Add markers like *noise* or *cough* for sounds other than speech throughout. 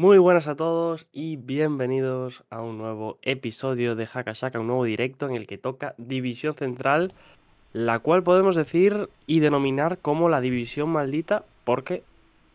Muy buenas a todos y bienvenidos a un nuevo episodio de Hakashaka, un nuevo directo en el que toca División Central, la cual podemos decir y denominar como la División Maldita, porque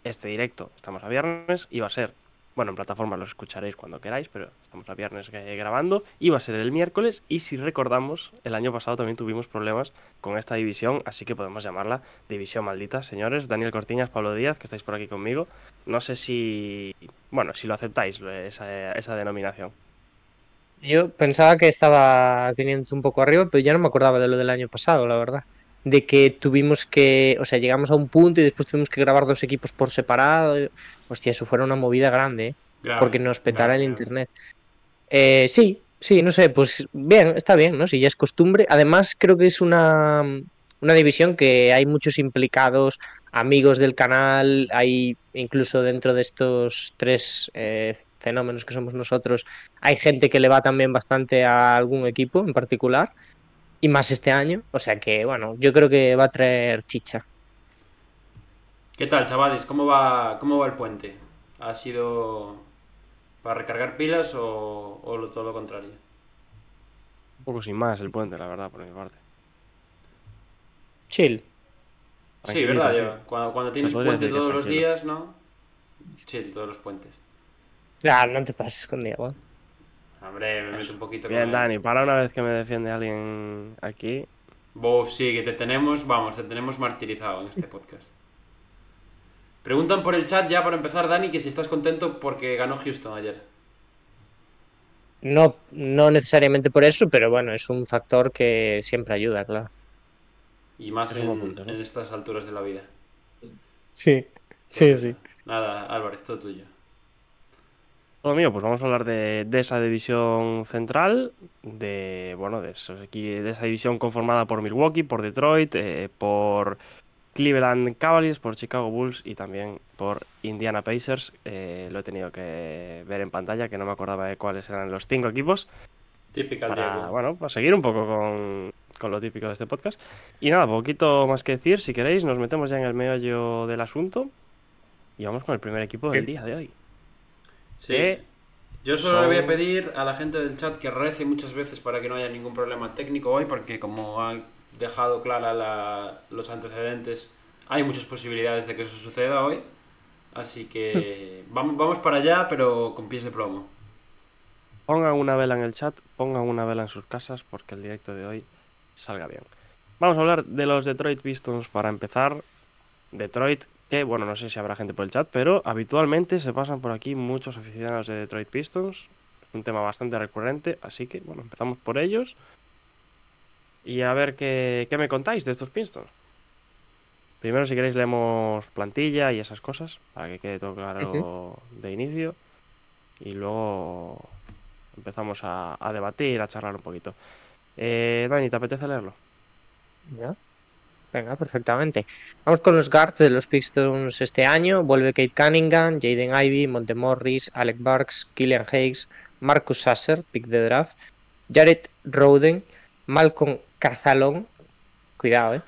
este directo, estamos a viernes, iba a ser, bueno, en plataforma lo escucharéis cuando queráis, pero estamos a viernes eh, grabando, iba a ser el miércoles y si recordamos, el año pasado también tuvimos problemas con esta división, así que podemos llamarla División Maldita. Señores, Daniel Cortiñas, Pablo Díaz, que estáis por aquí conmigo, no sé si, bueno, si lo aceptáis, esa, esa denominación. Yo pensaba que estaba viniendo un poco arriba, pero ya no me acordaba de lo del año pasado, la verdad. De que tuvimos que, o sea, llegamos a un punto y después tuvimos que grabar dos equipos por separado. Hostia, eso fuera una movida grande, ¿eh? Grave, porque nos petara grave, el grave. internet. Eh, sí, sí, no sé, pues bien, está bien, ¿no? Si ya es costumbre. Además, creo que es una, una división que hay muchos implicados, amigos del canal, hay incluso dentro de estos tres eh, fenómenos que somos nosotros, hay gente que le va también bastante a algún equipo en particular, y más este año. O sea que, bueno, yo creo que va a traer chicha. ¿Qué tal, chavales? ¿Cómo va, cómo va el puente? ¿Ha sido para recargar pilas o, todo lo contrario? Un poco sin más el puente, la verdad, por mi parte. Chill. Sí, ¿verdad? sí. Yo, cuando, cuando tienes puente todos los días, ¿no? Sí, todos los puentes. Ah, no te pases con Diego. Hombre, me meto un poquito Bien, con Dani, para una vez que me defiende alguien aquí, Bof, sí, que te tenemos, vamos, te tenemos martirizado en este podcast. Preguntan por el chat ya para empezar, Dani, que si estás contento porque ganó Houston ayer. No, no necesariamente por eso, pero bueno, es un factor que siempre ayuda, claro. Y más en, un buen punto, ¿no? en estas alturas de la vida. Sí, sí, sí. Nada, Álvarez, todo tuyo. Todo mío, pues vamos a hablar de, de esa división central, de bueno, de esos de esa división conformada por Milwaukee, por Detroit, eh, por Cleveland Cavaliers, por Chicago Bulls y también por Indiana Pacers. Eh, lo he tenido que ver en pantalla, que no me acordaba de cuáles eran los cinco equipos, Típica para Diego. bueno, para seguir un poco con, con lo típico de este podcast. Y nada, poquito más que decir, si queréis, nos metemos ya en el meollo del asunto y vamos con el primer equipo del día de hoy. Sí. que Yo solo le voy a pedir a la gente del chat que rece muchas veces para que no haya ningún problema técnico hoy, porque como han dejado clara la- los antecedentes, hay muchas posibilidades de que eso suceda hoy. Así que vamos, vamos para allá, pero con pies de plomo. Pongan una vela en el chat, pongan una vela en sus casas porque el directo de hoy salga bien. Vamos a hablar de los Detroit Pistons para empezar. Detroit, que bueno, no sé si habrá gente por el chat, pero habitualmente se pasan por aquí muchos aficionados de Detroit Pistons. Es un tema bastante recurrente, así que bueno, empezamos por ellos. Y a ver qué, qué me contáis de estos Pistons. Primero, si queréis, leemos plantilla y esas cosas, para que quede todo claro de inicio. Y luego empezamos a, a debatir, a charlar un poquito. Eh, Dani, ¿te apetece leerlo? ¿Ya? Venga, perfectamente. Vamos con los guards de los Pistons este año. Vuelve Kate Cunningham, Jaden Ivey, Monte Morris, Alec Burks, Killian Hayes, Marcus Sasser, pick de draft, Jared Roden, Malcolm Cazalón, cuidado, eh.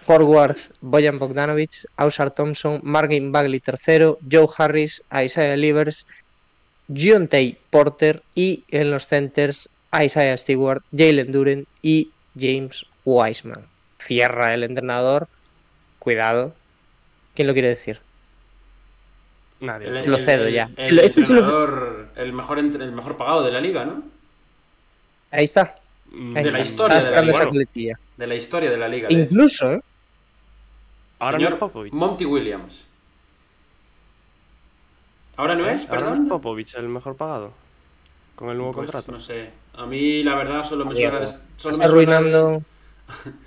Forwards, Bojan Bogdanovic, Ausar Thompson, Marvin Bagley III, Joe Harris, Isaiah Livers, Gionte Porter y en los centers Isaiah Stewart, Jalen Duren y James Wiseman. Cierra el entrenador. Cuidado. ¿Quién lo quiere decir? Nadie. El, Lo cedo el- ya. El, este lo- entrenador, el, mejor, entre- el mejor pagado de la liga, ¿no? Ahí está. Mm, de la historia de la liga. Bueno. De la historia de la liga. Incluso, ¿eh? ahora Señor no es Popovich. Monty Williams. ¿Ahora no es? ¿Eh? Ahora no es Perdón. Popovich el mejor pagado. Con el nuevo Pues, contrato. no sé. A mí, la verdad, solo me Diego, suena de, solo me suena de- arruinando. Solo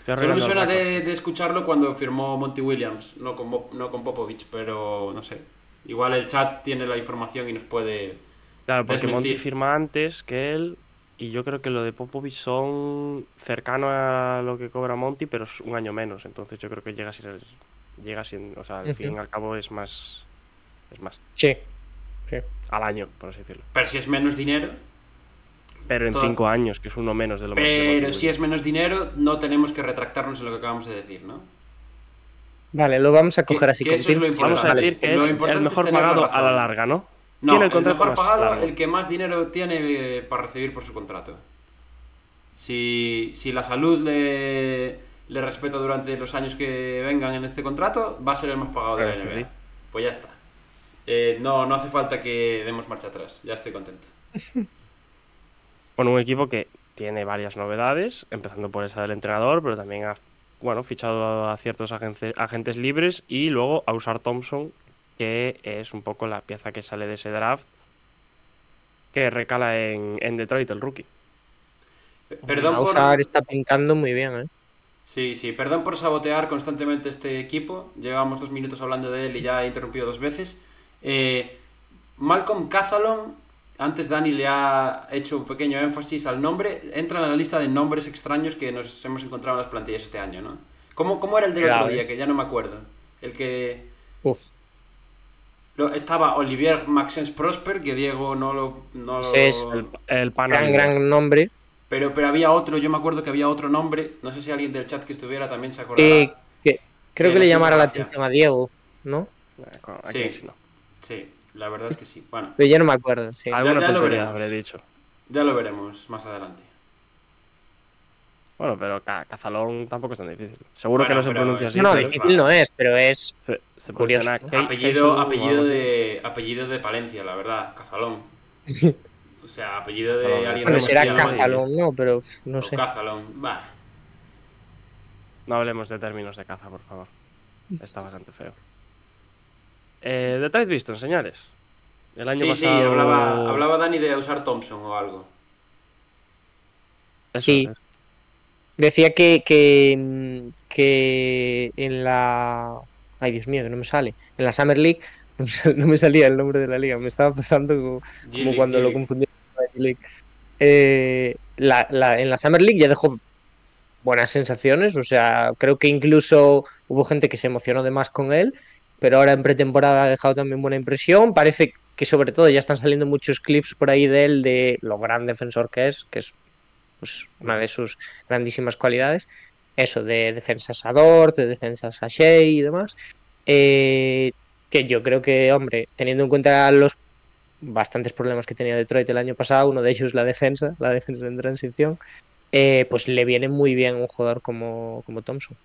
me arruinando suena de, escucharlo cuando firmó Monty Williams, no con, no con Popovich, pero no sé. Igual el chat tiene la información y nos puede Claro, porque Monty firma antes que él y yo creo que lo de Popovich son cercano a lo que cobra Monty, pero es un año menos. Entonces yo creo que llega a ser, llega siendo, o sea, al fin y al cabo es más, es más Sí. sí. al año, por así decirlo. Pero si es menos dinero, Pero en Todo- cinco años, que es uno menos de lo de pero si es menos dinero, no tenemos que retractarnos en lo que acabamos de decir, ¿no? Vale, lo vamos a coger así que eso es lo importante. Vamos a Vale. decir que Lo es el importante es mejor pagado a la larga, ¿no? No, Tiene el el, contrato mejor más pagado, largo. el que más dinero tiene eh, para recibir por su contrato. Si, si la salud le, le respeta durante los años que vengan en este contrato, va a ser el más pagado de la Claro, es que NBA. sí. Pues ya está. Eh, no, no hace falta que demos marcha atrás. Ya estoy contento. *laughs* Bueno, un equipo que tiene varias novedades, empezando por esa del entrenador, pero también ha bueno, fichado a ciertos agente- agentes libres y luego a usar Thompson, que es un poco la pieza que sale de ese draft que recala en, en Detroit, el rookie. Perdón por, está pintando muy bien, ¿eh? sí, sí, perdón por sabotear constantemente este equipo. Llevamos dos minutos hablando de él y ya he interrumpido dos veces. Eh, Malcolm Cathalon, antes Dani le ha hecho un pequeño énfasis al nombre, entra en la lista de nombres extraños que nos hemos encontrado en las plantillas este año, ¿no? ¿Cómo, cómo era el del otro día? Que ya no me acuerdo. El que... Uf. Lo- estaba Olivier Maxence Prosper, que Diego no lo... No lo- Sí, es El, el Gran, gran nombre. Pero, pero había otro, yo me acuerdo que había otro nombre, no sé si alguien del chat que estuviera también se acordará. Eh, que, creo Sí, que le llamara la atención a Diego, ¿no? Sí. sí no. Sí, la verdad es que sí. Bueno, Pero yo no me acuerdo, sí. Alguna ya lo veremos. habré dicho. ya lo veremos más adelante. Bueno, pero Ca- Cazalón tampoco es tan difícil. Seguro que Bueno, no se pero pronuncia así. No, difícil no es, pero es se, apellido, de, apellido de Palencia, la verdad, Cazalón. O sea, apellido de Cazalón. alguien Bueno, será. Cajalón, no, pero no O sé. Cazalón, va. No hablemos de términos de caza, por favor. Está bastante feo. Eh, Detroit Pistons, señores. El año Sí, sí, pasado. hablaba, hablaba Dani de usar Thompson o algo. Eso, Sí. eso. Decía que, que, mm, que en la... Ay, Dios mío, que no me sale. En la Summer League *laughs* no me sal- no me salía el nombre de la liga. Me estaba pasando como, cuando lo confundí con. Eh, la- la- en la Summer League ya dejó buenas sensaciones. O sea, creo que incluso hubo gente que se emocionó de más con él. Pero ahora en pretemporada ha dejado también buena impresión. Parece que sobre todo ya están saliendo muchos clips por ahí de él de lo gran defensor que es, que es pues, una de sus grandísimas cualidades. Eso, de defensas a Dort, de defensas a Shea y demás. Eh, que yo creo que, hombre, teniendo en cuenta los bastantes problemas que tenía Detroit el año pasado, uno de ellos la defensa, la defensa en transición, eh, pues le viene muy bien un jugador como, como Thompson.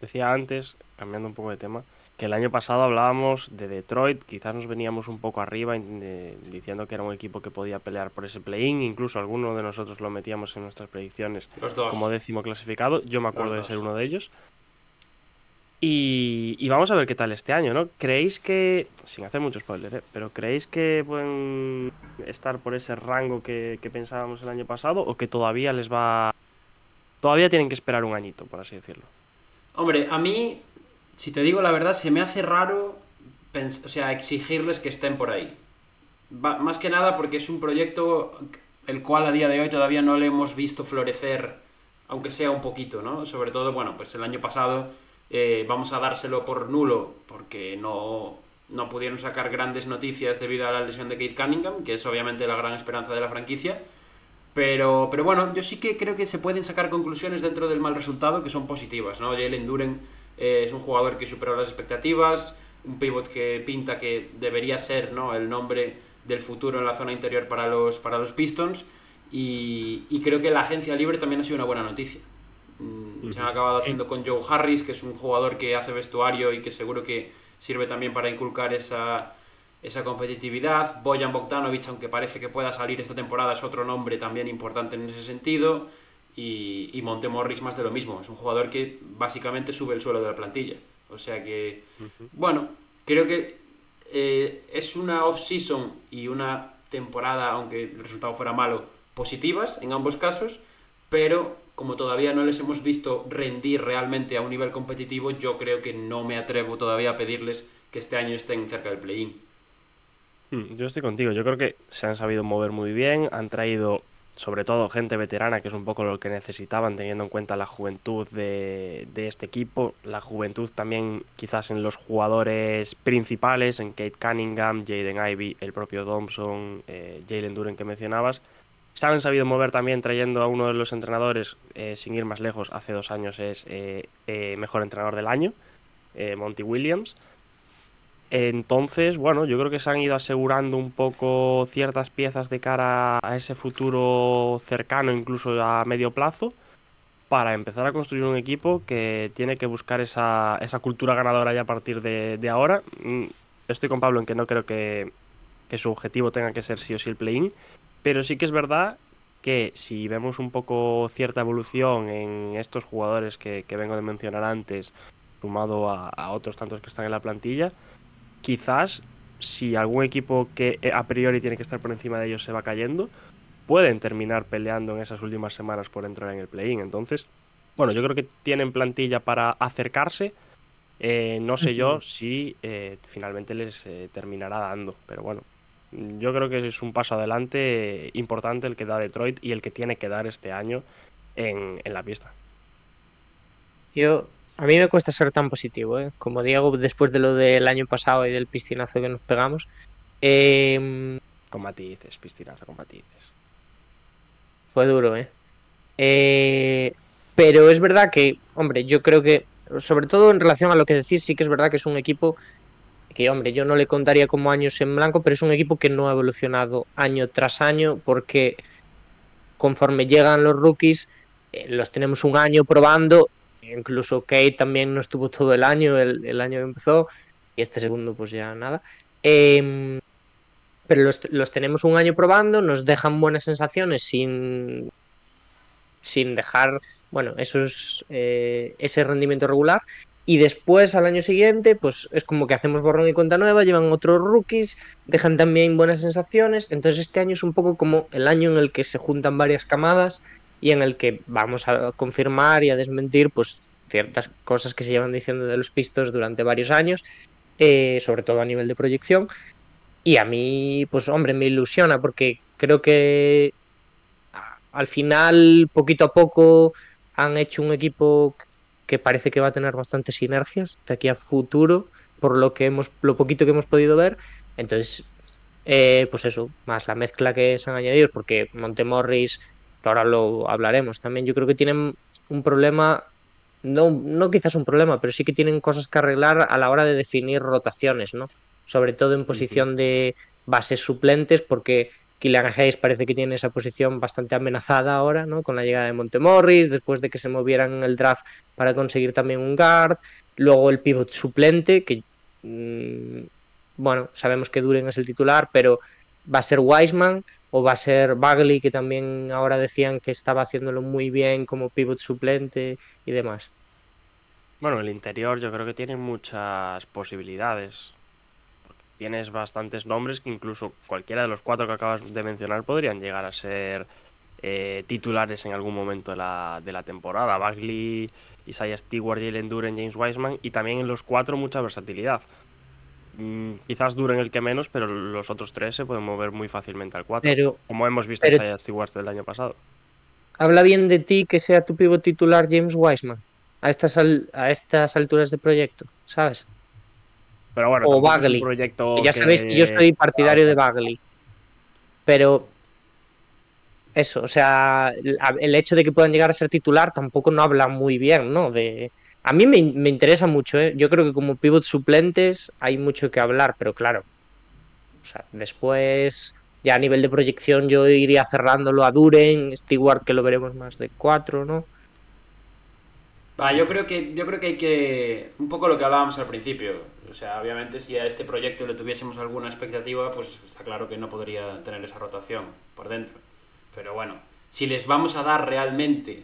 Decía antes, cambiando un poco de tema, que el año pasado hablábamos de Detroit, quizás nos veníamos un poco arriba de- diciendo que era un equipo que podía pelear por ese play-in, incluso alguno de nosotros lo metíamos en nuestras predicciones Los dos. como décimo clasificado, yo me acuerdo de ser uno de ellos. Y, y vamos a ver qué tal este año, ¿no? ¿Creéis que, sin hacer mucho spoiler, ¿eh? pero creéis que pueden estar por ese rango que, que pensábamos el año pasado o que todavía les va... Todavía tienen que esperar un añito, por así decirlo? Hombre, a mí, si te digo la verdad, se me hace raro o sea, exigirles que estén por ahí. Más que nada porque es un proyecto el cual a día de hoy todavía no le hemos visto florecer, aunque sea un poquito, ¿no? Sobre todo, bueno, pues el año pasado eh, vamos a dárselo por nulo porque no, no pudieron sacar grandes noticias debido a la lesión de Kate Cunningham, que es obviamente la gran esperanza de la franquicia. Pero, pero bueno, yo sí que creo que se pueden sacar conclusiones dentro del mal resultado que son positivas, ¿no? Jalen Duren eh, es un jugador que superó las expectativas, un pivot que pinta que debería ser ¿no? el nombre del futuro en la zona interior para los, para los Pistons y, y creo que la agencia libre también ha sido una buena noticia. Mm, Se han acabado haciendo con Joe Harris, que es un jugador que hace vestuario y que seguro que sirve también para inculcar esa, esa competitividad. Bojan Bogdanovic, aunque parece que pueda salir esta temporada, es otro nombre también importante en ese sentido. Y, y Monte Morris más de lo mismo. Es un jugador que básicamente sube el suelo de la plantilla. O sea que, bueno, creo que eh, es una off-season y una temporada, aunque el resultado fuera malo, positivas en ambos casos. Pero como todavía no les hemos visto rendir realmente a un nivel competitivo, yo creo que no me atrevo todavía a pedirles que este año estén cerca del play-in. Hmm, Yo estoy contigo. Yo creo que se han sabido mover muy bien. Han traído, sobre todo, gente veterana, que es un poco lo que necesitaban, teniendo en cuenta la juventud de, de este equipo. La juventud también, quizás, en los jugadores principales, en Kate Cunningham, Jaden Ivey, el propio Thompson, eh, Jalen Duren que mencionabas. Se han sabido mover también trayendo a uno de los entrenadores, eh, sin ir más lejos, hace dos años es eh, mejor entrenador del año, Monty Williams. Entonces, bueno, yo creo que se han ido asegurando un poco ciertas piezas de cara a ese futuro cercano, incluso a medio plazo, para empezar a construir un equipo que tiene que buscar esa, esa cultura ganadora ya a partir de, ahora. Mm, Estoy con Pablo en que no creo que, que su objetivo tenga que ser sí o sí el play-in, pero sí que es verdad que si vemos un poco cierta evolución en estos jugadores que, vengo de mencionar antes, sumado a otros tantos que están en la plantilla, quizás si algún equipo que eh, a priori tiene que estar por encima de ellos se va cayendo, pueden terminar peleando en esas últimas semanas por entrar en el play-in. Entonces, bueno, yo creo que tienen plantilla para acercarse. Eh, no sé yo si eh, finalmente les eh, terminará dando, pero bueno, yo creo que es un paso adelante importante el que da Detroit y el que tiene que dar este año en, en la pista. Yo, a mí me cuesta ser tan positivo, ¿eh? Como Diego, después de lo del año pasado y del piscinazo que nos pegamos. Em, Con matices, piscinazo con matices. fue duro, ¿eh? Eh, Pero es verdad que, hombre, yo creo que, sobre todo en relación a lo que decís, sí que es verdad que es un equipo que, hombre, yo no le contaría como años en blanco, pero es un equipo que no ha evolucionado año tras año porque conforme llegan los rookies, eh, los tenemos un año probando, incluso Kate también no estuvo todo el año, el, año que empezó, y este segundo pues ya nada. Em, pero los, los tenemos un año probando, nos dejan buenas sensaciones sin, sin dejar, bueno, esos, eh, ese rendimiento regular. Y después, al año siguiente, pues es como que hacemos borrón y cuenta nueva, llevan otros rookies, dejan también buenas sensaciones. Entonces este año es un poco como el año en el que se juntan varias camadas y en el que vamos a confirmar y a desmentir pues ciertas cosas que se llevan diciendo de los pistos durante varios años, eh, sobre todo a nivel de proyección. Y a mí, pues hombre, me ilusiona porque creo que al final, poquito a poco, han hecho un equipo que parece que va a tener bastantes sinergias de aquí a futuro, por lo que hemos, lo poquito que hemos podido ver. Entonces, eh, pues eso, más la mezcla que se han añadido, porque Montemorris, ahora lo hablaremos también, yo creo que tienen un problema, no, no quizás un problema, pero sí que tienen cosas que arreglar a la hora de definir rotaciones, ¿no? Sobre todo en posición de bases suplentes, porque Killian Hayes parece que tiene esa posición bastante amenazada ahora, ¿no? Con la llegada de Montemorris, después de que se movieran en el draft para conseguir también un guard, luego el pivot suplente, que mm, bueno, sabemos que Duren es el titular, pero va a ser Wiseman o va a ser Bagley, que también ahora decían que estaba haciéndolo muy bien como pivot suplente y demás. Bueno, el interior yo creo que tiene muchas posibilidades. Tienes bastantes nombres que incluso cualquiera de los cuatro que acabas de mencionar podrían llegar a ser eh, titulares en algún momento de la, de la temporada. Bagley, Isaiah Stewart, Jalen Duren, James Wiseman y también en los cuatro mucha versatilidad. Mm, quizás Duren el que menos, pero los otros tres se pueden mover muy fácilmente al 4. Pero Como hemos visto a Isaiah Stewart del año pasado. habla bien de ti que sea tu pivot titular James Wiseman a estas, al- a estas alturas de proyecto, ¿sabes? Pero bueno, O Bagley. proyecto ya sabéis que yo soy partidario de Bagley. Pero eso, o sea, el, el hecho de que puedan llegar a ser titular tampoco no habla muy bien, ¿no? De, a mí me, me interesa mucho, ¿eh? Yo creo que como pivot suplentes hay mucho que hablar, pero claro, o sea, después ya a nivel de proyección yo iría cerrándolo a Duren, Stewart que lo veremos más de cuatro, ¿no? Ah, yo creo que yo creo que hay que un poco lo que hablábamos al principio. O sea, obviamente si a este proyecto le tuviésemos alguna expectativa, pues está claro que no podría tener esa rotación por dentro. Pero bueno, si les vamos a dar realmente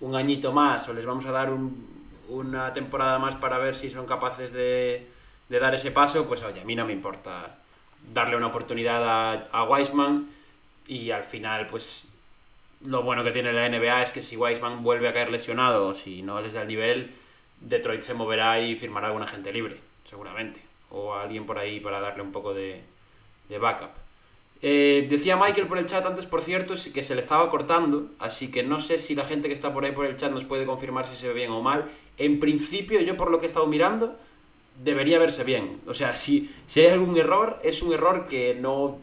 un añito más o les vamos a dar un- una temporada más para ver si son capaces de, de dar ese paso, pues oye, a mí no me importa darle una oportunidad a, a y al final pues lo bueno que tiene la NBA es que si Wiseman vuelve a caer lesionado o si no les da el nivel, Detroit se moverá y firmará a alguna gente libre, seguramente. O a alguien por ahí para darle un poco de, de backup. Eh, decía Michael por el chat antes, por cierto, que se le estaba cortando, así que no sé si la gente que está por ahí por el chat nos puede confirmar si se ve bien o mal. En principio, yo por lo que he estado mirando, debería verse bien. O sea, si, si hay algún error, es un error que no,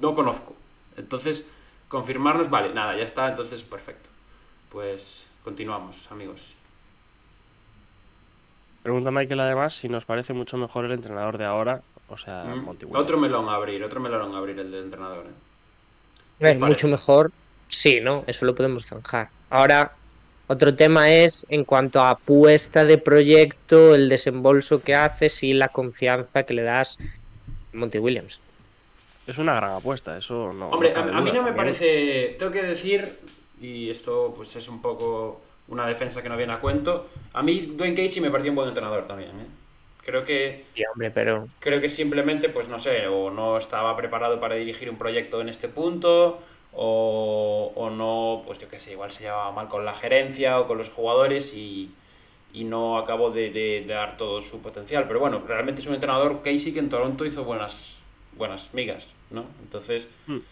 no conozco. Entonces, confirmarnos, vale, nada, ya está, entonces perfecto. Pues continuamos, amigos. Pregunta Michael además si nos parece mucho mejor el entrenador de ahora, o sea, Mm. Otro melón a abrir, otro melón a abrir el del entrenador. ¿eh? Es os mucho mejor, sí, ¿no? Eso lo podemos zanjar. Ahora, otro tema es en cuanto a apuesta de proyecto, el desembolso que haces y la confianza que le das a Monty Williams. Es una gran apuesta, eso no. Hombre, no a, mí no me parece. Tengo que decir, y esto pues es un poco una defensa que no viene a cuento. A mí Dwayne Casey me pareció un buen entrenador también. ¿eh? Creo que Sí, hombre, pero creo que simplemente, pues no sé, o no estaba preparado para dirigir un proyecto en este punto, o, o no, pues yo qué sé, igual se llevaba mal con la gerencia o con los jugadores y, y no acabó de, de- de dar todo su potencial. Pero bueno, realmente es un entrenador Casey que en Toronto hizo buenas, buenas migas, ¿no? Entonces, Hmm.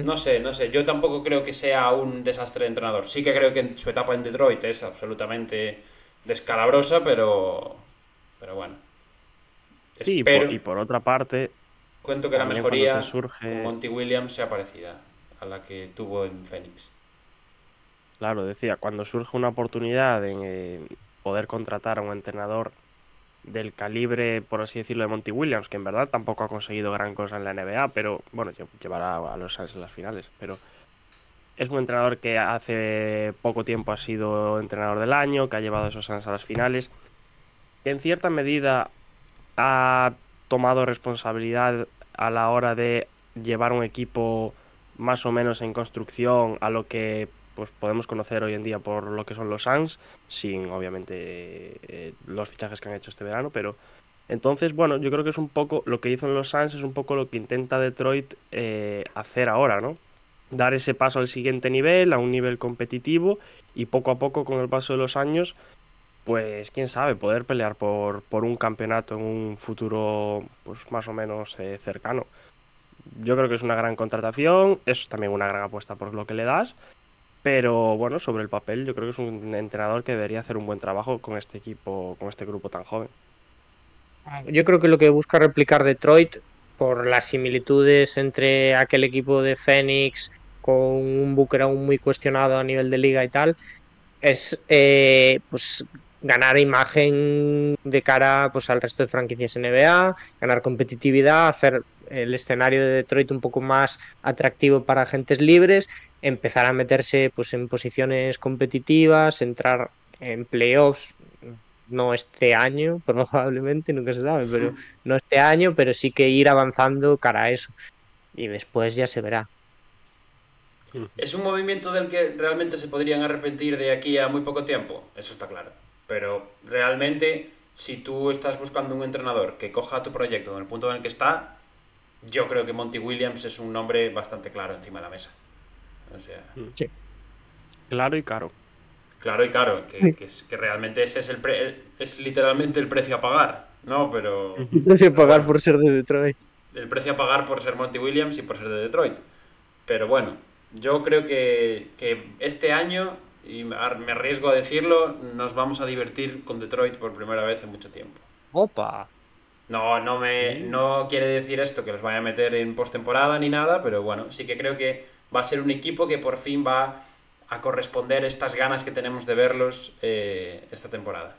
no sé, no sé, yo tampoco creo que sea un desastre de entrenador. Sí que creo que en su etapa en Detroit es absolutamente descalabrosa, pero, pero bueno. Sí, y Espero- por, y por otra parte, Cuento que la mejoría surge- con Monty Williams sea parecida a la que tuvo en Phoenix. claro, decía, cuando surge una oportunidad en eh, poder contratar a un entrenador del calibre, por así decirlo, de Monty Williams, que en verdad tampoco ha conseguido gran cosa en la NBA, pero bueno, lle- llevará a los Suns en las finales, pero es un entrenador que hace poco tiempo ha sido entrenador del año, que ha llevado a esos Suns a las finales, que en cierta medida ha tomado responsabilidad a la hora de llevar un equipo más o menos en construcción a lo que pues podemos conocer hoy en día por lo que son los Suns, sin obviamente eh, los fichajes que han hecho este verano, pero entonces, bueno, yo creo que es un poco lo que hizo en los Suns, es un poco lo que intenta Detroit eh, hacer ahora, ¿no? Dar ese paso al siguiente nivel, a un nivel competitivo, y poco a poco, con el paso de los años, pues quién sabe, poder pelear por, por un campeonato en un futuro pues más o menos eh, cercano. Yo creo que es una gran contratación, es también una gran apuesta por lo que le das, pero bueno, sobre el papel yo creo que es un entrenador que debería hacer un buen trabajo con este equipo, con este grupo tan joven. yo creo que lo que busca replicar Detroit por las similitudes entre aquel equipo de Phoenix con un Booker aún muy cuestionado a nivel de liga y tal, es eh, pues ganar imagen de cara pues, al resto de franquicias NBA, ganar competitividad, hacer el escenario de Detroit un poco más atractivo para agentes libres, empezar a meterse pues, en posiciones competitivas, entrar en playoffs, no este año, *laughs* probablemente, nunca se sabe, pero no este año, pero sí que ir avanzando cara a eso. Y después ya se verá. ¿Es un movimiento del que realmente se podrían arrepentir de aquí a muy poco tiempo? Eso está claro. Pero realmente, si tú estás buscando un entrenador que coja tu proyecto en el punto en el que está, yo creo que Monty Williams es un nombre bastante claro encima de la mesa. O sea, Claro y caro. claro y claro, que, que, es- que realmente ese es el pre- es literalmente el precio a pagar, ¿no? Pero Precio pagar por ser de Detroit. el precio a pagar por ser Monty Williams y por ser de Detroit. Pero bueno, yo creo que, que este año, y me ar- me arriesgo a decirlo, nos vamos a divertir con Detroit por primera vez en mucho tiempo. Opa. No, no, me, no quiere decir esto que los vaya a meter en postemporada ni nada, pero bueno, sí que creo que va a ser un equipo que por fin va a corresponder estas ganas que tenemos de verlos eh, esta temporada.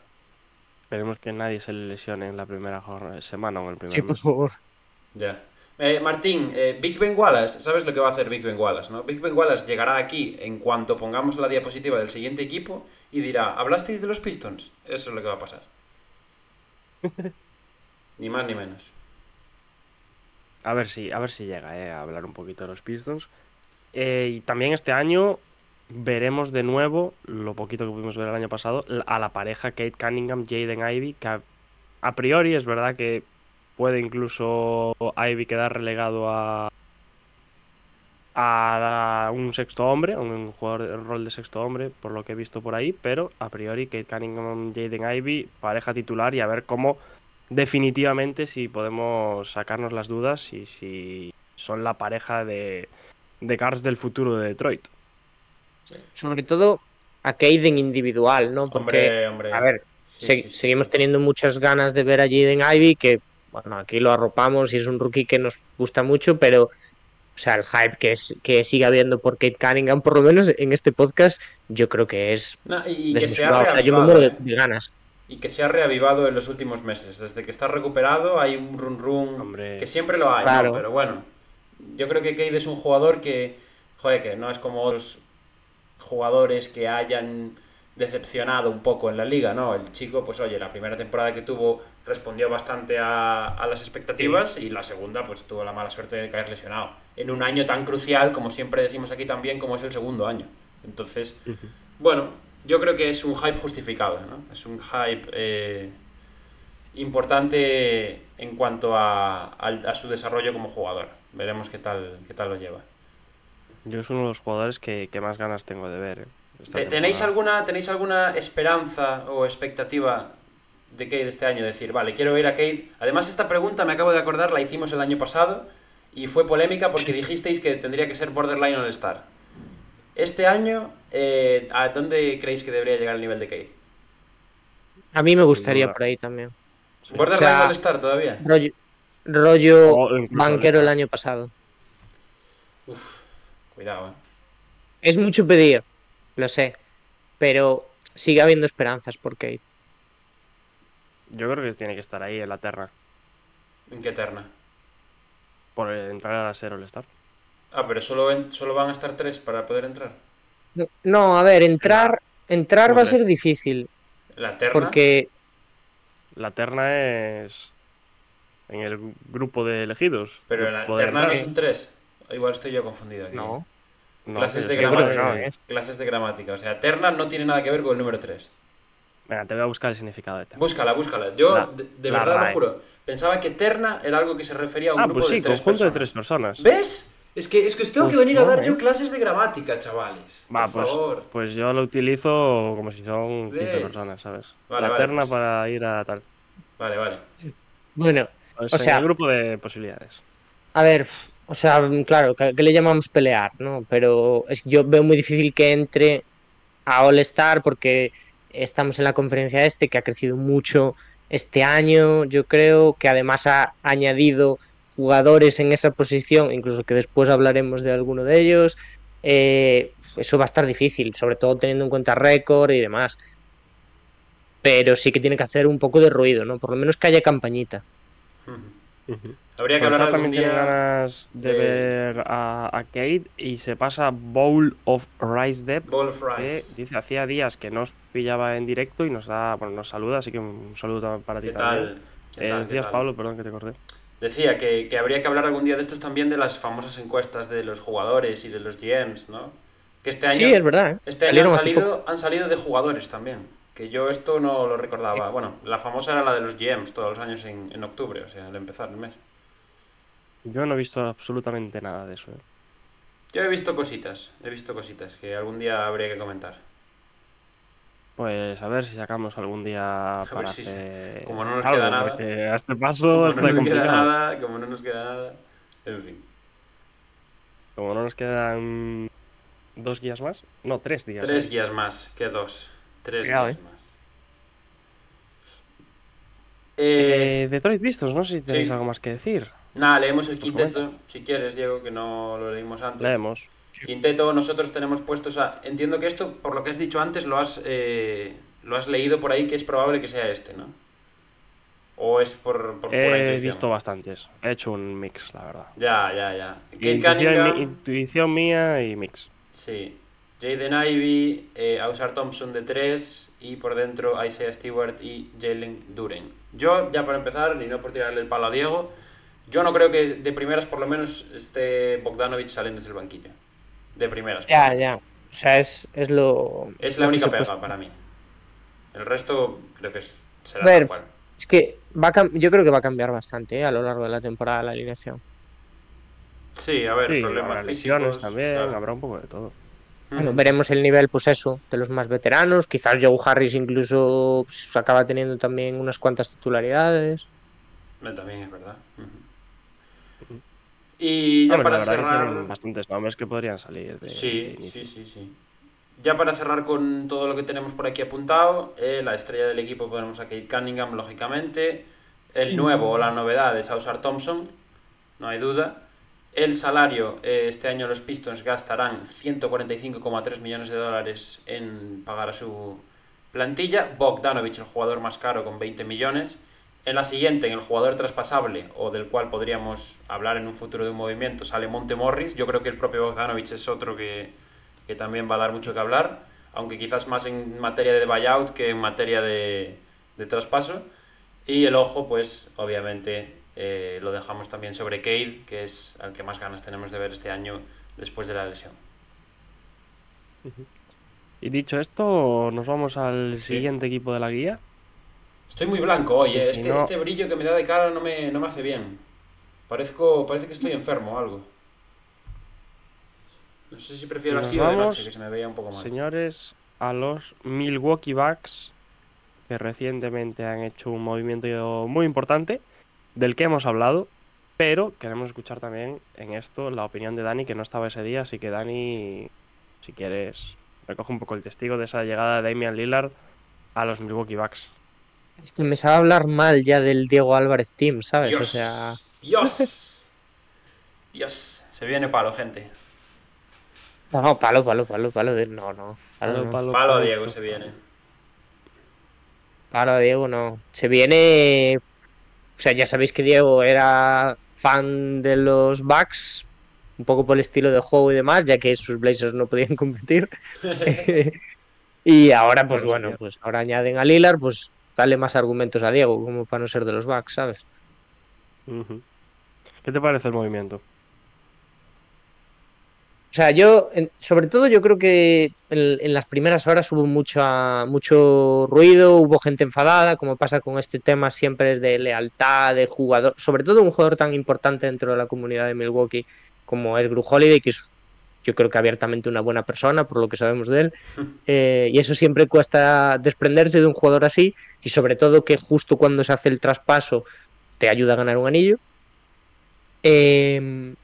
Esperemos que nadie se le lesione en la primera semana o en el primer Sí, por favor. Ya. Eh, Martín, eh, Big Ben Wallace, ¿sabes lo que va a hacer Big Ben Wallace? ¿no? Big Ben Wallace llegará aquí en cuanto pongamos la diapositiva del siguiente equipo y dirá, ¿hablasteis de los Pistons? Eso es lo que va a pasar. *laughs* ni más ni menos. A ver si, a ver si llega eh, a hablar un poquito de los Pistons. Y también este año veremos de nuevo, lo poquito que pudimos ver el año pasado, a la pareja Kate Cunningham, Jaden Ivy, que a, a priori es verdad que puede incluso Ivy quedar relegado a, a un sexto hombre, a un jugador de rol de sexto hombre, por lo que he visto por ahí, pero a priori Kate Cunningham, Jaden Ivy, pareja titular y a ver cómo definitivamente si podemos sacarnos las dudas y si son la pareja de, de guards del futuro de Detroit. Sobre todo a Cade en individual, ¿no? Porque, Hombre, hombre. a ver, Sí, se- sí, sí, seguimos sí. teniendo muchas ganas de ver a Jaden Ivy, que, bueno, aquí lo arropamos y es un rookie que nos gusta mucho, pero, o sea, el hype que, es, que sigue habiendo por Kate Cunningham, por lo menos en este podcast, yo creo que es No, y, y que se ha. O sea, yo me reavivado, muero de, ¿eh? de ganas. Y que se ha reavivado en los últimos meses. Desde que está recuperado hay un run run Hombre. que siempre lo hay, ¿no? Claro. Pero bueno, yo creo que Cade es un jugador que, joder, que no es como otros jugadores que hayan decepcionado un poco en la liga, ¿no? El chico, pues oye, la primera temporada que tuvo respondió bastante a, a las expectativas y la segunda, pues tuvo la mala suerte de caer lesionado. En un año tan crucial, como siempre decimos aquí también, como es el segundo año. Entonces, bueno, yo creo que es un hype justificado, ¿no? Es un hype eh, importante en cuanto a, a su desarrollo como jugador. Veremos qué tal, qué tal lo lleva. Yo es uno de los jugadores que, que más ganas tengo de ver. eh, ¿Tenéis alguna, ¿Tenéis alguna esperanza o expectativa de Cade este año? Decir, vale, quiero ver a Cade. Además, esta pregunta me acabo de acordar, la hicimos el año pasado y fue polémica porque dijisteis que tendría que ser Borderline All-Star. Este año, eh, ¿a dónde creéis que debería llegar el nivel de Cade? A mí me gustaría por ahí también. ¿Borderline sea, All-Star todavía? Rollo, O banquero el año pasado. Uf, cuidado, eh. Es mucho pedir, lo sé, pero sigue habiendo esperanzas por Kate. Yo creo que tiene que estar ahí en la terna. ¿En qué terna? Por entrar a ser All-Star. Ah, pero solo, en- solo van a estar tres para poder entrar. No, a ver, entrar, entrar va a ser difícil, La terna. porque La terna es en el grupo de elegidos. Pero la Poder terna no son tres. Igual estoy yo confundido aquí. no. No, clases de gramática. no, ¿eh? Clases de gramática. O sea, terna no tiene nada que ver con el número 3. Venga, te voy a buscar el significado de terna. Búscala, búscala. Yo, La- de, de la verdad lo juro, pensaba que terna era algo que se refería a un Ah, grupo pues sí, de tres conjunto de personas. tres personas. ¿Ves? Es que, es que os tengo que Pues venir a dar ¿eh? yo clases de gramática, chavales. Va, Por pues, favor. pues yo lo utilizo como si son 15 ¿Ves? personas, ¿sabes? Vale, la vale, terna pues- para ir a tal. Vale, vale. Bueno, Pues O sea- el grupo de posibilidades. a ver, o sea, claro, que, que le llamamos pelear, ¿no? Pero es, yo veo muy difícil que entre a All Star porque estamos en la conferencia este que ha crecido mucho este año, yo creo que además ha añadido jugadores en esa posición, incluso que después hablaremos de alguno de ellos. eh, eso va a estar difícil, sobre todo teniendo en cuenta récord y demás. Pero sí que tiene que hacer un poco de ruido, ¿no? Por lo menos que haya campañita. Habría que hablar algún día. ganas de, de- ver a, a Kate y se pasa Bowl of Rice Depp. Ball of que Rice. dice hacía días que nos pillaba en directo y nos da, bueno, nos saluda, así que un saludo para ti ¿Qué también. tal? ¿Qué Eh, tal? ¿Qué decías, tal? Pablo, perdón que te corté. Decía que, que habría que hablar algún día de estos también de las famosas encuestas de los jugadores y de los GMs, ¿no? Que este año, Sí, es verdad. ¿eh? este año han, salido, han salido de jugadores también. Que yo esto no lo recordaba. Bueno, la famosa era la de los GMs todos los años en, en octubre, o sea, al empezar el mes. Yo no he visto absolutamente nada de eso. ¿eh? Yo he visto cositas, he visto cositas que algún día habría que comentar. Pues a ver si sacamos algún día ver para si hacer como no nos algo, queda nada. a este paso Como está no nos queda nada, como no nos queda nada. En fin. Como no nos quedan dos guías más, no, tres días. Tres ¿eh? guías más que dos. Tres guías eh. más. Eh, Eh, Detroit Vistos, no sé si tenéis sí. algo más que decir. Nada, leemos el Pues quinteto, si quieres, Diego, que no lo leímos antes. Leemos. Quinteto, nosotros tenemos puestos a... Entiendo que esto, por lo que has dicho antes, lo has, eh, lo has leído por ahí, que es probable que sea este, ¿no? O es por, por He visto bastantes. He hecho un mix, la verdad. Ya, ya, ya. Kate Intuición, Cunningham, mi- intuición mía y mix. sí. Jaden Ivey, eh, Ausar Thompson de 3 y por dentro Isaiah Stewart y Jalen Duren. Yo, ya para empezar, y no por tirarle el palo a Diego, yo no creo que de primeras por lo menos esté Bogdanovich saliendo desde el banquillo. De primeras. Ya, ya. O sea, es, es lo. Es la lo única pega puede- para mí. El resto creo que será A ver. Es que va a yo creo que va a cambiar bastante ¿eh? a lo largo de la temporada la alineación. Sí, a ver, Sí, problemas físicos. también, claro. habrá un poco de todo. Bueno, veremos el nivel, pues eso, de los más veteranos. Quizás Joe Harris incluso pues, acaba teniendo también unas cuantas titularidades. También es verdad. Ujú. Y ya Hombre, para que cerrar. bastantes nombres que podrían salir de, Sí, de sí, sí, sí. Ya para cerrar con todo lo que tenemos por aquí apuntado, eh, la estrella del equipo ponemos a Kate Cunningham, lógicamente. El nuevo o la novedad es Ausar Thompson, no hay duda. El salario, eh, este año los Pistons gastarán 145,3 millones de dólares en pagar a su plantilla. Bogdanovich, el jugador más caro, con 20 millones. En la siguiente, en el jugador traspasable, o del cual podríamos hablar en un futuro de un movimiento, sale Monte Morris. Yo creo que el propio Bogdanovich es otro que, que también va a dar mucho que hablar, aunque quizás más en materia de buyout que en materia de, de traspaso. Y el ojo, pues obviamente eh, lo dejamos también sobre Cade, que es al que más ganas tenemos de ver este año después de la lesión. Y dicho esto, nos vamos al siguiente equipo de la guía. Estoy muy blanco hoy, eh. si este, no- este brillo que me da de cara no me, no me hace bien. Parezco, parece que estoy enfermo o algo. No sé si prefiero así o de noche, que se me veía un poco mal. Señores, a los Milwaukee Bucks, que recientemente han hecho un movimiento muy importante, del que hemos hablado, pero queremos escuchar también en esto la opinión de Dani, que no estaba ese día, así que Dani, si quieres, recoge un poco el testigo de esa llegada de Damian Lillard a los Milwaukee Bucks. Es que me sabe hablar mal ya del Diego Álvarez Team, ¿sabes? Dios, O sea, Dios, *laughs* Dios, se viene palo, gente. no, palo, palo, palo, palo. de- No, no. Palo, no. Palo, Palo a palo, Diego palo. se viene. Palo a Diego, no. Se viene. O sea, ya sabéis que Diego era fan de los Bucks, un poco por el estilo de juego y demás, ya que sus Blazers no podían *laughs* competir. *laughs* y ahora, pues Bueno, pues ahora añaden a Lillard, pues dale más argumentos a Diego, como para no ser de los Bucks, ¿sabes? ¿Qué te parece el movimiento? O sea, yo, sobre todo, yo creo que en, en las primeras horas hubo mucha, mucho ruido, hubo gente enfadada, como pasa con este tema siempre es de lealtad, de jugador, sobre todo un jugador tan importante dentro de la comunidad de Milwaukee como es Gru Holiday, que es yo creo que abiertamente una buena persona, por lo que sabemos de él. *laughs* Eh, y eso siempre cuesta desprenderse de un jugador así, y sobre todo que justo cuando se hace el traspaso te ayuda a ganar un anillo. Em,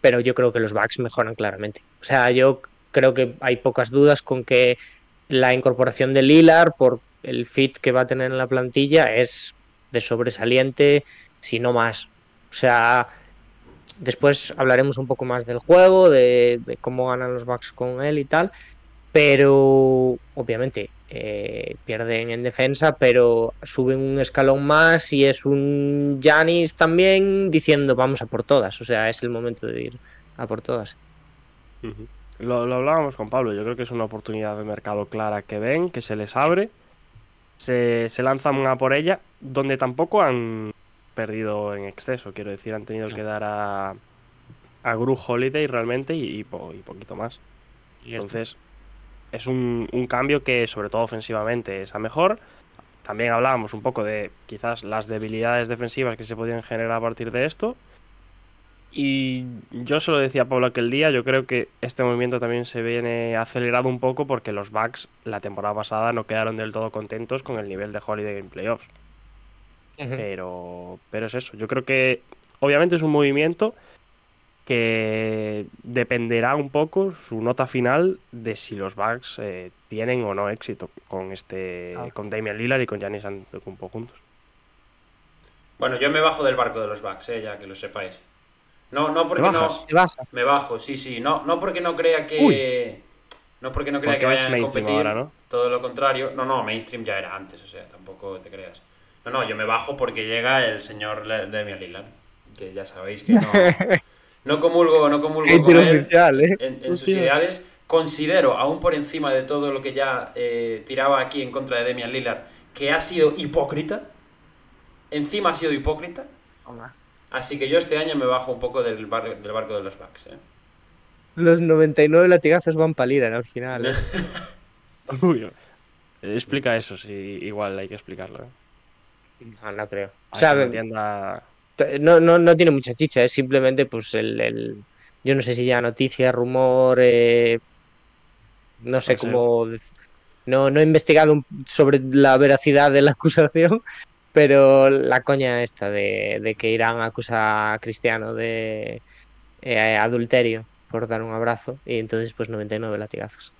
pero yo creo que los Bucks mejoran claramente. O sea, yo creo que hay pocas dudas con que la incorporación de Lillard por el fit que va a tener en la plantilla es de sobresaliente, si no más. O sea, después hablaremos un poco más del juego, de, cómo ganan los Bucks con él y tal, pero obviamente eh, pierden en defensa, pero suben un escalón más y es un Janis también diciendo vamos a por todas. O sea, es el momento de ir a por todas. Lo hablábamos con Pablo, yo creo que es una oportunidad de mercado clara que ven, que se les abre, se, se lanzan a por ella, donde tampoco han perdido en exceso, quiero decir, han tenido que dar a, a Gru Holiday realmente y, y po- y poquito más. Entonces, es un, un cambio que, sobre todo ofensivamente, es a mejor. También hablábamos un poco de quizás las debilidades defensivas que se podían generar a partir de esto. Y yo se lo decía a Pablo aquel día, yo creo que este movimiento también se viene acelerado un poco porque los Bucks la temporada pasada no quedaron del todo contentos con el nivel de Holiday en playoffs. Pero, pero es eso. Yo creo que obviamente es un movimiento que dependerá un poco su nota final de si los Bucks eh, tienen o no éxito con este Ah. con Damian Lillard y con Giannis Antetokounmpo juntos. Bueno, yo me bajo del barco de los Bucks, eh, ya que lo sepáis. No, no porque no. bajas? Te bajas. Me bajo, sí, sí. No, no porque no crea que. No porque no crea Porque que vayan a mainstream competir. ahora, ¿no? Todo lo contrario. No, no, mainstream ya era antes, o sea, tampoco te creas. No, no, yo me bajo porque llega el señor Damian Lillard. Que ya sabéis que no. *laughs* No comulgo, no comulgo con él oficial, ¿eh? en, en sus ideales. Considero, aún por encima de todo lo que ya eh, tiraba aquí en contra de Damian Lillard, que ha sido hipócrita. Encima ha sido hipócrita. Así que yo este año me bajo un poco del, bar- del barco de los Bucks. ¿eh? Los 99 latigazos van para Lillard al final. ¿eh? *laughs* Uy, eh, explica eso, si igual hay que explicarlo. No, no creo. O sea, no, no, no tiene mucha chicha, es simplemente pues el, el- yo no sé si ya noticia, rumor, eh, no sé cómo, no, no he investigado sobre la veracidad de la *laughs* acusación, Pero la coña esta de, de que Irán acusa a Cristiano de eh, adulterio por dar un abrazo y entonces pues 99 latigazos.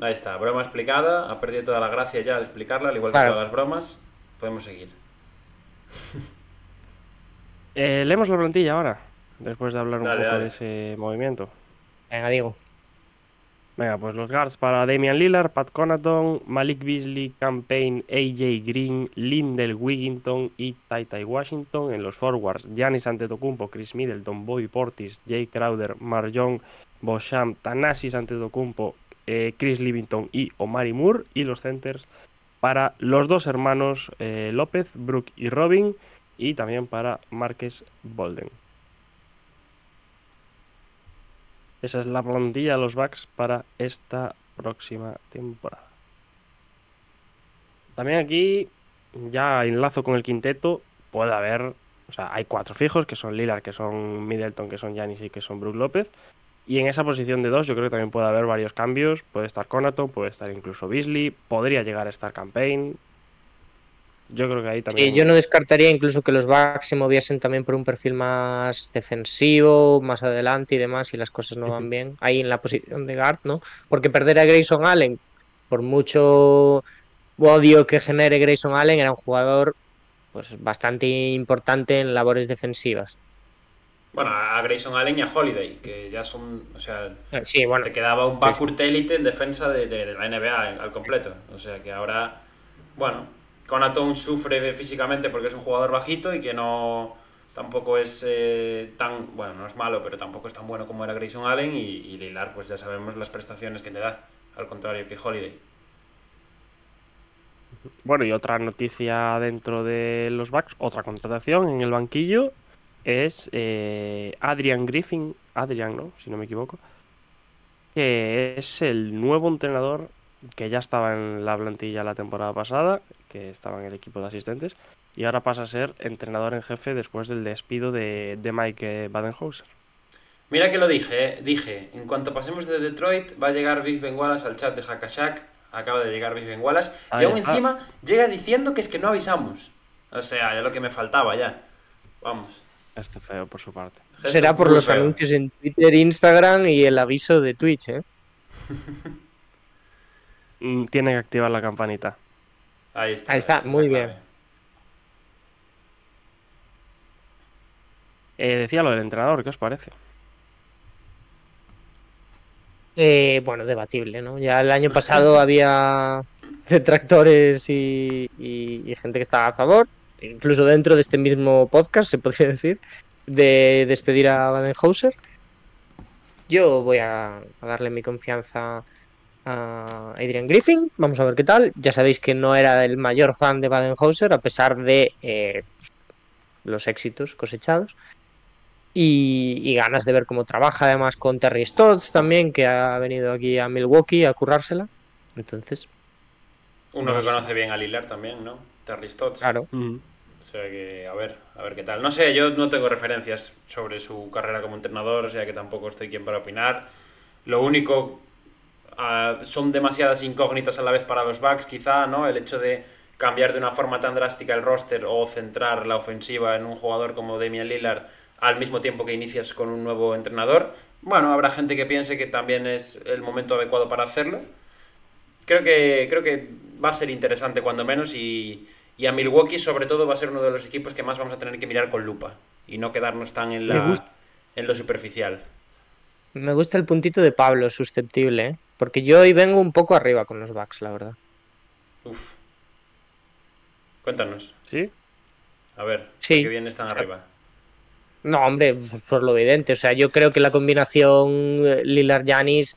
Ahí está, broma explicada. Ha perdido toda la gracia ya al explicarla, al igual que Claro. todas las bromas. Podemos seguir. *laughs* Eh, leemos la plantilla ahora, después de hablar un Dale, poco dale. de ese movimiento. Venga, digo. Venga, pues los guards para Damian Lillard, Pat Connaughton, Malik Beasley, Campaign, AJ Green, Lindell Wigginton y Tai Tai Washington. En los forwards, Giannis Antetokounmpo, Chris Middleton, Bobby Portis, Jay Crowder, Marjon Bosham, Thanasis Antetokounmpo, eh, Chris Livington y Omari Moore. Y los centers para los dos hermanos eh, López, Brook y Robin. Y también para Marques Bolden. Esa es la plantilla de los Bucks para esta próxima temporada. También aquí, ya enlazo con el quinteto, puede haber, o sea, hay cuatro fijos, que son Lillard, que son Middleton, que son Giannis y que son Brook López. Y en esa posición de dos yo creo que también puede haber varios cambios. Puede estar Conaton, puede estar incluso Beasley, podría llegar a estar Campaign. Yo creo que ahí también... Sí, yo no descartaría incluso que los Bucks se moviesen también por un perfil más defensivo, más adelante y demás, y las cosas no van bien. Ahí en la posición de guard, ¿no? Porque perder a Grayson Allen, por mucho odio que genere Grayson Allen, era un jugador pues bastante importante en labores defensivas. Bueno, a Grayson Allen y a Holiday, que ya son. O sea, Sí, bueno, te quedaba un backcourt élite en defensa de, de- de la NBA al completo. O sea que ahora, bueno, Conaton sufre físicamente porque es un jugador bajito y que no tampoco es eh, tan, bueno, no es malo, pero tampoco es tan bueno como era Grayson Allen y, y Lillard, pues ya sabemos las prestaciones que te da, al contrario que Holiday. Bueno, y otra noticia dentro de los Bucks, otra contratación en el banquillo, es eh, Adrian Griffin, Adrian, ¿no? Si no me equivoco, que es el nuevo entrenador que ya estaba en la plantilla la temporada pasada, que estaba en el equipo de asistentes, y ahora pasa a ser entrenador en jefe después del despido de, de Mike Badenhauser. Mira que lo dije, ¿eh? dije, en cuanto pasemos de Detroit va a llegar Big Ben Wallace al chat de Hackashack, acaba de llegar Big Ben Wallace, Ahí y aún está. encima llega diciendo que es que no avisamos. O sea, ya lo que me faltaba ya. Vamos. Este feo por su parte. Será por muy los feo. anuncios en Twitter, Instagram y el aviso de Twitch, ¿eh? *laughs* Mm, Tiene que activar la campanita. Ahí está. Ahí está, muy bien. clave. Eh, decía lo del entrenador, ¿qué os parece? Eh, bueno, debatible, ¿no? Ya el año pasado había detractores y, y- y gente que estaba a favor, incluso dentro de este mismo podcast, se podría decir, de despedir a Badenhauser. Yo voy a, a darle mi confianza a Adrian Griffin, vamos a ver qué tal. Ya sabéis que no era el mayor fan de Badenhauser, a pesar de eh, los éxitos cosechados. Y, y ganas de ver cómo trabaja además con Terry Stotts también, que ha venido aquí a Milwaukee a currársela. Entonces, Uno No que sé. conoce bien a Lillard también, ¿no? Terry Stotts. claro. O sea que, a ver, a ver qué tal. No sé, yo no tengo referencias sobre su carrera como entrenador, o sea que tampoco estoy quien para opinar. Lo único, ah, son demasiadas incógnitas a la vez para los Bucks, quizá, ¿no? El hecho de cambiar de una forma tan drástica el roster o centrar la ofensiva en un jugador como Damian Lillard al mismo tiempo que inicias con un nuevo entrenador. Bueno, habrá gente que piense que también es el momento adecuado para hacerlo. Creo que, creo que va a ser interesante cuando menos y, y a Milwaukee sobre todo va a ser uno de los equipos que más vamos a tener que mirar con lupa y no quedarnos tan en, la, gusta. en lo superficial. Me gusta el puntito de Pablo, susceptible, ¿eh? porque yo hoy vengo un poco arriba con los Bucks, la verdad. Uf. Cuéntanos, ¿Sí? a ver, Sí. ¿por qué vienes tan arriba? No, hombre, por lo evidente. O sea, yo creo que la combinación Lillard-Janis,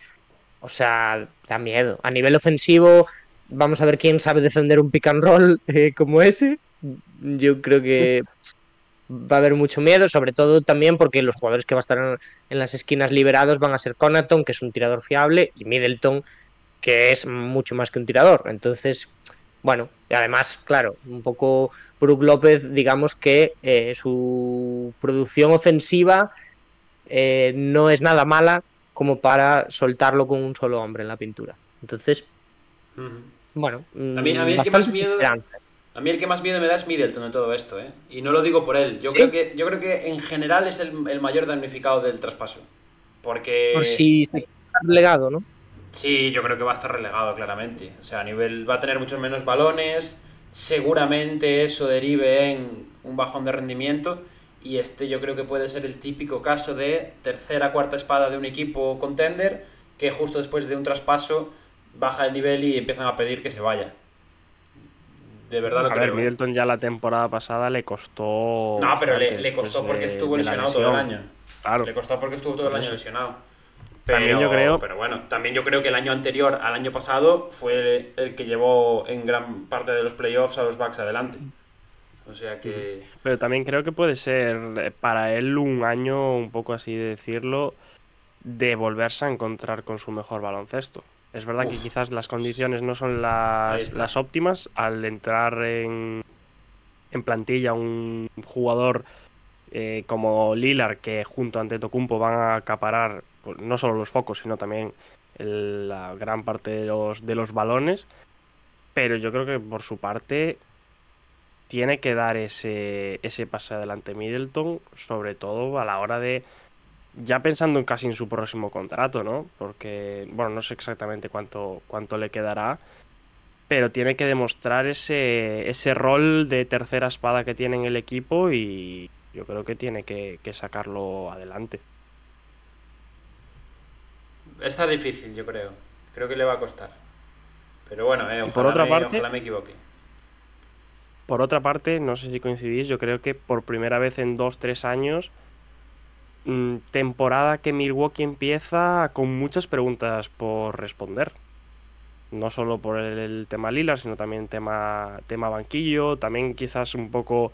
o sea, da miedo. A nivel ofensivo, vamos a ver quién sabe defender un pick and roll eh, como ese. Yo creo que va a haber mucho miedo, sobre todo también porque los jugadores que van a estar en, las esquinas liberados van a ser Conaton, que es un tirador fiable, y Middleton, que es mucho más que un tirador. Entonces, bueno, además, claro, un poco Brook López, digamos que eh, su producción ofensiva eh, no es nada mala como para soltarlo con un solo hombre en la pintura. Entonces, Bueno, A mí- a mí el que más miedo- esperanzas. A mí el que más miedo me da es Middleton en todo esto, ¿eh? Y no lo digo por él. Yo, ¿Sí? creo, que, yo creo que en general es el, el mayor damnificado del traspaso. Porque... Por si se queda legado, ¿no? Sí, yo creo que va a estar relegado claramente. O sea, a nivel va a tener muchos menos balones. Seguramente eso derive en un bajón de rendimiento. Y este yo creo que puede ser el típico caso de tercera, cuarta espada de un equipo contender que justo después de un traspaso baja el nivel y empiezan a pedir que se vaya. De verdad lo A ver, creo. Middleton ya la temporada pasada le costó. No, pero le, costó porque estuvo lesionado todo el año. Claro. Le costó porque estuvo todo el año lesionado. Pero, También yo creo- pero bueno, también yo creo que el año anterior al año pasado fue el que llevó en gran parte de los playoffs a los Bucks adelante. O sea que. Pero también creo que puede ser eh, para él un año, un poco así de decirlo, de volverse a encontrar con su mejor baloncesto. Es verdad que quizás las condiciones no son las, óptimas. Al entrar en, en plantilla un jugador eh, como Lilar que junto a Antetokounmpo van a acaparar pues, no solo los focos sino también el- la gran parte de los, de los balones. Pero yo creo que por su parte tiene que dar ese, ese pase adelante Middleton, sobre todo a la hora de, ya pensando en casi en su próximo contrato, ¿no? Porque, bueno, no sé exactamente cuánto, cuánto le quedará, pero tiene que demostrar ese, ese rol de tercera espada que tiene en el equipo y yo creo que tiene que, que sacarlo adelante. Está difícil, yo creo. Creo que le va a costar. Pero bueno, eh, ojalá, por otra me, parte- ojalá me equivoque. Por otra parte, no sé si coincidís, yo creo que por primera vez en dos, tres años, temporada que Milwaukee empieza con muchas preguntas por responder. No solo por el, tema Lillard, sino también tema, tema banquillo, también quizás un poco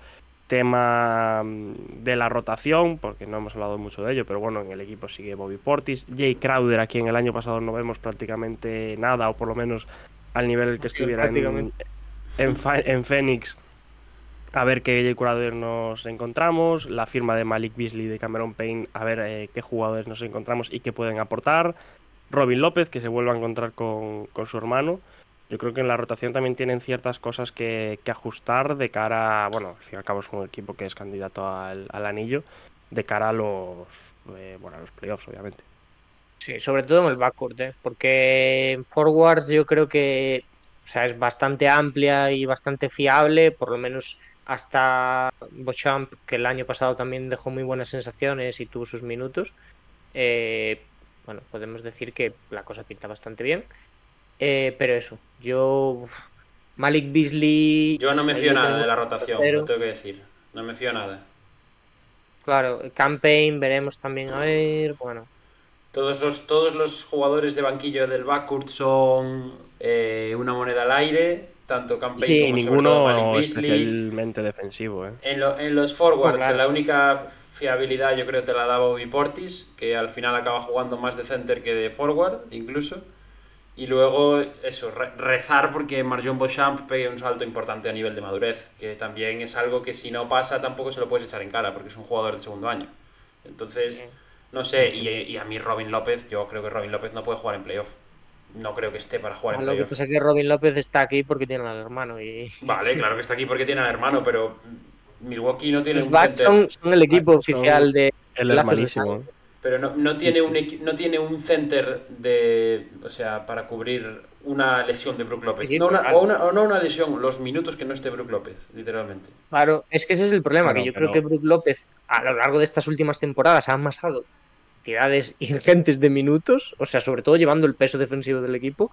tema mm, de la rotación, porque no hemos hablado mucho de ello, pero bueno, en el equipo sigue Bobby Portis, Jay Crowder, a quien el año pasado no vemos prácticamente nada, o por lo menos al nivel que estuviera en, en, en Phoenix. A ver qué Crowder nos encontramos, la firma de Malik Beasley de Cameron Payne, a ver eh, qué jugadores nos encontramos y qué pueden aportar. Robin López, que se vuelve a encontrar con, con su hermano. Yo creo que en la rotación también tienen ciertas cosas que, que ajustar de cara, a, bueno, al fin y al cabo es un equipo que es candidato al, al anillo, de cara a los, eh, bueno, a los playoffs, obviamente. Sí, sobre todo en el backcourt, ¿eh? porque en forwards yo creo que o sea, es bastante amplia y bastante fiable, por lo menos hasta Beauchamp, que el año pasado también dejó muy buenas sensaciones y tuvo sus minutos. Eh, bueno, podemos decir que la cosa pinta bastante bien. Eh, pero eso, yo. uf, Malik Beasley. Yo no me fío nada de la rotación, lo tengo que decir. No me fío nada. Claro, Campaign veremos también a ver. Bueno, Todos los, todos los jugadores de banquillo del backcourt son eh, una moneda al aire, tanto Campaign Sí, Y como sobre todo Malik ninguno Beasley. especialmente defensivo, ¿eh? En, lo- en los forwards, claro. la única fiabilidad yo creo te la da Bobby Portis, que al final acaba jugando más de center que de forward, incluso. Y luego, eso, re- rezar porque Marjon Beauchamp pegue un salto importante a nivel de madurez, que también es algo que si no pasa tampoco se lo puedes echar en cara, porque es un jugador de segundo año. Entonces, Sí. no sé, y, y a mí Robin López, yo creo que Robin López no puede jugar en playoff. No creo que esté para jugar en lo que pasa es que Robin López está aquí porque tiene al hermano y. Vale, claro que está aquí porque tiene al hermano, pero Milwaukee no tiene Los un Bucks center. son, son el equipo Bucks son- oficial de. El de hermanísimo. Pero no, no tiene Sí, un no tiene un center de. O sea, para cubrir una lesión de Brook López. No una, o, una, o no una lesión, los minutos que no esté Brook López, literalmente. Claro, es que ese es el problema, que yo pero- creo que Brook López a lo largo de estas últimas temporadas ha amasado cantidades *laughs* ingentes de minutos, o sea, sobre todo llevando el peso defensivo del equipo.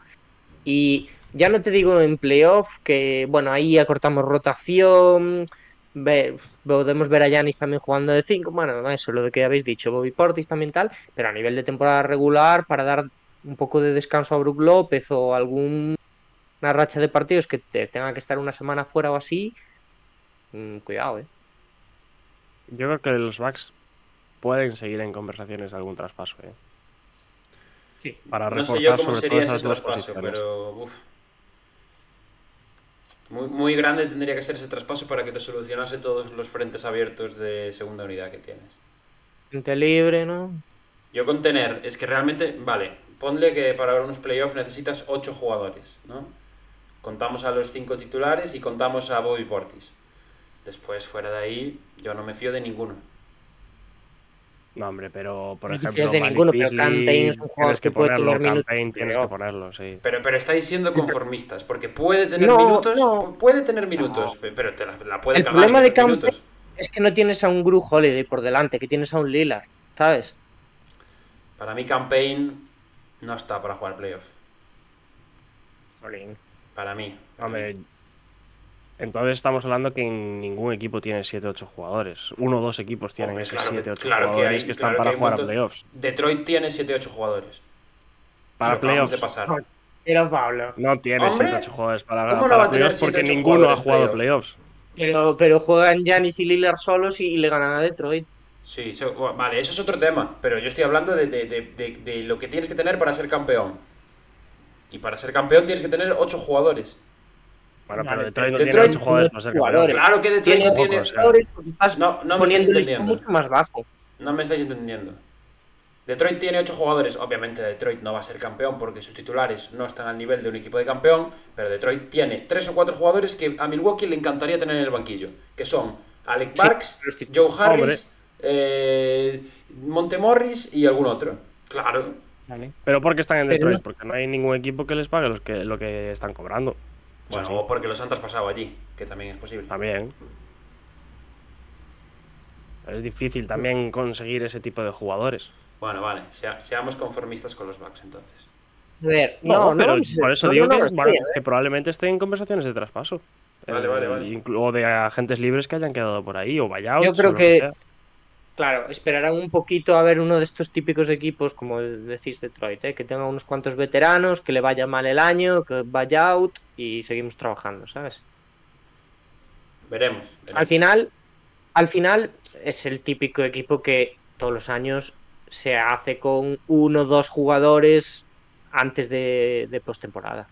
Y ya no te digo en playoff, que bueno, ahí acortamos rotación, ve- podemos ver a Yanis también jugando de 5, bueno, eso, lo que habéis dicho, Bobby Portis también tal, pero a nivel de temporada regular, para dar un poco de descanso a Brook López o algún una racha de partidos que te tenga que estar una semana fuera o así, mm, cuidado, eh. Yo creo que los Bucks pueden seguir en conversaciones de algún traspaso, ¿eh? Sí. Para No reforzar sé yo cómo sobre sería todo ese esas dos traspaso, posiciones. pero. uf. Muy, muy grande tendría que ser ese traspaso para que te solucionase todos los frentes abiertos de segunda unidad que tienes. Gente libre, ¿no? Yo con tener, es que realmente, vale, ponle que para unos playoffs necesitas 8 jugadores, ¿no? Contamos a los cinco titulares y contamos a Bobby Portis. Después, fuera de ahí, yo no me fío de ninguno. No, hombre, pero por No ejemplo, fías de ninguno, pero Campaign es un jugador tienes que puede ponerlo, tener minutos, Campaign tienes que ponerlo, sí. Pero, pero estáis siendo conformistas, porque puede tener No, minutos, no. puede tener minutos, pe- pero te la, la puede El cagar problema de Campaign- minutos. Es que no tienes a un Gru Holiday por delante, que tienes a un Lillard, ¿sabes? Para mí, Campaign no está para jugar playoff. Para mí. Hombre, entonces estamos hablando que en ningún equipo tiene 7-8 jugadores. Uno o dos equipos tienen Hombre, esos claro que- 7-8 claro que jugadores que, hay- están claro que para un jugar a playoffs. Detroit tiene 7-8 jugadores. Para playoffs de pasar. Pero Pablo. no tiene Hombre, 7-8 jugadores para, ¿cómo no para va a tener playoffs porque 7-8 ninguno ha jugado playoff? playoffs. Pero, pero juegan Giannis y Lillard solos y, y le ganan a Detroit. Sí, so- bueno, vale, eso es otro tema. Pero yo estoy hablando de, de- de- de- de lo que tienes que tener para ser campeón. Y para ser campeón tienes que tener 8 jugadores. Bueno, Vale, pero Detroit no Detroit tiene 8 tiene jugadores para ser jugadores. Claro que Detroit Tiene no tiene. jugadores porque estás No, no me poniendo estáis el listón entendiendo. mucho más bajo. No me estáis entendiendo. Detroit tiene 8 jugadores. Obviamente Detroit no va a ser campeón porque sus titulares no están al nivel de un equipo de campeón. Pero Detroit tiene 3 o 4 jugadores que a Milwaukee le encantaría tener en el banquillo. Que son Alec Sí, tit- Joe Harris, eh, Montemorris y algún otro. Claro. Vale. Pero ¿por qué están en Detroit? Porque no hay ningún equipo que les pague los que, lo que están cobrando. Bueno, o porque los han traspasado allí, que también es posible. también. Es difícil también conseguir ese tipo de jugadores. Bueno, vale, sea- seamos conformistas con los Bucks entonces. A ver, No, no, no, pero a- por eso no, digo no, que, no, bueno, ¿eh? que probablemente estén en conversaciones de traspaso. Vale, Eh, vale, vale. inclu- O de agentes libres que hayan quedado por ahí, o buyouts. Yo creo o lo que-. Claro, esperarán un poquito a ver uno de estos típicos equipos, como decís Detroit, ¿eh? que tenga unos cuantos veteranos, que le vaya mal el año, que vaya out y seguimos trabajando, ¿sabes? Veremos. veremos. Al final, al final es el típico equipo que todos los años se hace con uno o dos jugadores antes de, de postemporada.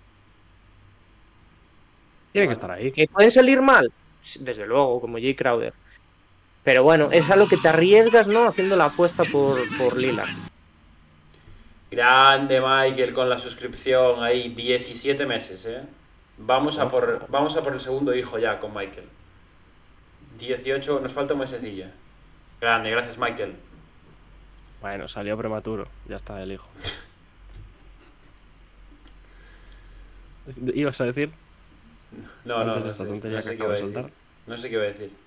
Tiene que estar ahí. ¿Que pueden salir mal? Desde luego, como Jay Crowder. Pero bueno, es a lo que te arriesgas, ¿no? Haciendo la apuesta por, por Lillard. Grande Michael con la suscripción ahí, 17 meses, ¿eh? Vamos a por, vamos a por el segundo hijo ya con Michael. 18, nos falta un mesecillo. Grande, gracias Michael. Bueno, salió prematuro. Ya está el hijo. *laughs* ¿Ibas a decir? No, no, no sé, no sé qué iba a de decir.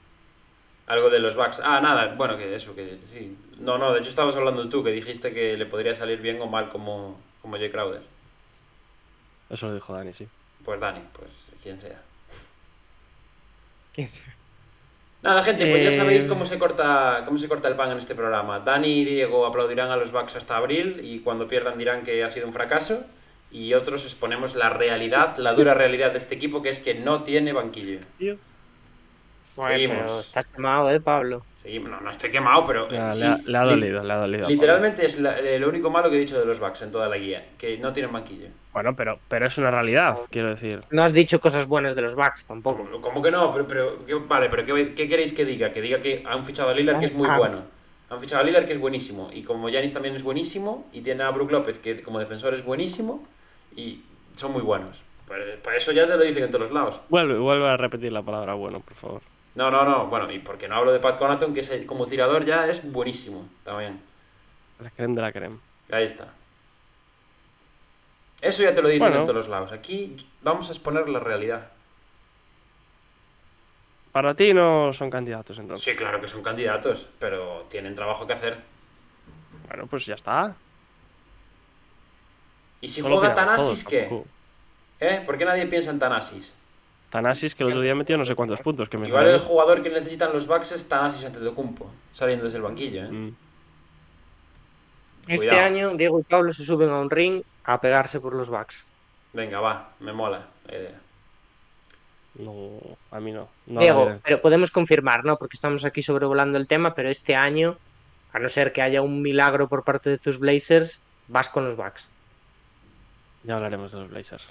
Algo de los Bucks. Ah, nada, bueno, que eso, que sí. No, no, de hecho estabas hablando tú, que dijiste que le podría salir bien o mal como, como Jay Crowder. Eso lo dijo Dani, sí. Pues Dani, pues quien sea. Nada, gente, pues ya Eh, sabéis cómo se corta cómo se corta el pan en este programa. Dani y Diego aplaudirán a los Bucks hasta abril y cuando pierdan dirán que ha sido un fracaso. Y otros exponemos la realidad, la dura realidad de este equipo, que es que no tiene banquillo. Pero estás quemado, ¿eh, Pablo? Seguimos. No, no estoy quemado, pero. eh, Le ha, sí, le ha- le ha li- dolido, le ha dolido. Literalmente es la- eh, lo único malo que he dicho de los Bucks en toda la guía, que no tienen banquillo. Bueno, pero, pero es una realidad, quiero decir. No has dicho cosas buenas de los Bucks tampoco. ¿Cómo, cómo que no? Pero, pero ¿qué- vale, pero ¿qué, qué queréis que diga? Que diga que han fichado a Lillard, que es muy Ah. bueno. Han fichado a Lillard, que es buenísimo. Y como Yanis también es buenísimo, y tiene a Brook López, que como defensor es buenísimo, y son muy buenos. Pues, para eso ya te lo dicen en todos los lados. Vuelve, vuelve a repetir la palabra bueno, por favor. No, no, no. Bueno, y porque no hablo de Pat Connaughton, que es el- como tirador ya es buenísimo también. La creme de la creme. Ahí está. Eso ya te lo dicen Bueno. en todos los lados. Aquí vamos a exponer la realidad. Para ti no son candidatos, entonces. Sí, claro que son candidatos, pero tienen trabajo que hacer. Bueno, pues ya está. ¿Y si Solo juega Tanasis qué? ¿Eh? ¿Por qué nadie piensa en Tanasis? Tanasis, que el otro día metió no sé cuántos puntos. Que me Igual el jugador que necesitan los Bucks es Tanasis Antetokounmpo, saliendo desde el banquillo, ¿eh? Mm. Este Cuidado. año Diego y Pablo se suben a un ring a pegarse por los Bucks. Venga, va, me mola la idea. No, a mí no. No, Diego, pero podemos confirmar, ¿no? Porque estamos aquí sobrevolando el tema, pero este año, a no ser que haya un milagro por parte de tus Blazers, vas con los Bucks. ya hablaremos de los Blazers.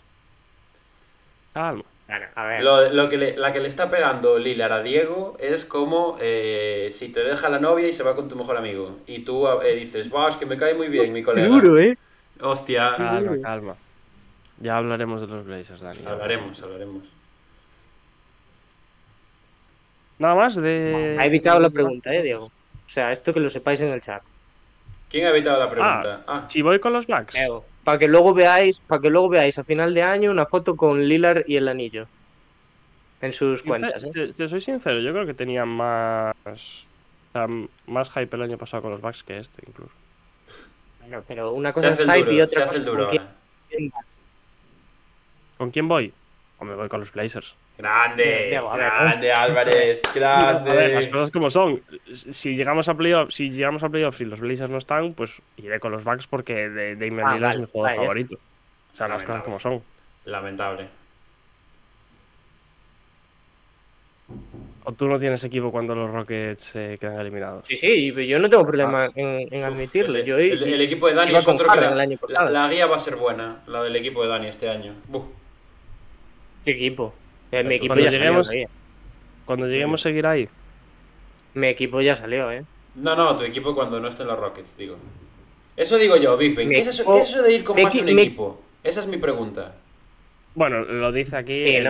Calma. Bueno, a ver. Lo, lo que le- la que le está pegando Lillard a Diego es como eh, si te deja la novia y se va con tu mejor amigo. Y tú eh, dices, wow, es que me cae muy bien mi colega. duro, ¿eh? Hostia. Calma, calma. Ya hablaremos de los Blazers, Dani. Hablaremos, hablaremos. Nada más de. Ha evitado la pregunta, eh, Diego. O sea, esto que lo sepáis en el chat. ¿Quién ha evitado la pregunta? Ah, Si voy con los Bucks. Para que luego veáis, para que luego veáis a final de año una foto con Lilar y el anillo. En sus Sincer- cuentas, ¿eh? te, te soy sincero, yo creo que tenía más. o sea, más hype el año pasado con los Bucks que este, incluso. Bueno, pero una cosa es el hype y duro, otra cosa vas. ¿Con quién voy? O me voy con los Blazers. Grande, Diego, a ver, grande Álvarez, grande. A ver, las cosas como son. Si llegamos a playoffs, si llegamos a playoffs y los Blazers no están, pues iré con los Bucks porque Damian Ah, Lillard vale, es mi jugador vale, favorito. O sea, las cosas como son. Lamentable. O tú no tienes equipo cuando los Rockets se quedan eliminados. Sí, sí, yo no tengo problema en, en Uf, admitirlo. el, Yo el- el equipo de Dani es otro que la, el año la- pasado. la guía va a ser buena, la del equipo de Dani este año. Buf. ¿Qué equipo? Eh, mi equipo Cuando ya lleguemos- salió. oye. Cuando lleguemos, seguir ahí. Mi equipo ya salió, ¿eh? No, no, tu equipo cuando no estén los Rockets, digo. Eso digo yo, Big Ben. ¿Qué es, eso, equipo- qué es eso de ir con mi más de un mi- equipo? Esa es mi pregunta. Bueno, lo dice aquí Sí, el,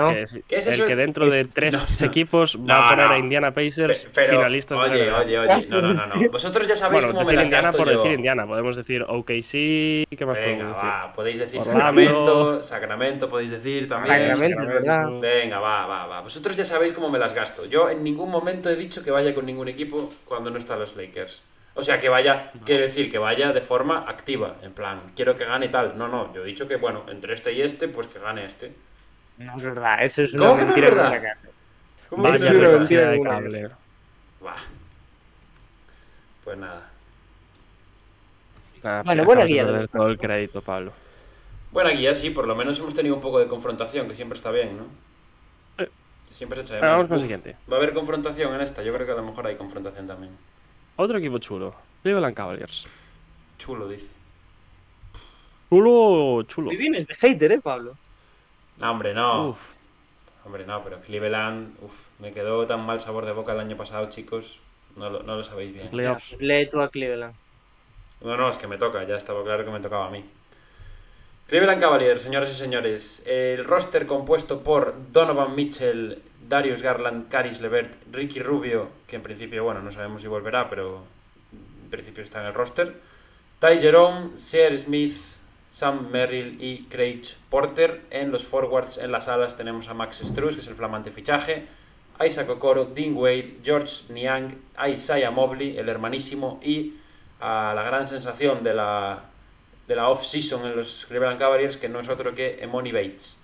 que, es- que dentro de Es- tres no, no. equipos va No, a poner no. a Indiana Pacers Pe- pero, finalistas de oye, la NBA. oye, oye, no, no, no, no. *laughs* Vosotros ya sabéis Bueno, cómo me decir las Indiana gasto por yo. decir Indiana. Podemos decir OKC. ¿Qué más Venga, podemos decir? va, podéis decir Orlando. Sacramento, Sacramento podéis decir también. Sacramento, es verdad. Venga, va, va, va. Vosotros ya sabéis cómo me las gasto. Yo en ningún momento he dicho que vaya con ningún equipo cuando no están los Lakers. O sea, que vaya, quiero decir, que vaya de forma activa, en plan, quiero que gane tal. No, no, yo he dicho que, bueno, entre este y este, pues que gane este. No es verdad, eso es ¿Cómo una que no es mentira. verdad? que. ¿Cómo Vaya Es una no? mentira de cable. Buah. Pues nada. Bueno, buena guía de todo el crédito, Pablo. Buena guía, sí, por lo menos hemos tenido un poco de confrontación, que siempre está bien, ¿no? Eh. Siempre se echa de vamos con el siguiente. Va a haber confrontación en esta, yo creo que a lo mejor hay confrontación también. Otro equipo chulo. Cleveland Cavaliers. Chulo, dice. Chulo, chulo. Vienes de hater, ¿eh, Pablo? No, hombre, no. Uf. Hombre, no, pero Cleveland, uf, me quedó tan mal sabor de boca el año pasado, chicos. No lo, no lo sabéis bien. Playoffs. Lee tú a Cleveland. No, no, es que me toca, ya estaba claro que me tocaba a mí. Cleveland Cavaliers, señoras y señores. El roster compuesto por Donovan Mitchell, Darius Garland, Caris Levert, Ricky Rubio, que en principio, bueno, no sabemos si volverá, pero en principio está en el roster. Ty Jerome, Sear Smith, Sam Merrill y Craig Porter. En los forwards, en las alas, tenemos a Max Struz, que es el flamante fichaje. Isaac Okoro, Dean Wade, George Niang, Isaiah Mobley, el hermanísimo, y a la gran sensación de la, de la off-season en los Cleveland Cavaliers, que no es otro que Emoni Bates.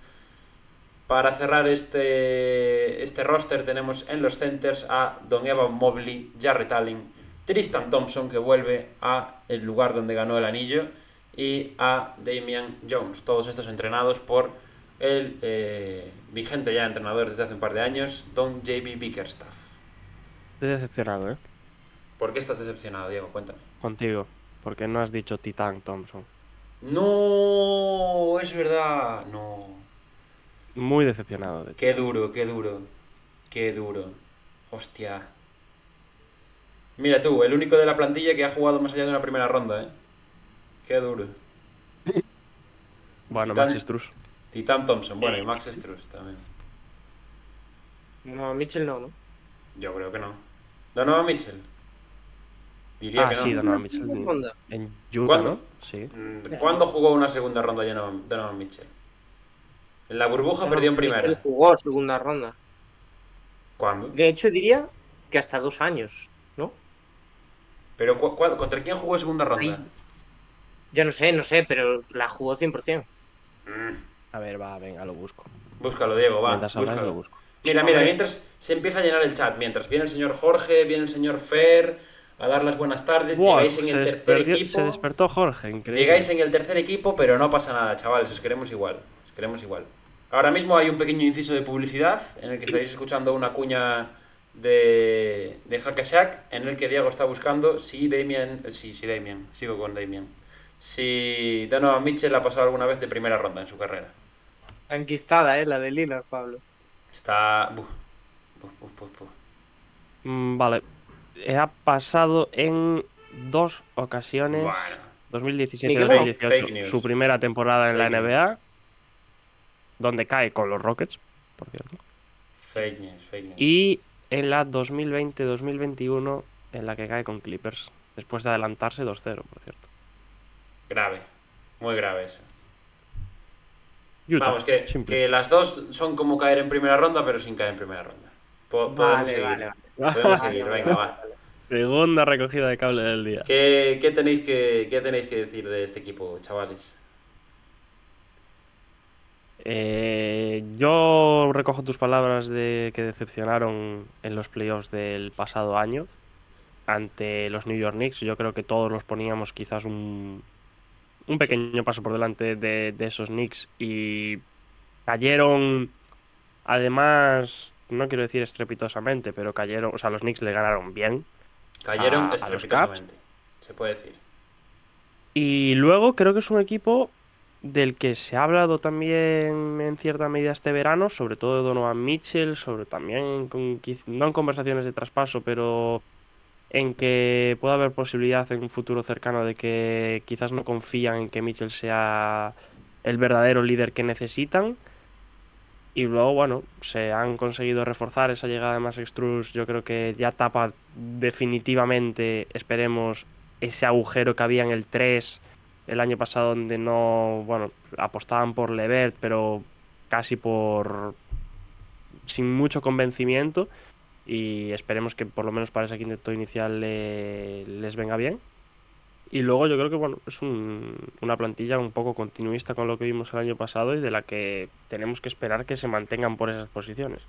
Para cerrar este, este roster tenemos en los centers a Don Evan Mobley, Jarrett Allen, Tristan Thompson, que vuelve a el lugar donde ganó el anillo, y a Damian Jones. Todos estos entrenados por el eh, vigente ya entrenador desde hace un par de años, Don JB Bickerstaff. Estoy decepcionado, ¿eh? ¿Por qué estás decepcionado, Diego? Cuéntame. Contigo. Porque no has dicho Titan Thompson. No, es verdad. No. Muy decepcionado de ti. Qué duro, qué duro. Qué duro. Hostia. Mira tú, el único de la plantilla que ha jugado más allá de una primera ronda, ¿eh? Qué duro. Bueno, Max Struz. Titan Thompson, bueno, y Max Struz también. No, Mitchell no, ¿no? Yo creo que no. Donovan Mitchell. Diría Ah, que no. sí, Donovan Mitchell. Segunda ronda. En Utah, ¿Cuándo? ¿no? Sí. Mm, ¿Cuándo jugó una segunda ronda Donovan Mitchell? En la burbuja perdió en primera. Jugó segunda ronda. ¿Cuándo? De hecho, diría que hasta dos años, ¿no? Pero cu- cu- ¿contra quién jugó segunda ronda? Ay. Ya no sé, no sé, pero la jugó 100%. Mm, A ver, va, venga, lo busco. Búscalo, Diego, va. Búscalo. lo busco. Mira, mira, mientras se empieza a llenar el chat, mientras viene el señor Jorge, viene el señor Fer a dar las buenas tardes, llegáis en el tercer equipo. se despertó Jorge, increíble. Llegáis en el tercer equipo, pero no pasa nada, chavales, os queremos igual. Os queremos igual. Ahora mismo hay un pequeño inciso de publicidad en el que estaréis escuchando una cuña de, de Hackashack en el que Diego está buscando si Damien. Sí, sí, Damien. Sigo con Damien. Si Donovan Mitchell ha pasado alguna vez de primera ronda en su carrera. Enquistada, ¿eh? La de Lillard, Pablo. Está. buf, buf, buf, buf, buf. Mm, vale. Eh, Ha pasado en dos ocasiones. Bueno. 2017 y Fake- 2018. fake news. su primera temporada en la news. Donde cae con los Rockets, por cierto. Fake news, fake news. Y en la 2020-2021, en la que cae con Clippers, después de adelantarse 2-0, por cierto. Grave. Muy grave eso. Utah, Vamos, que, que las dos son como caer en primera ronda, pero sin caer en primera ronda. Po- podemos Vale, seguir. vale, vale. Podemos *laughs* seguir, venga, va. Segunda recogida de cable del día. ¿Qué, qué tenéis que, ¿Qué tenéis que decir de este equipo, chavales? Eh, yo recojo tus palabras de que decepcionaron en los playoffs del pasado año ante los New York Knicks. Yo creo que todos los poníamos quizás un, un pequeño paso por delante de, de esos Knicks y cayeron, además, no quiero decir estrepitosamente, pero cayeron, o sea, los Knicks le ganaron bien. Cayeron A- estrepitosamente, se puede decir. Y luego creo que es un equipo del que se ha hablado también en cierta medida este verano, sobre todo de Donovan Mitchell, sobre también, no en conversaciones de traspaso, pero en que puede haber posibilidad en un futuro cercano de que quizás no confían en que Mitchell sea el verdadero líder que necesitan. Y luego, bueno, se han conseguido reforzar esa llegada de Max Struz. Yo creo que ya tapa definitivamente, esperemos, ese agujero que había en el 3 el año pasado donde no, bueno, apostaban por Levert, pero casi por sin mucho convencimiento y esperemos que por lo menos para ese quinteto inicial le- les venga bien. Y luego yo creo que bueno, es un- una plantilla un poco continuista con lo que vimos el año pasado y de la que tenemos que esperar que se mantengan por esas posiciones.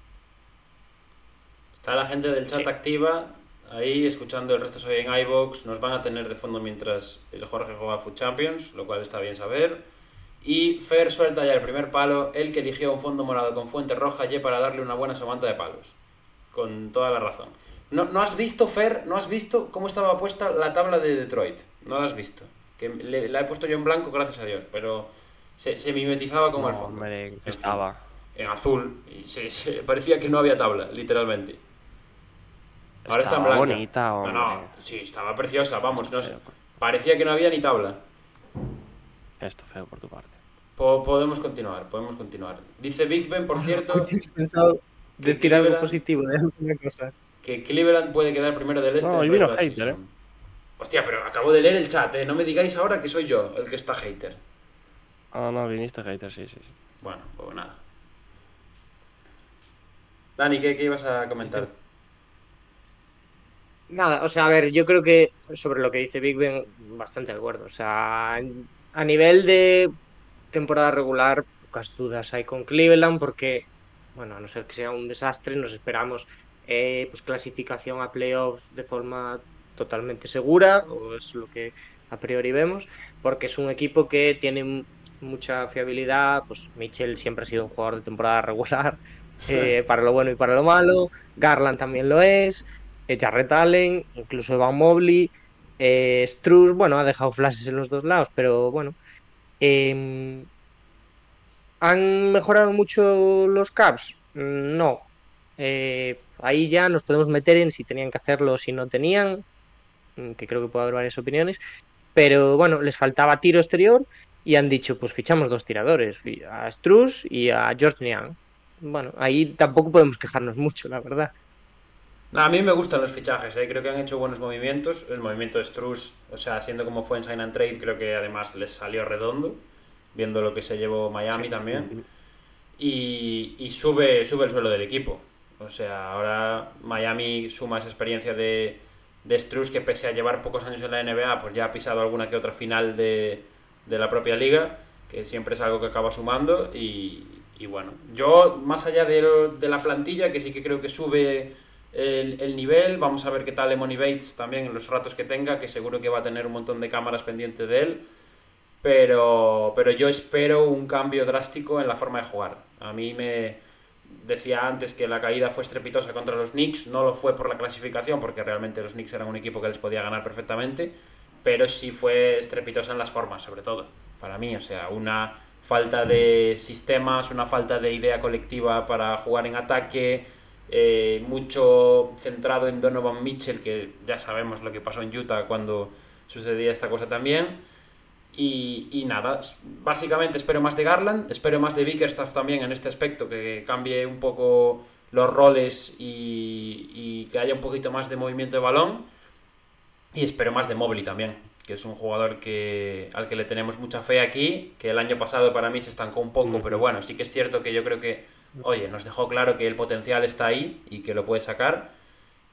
Está la gente del chat activa, ahí escuchando el resto soy en iBox. Nos van a tener de fondo mientras el Jorge juega Food Champions, lo cual está bien saber. Y Fer suelta ya el primer palo, el que eligió un fondo morado con fuente roja y para darle una buena somanta de palos. Con toda la razón. ¿No, ¿No has visto, Fer? ¿No has visto cómo estaba puesta la tabla de Detroit? No la has visto. Que le- la he puesto yo en blanco, gracias a Dios, pero se, se mimetizaba el No, fondo. hombre, estaba. en azul y se, se- parecía que no había tabla, literalmente. Ahora está en Estaba blanca. bonita, no, no, hombre. sí, estaba preciosa, vamos, no sé. Feo. Parecía que no había ni tabla. Esto feo por tu parte. Po- podemos continuar, podemos continuar. Dice Big Ben, por *laughs* cierto, ¿Tienes pensado decir algo positivo de alguna cosa? que Cleveland puede quedar primero del este. No, hoy vino hater, season. Hostia, pero acabo de leer el chat, ¿eh? No me digáis ahora que soy yo el que está hater. Ah, no, viniste hater, sí, sí. sí. Bueno, pues nada. Dani, ¿qué, qué ibas a comentar? Nada, o sea, a ver, yo creo que sobre lo que dice Big Ben, bastante de acuerdo. O sea, a nivel de temporada regular, pocas dudas hay con Cleveland, porque, bueno, a no ser que sea un desastre, nos esperamos eh, pues clasificación a playoffs de forma totalmente segura, o es lo que a priori vemos, porque es un equipo que tiene mucha fiabilidad, pues Mitchell siempre ha sido un jugador de temporada *laughs* regular, eh, para lo bueno y para lo malo, Garland también lo es, Jarrett Allen, incluso Evan Mobley, eh, Struz, bueno, ha dejado flashes en los dos lados, pero bueno. Em, ¿Han mejorado mucho los Caps? Mm, No. Eh, ahí ya nos podemos meter en si tenían que hacerlo o si no tenían, mm, que creo que puede haber varias opiniones. Pero bueno, les faltaba tiro exterior y han dicho, pues fichamos dos tiradores, a Struz y a George Niang. Bueno, ahí tampoco podemos quejarnos mucho, la verdad. A mí me gustan los fichajes, ¿eh? creo que han hecho buenos movimientos. El movimiento de Struz, o sea, siendo como fue en Sign and Trade, creo que además les salió redondo, viendo lo que se llevó Miami también. Y, y sube, sube el suelo del equipo. O sea, ahora Miami suma esa experiencia de, de Struz que pese a llevar pocos años en la NBA, pues ya ha pisado alguna que otra final de, de la propia liga, que siempre es algo que acaba sumando. Y, y bueno, yo más allá de, lo- de la plantilla, que sí que creo que sube el, el nivel, vamos a ver qué tal Emoni Bates también en los ratos que tenga, que seguro que va a tener un montón de cámaras pendientes de él. Pero, pero yo espero un cambio drástico en la forma de jugar. A mí me decía antes que la caída fue estrepitosa contra los Knicks, no lo fue por la clasificación, porque realmente los Knicks eran un equipo que les podía ganar perfectamente, pero sí fue estrepitosa en las formas, sobre todo, para mí. O sea, una falta de sistemas, una falta de idea colectiva para jugar en ataque, eh, mucho centrado en Donovan Mitchell, que ya sabemos lo que pasó en Utah cuando sucedía esta cosa también. Y, y nada, básicamente espero más de Garland, espero más de Bickerstaff también en este aspecto, que cambie un poco los roles y, y que haya un poquito más de movimiento de balón. Y espero más de Mobley también, que es un jugador que, al que le tenemos mucha fe aquí, que el año pasado para mí se estancó un poco, pero bueno, sí que es cierto que yo creo que, oye, nos dejó claro que el potencial está ahí y que lo puede sacar.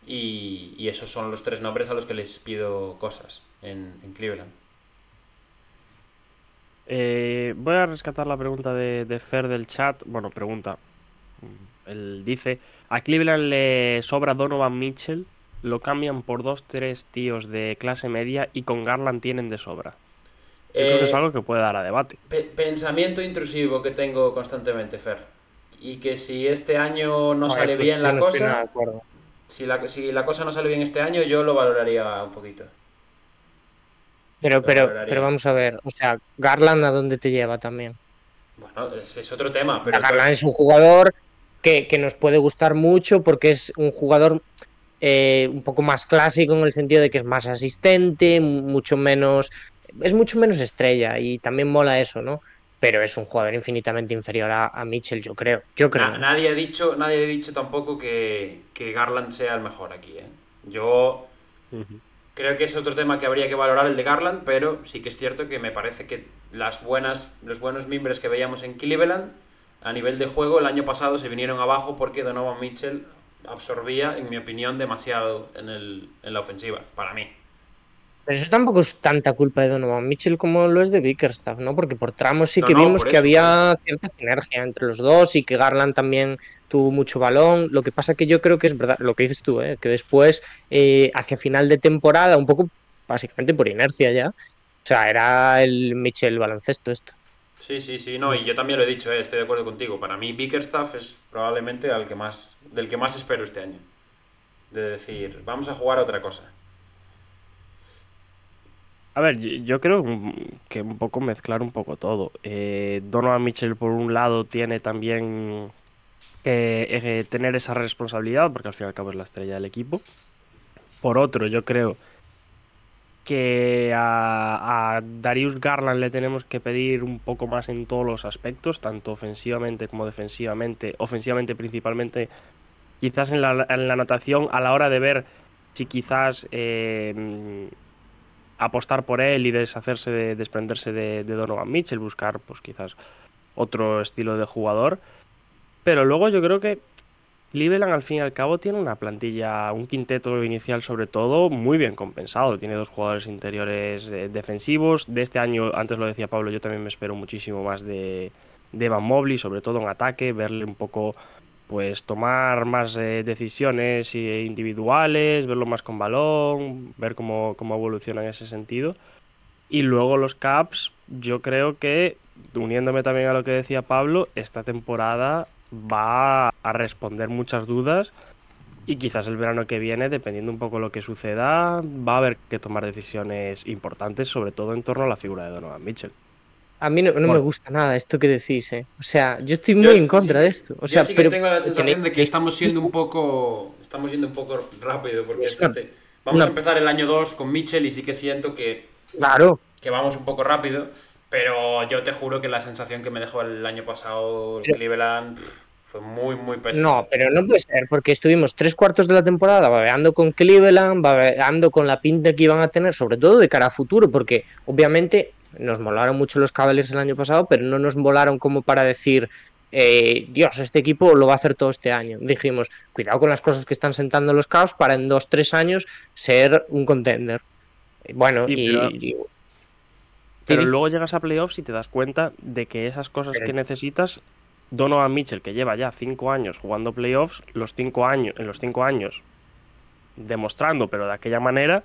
Y, y esos son los tres nombres a los que les pido cosas en, en Cleveland. Eh, voy a rescatar la pregunta de, de Fer del chat. Bueno, pregunta. Él dice: A Cleveland le sobra Donovan Mitchell. Lo cambian por dos, tres tíos de clase media y con Garland tienen de sobra. Yo creo que es Eh, algo que puede dar a debate. Pe- pensamiento intrusivo que tengo constantemente, Fer. Y que si este año no sale pues bien la cosa, si la, si la cosa no sale bien este año, yo lo valoraría un poquito. Pero, Lo pero, valoraría. pero vamos a ver, o sea, Garland a dónde te lleva también. Bueno, es otro tema, pero Garland es un jugador que, que nos puede gustar mucho porque es un jugador eh, un poco más clásico en el sentido de que es más asistente, mu- mucho menos, es mucho menos estrella y también mola eso, ¿no? Pero es un jugador infinitamente inferior a, a Mitchell, yo creo. Yo creo. na- nadie ha dicho, nadie ha dicho tampoco que, que Garland sea el mejor aquí. ¿eh? Yo creo que es otro tema que habría que valorar el de Garland, pero sí que es cierto que me parece que las buenas, los buenos miembros que veíamos en Cleveland a nivel de juego el año pasado se vinieron abajo porque Donovan Mitchell absorbía, en mi opinión, demasiado en, el, en la ofensiva, para mí. Pero eso tampoco es tanta culpa de Donovan Mitchell como lo es de Bickerstaff, ¿no? Porque por tramos sí No, que no, vimos que eso, había cierta sinergia entre los dos y que Garland también tuvo mucho balón. Lo que pasa que yo creo que es verdad, lo que dices tú, ¿eh? que después, eh, hacia final de temporada, un poco básicamente por inercia ya, o sea, era el Mitchell baloncesto esto. Sí, sí, sí, no, y yo también lo he dicho, eh, estoy de acuerdo contigo. Para mí, Bickerstaff es probablemente al que más, del que más espero este año. De decir, vamos a jugar a otra cosa. A ver, yo creo que un poco mezclar un poco todo. Eh, Donovan Mitchell, por un lado, tiene también que eh, tener esa responsabilidad, porque al fin y al cabo es la estrella del equipo. Por otro, yo creo que a, a Darius Garland le tenemos que pedir un poco más en todos los aspectos, tanto ofensivamente como defensivamente. Ofensivamente, principalmente, quizás en la, en anotación, a la hora de ver si quizás eh, apostar por él y deshacerse de, desprenderse de, Donovan Mitchell, buscar pues quizás otro estilo de jugador. Pero luego yo creo que Cleveland al fin y al cabo tiene una plantilla, un quinteto inicial sobre todo muy bien compensado. Tiene dos jugadores interiores eh, defensivos. De este año, antes lo decía Pablo, yo también me espero muchísimo más de, de Evan Mobley, sobre todo en ataque, verle un poco pues tomar más eh, decisiones eh, individuales, verlo más con balón, ver cómo, cómo evoluciona en ese sentido. Y luego los Caps, yo creo que, uniéndome también a lo que decía Pablo, esta temporada va a responder muchas dudas y quizás el verano que viene, dependiendo un poco lo que suceda, va a haber que tomar decisiones importantes, sobre todo en torno a la figura de Donovan Mitchell. A mí no, no me gusta nada esto que decís, ¿eh? O sea, yo estoy muy Yo en contra sí- de esto. O sea, yo sí pero que tengo la sensación tenéis- de que estamos siendo un poco. Estamos yendo un poco rápido. Porque Es este- vamos una- a empezar el año 2 con Mitchell y sí que siento que, Claro, que vamos un poco rápido. Pero yo te juro que la sensación que me dejó el año pasado Pero- Cleveland fue muy, muy pésima. No, pero no puede ser, porque estuvimos tres cuartos de la temporada babeando con Cleveland, babeando con la pinta que iban a tener, sobre todo de cara a futuro, porque obviamente nos molaron mucho los Cavaliers el año pasado, pero no nos molaron como para decir, eh, Dios, este equipo lo va a hacer todo este año. Dijimos, cuidado con las cosas que están sentando los Cavs para en dos, tres años ser un contender. Bueno, Sí, y, pero- y- Pero Sí. luego llegas a playoffs y te das cuenta de que esas cosas que necesitas, Donovan Mitchell, que lleva ya cinco años jugando playoffs, los cinco años, en los cinco años demostrando, pero de aquella manera,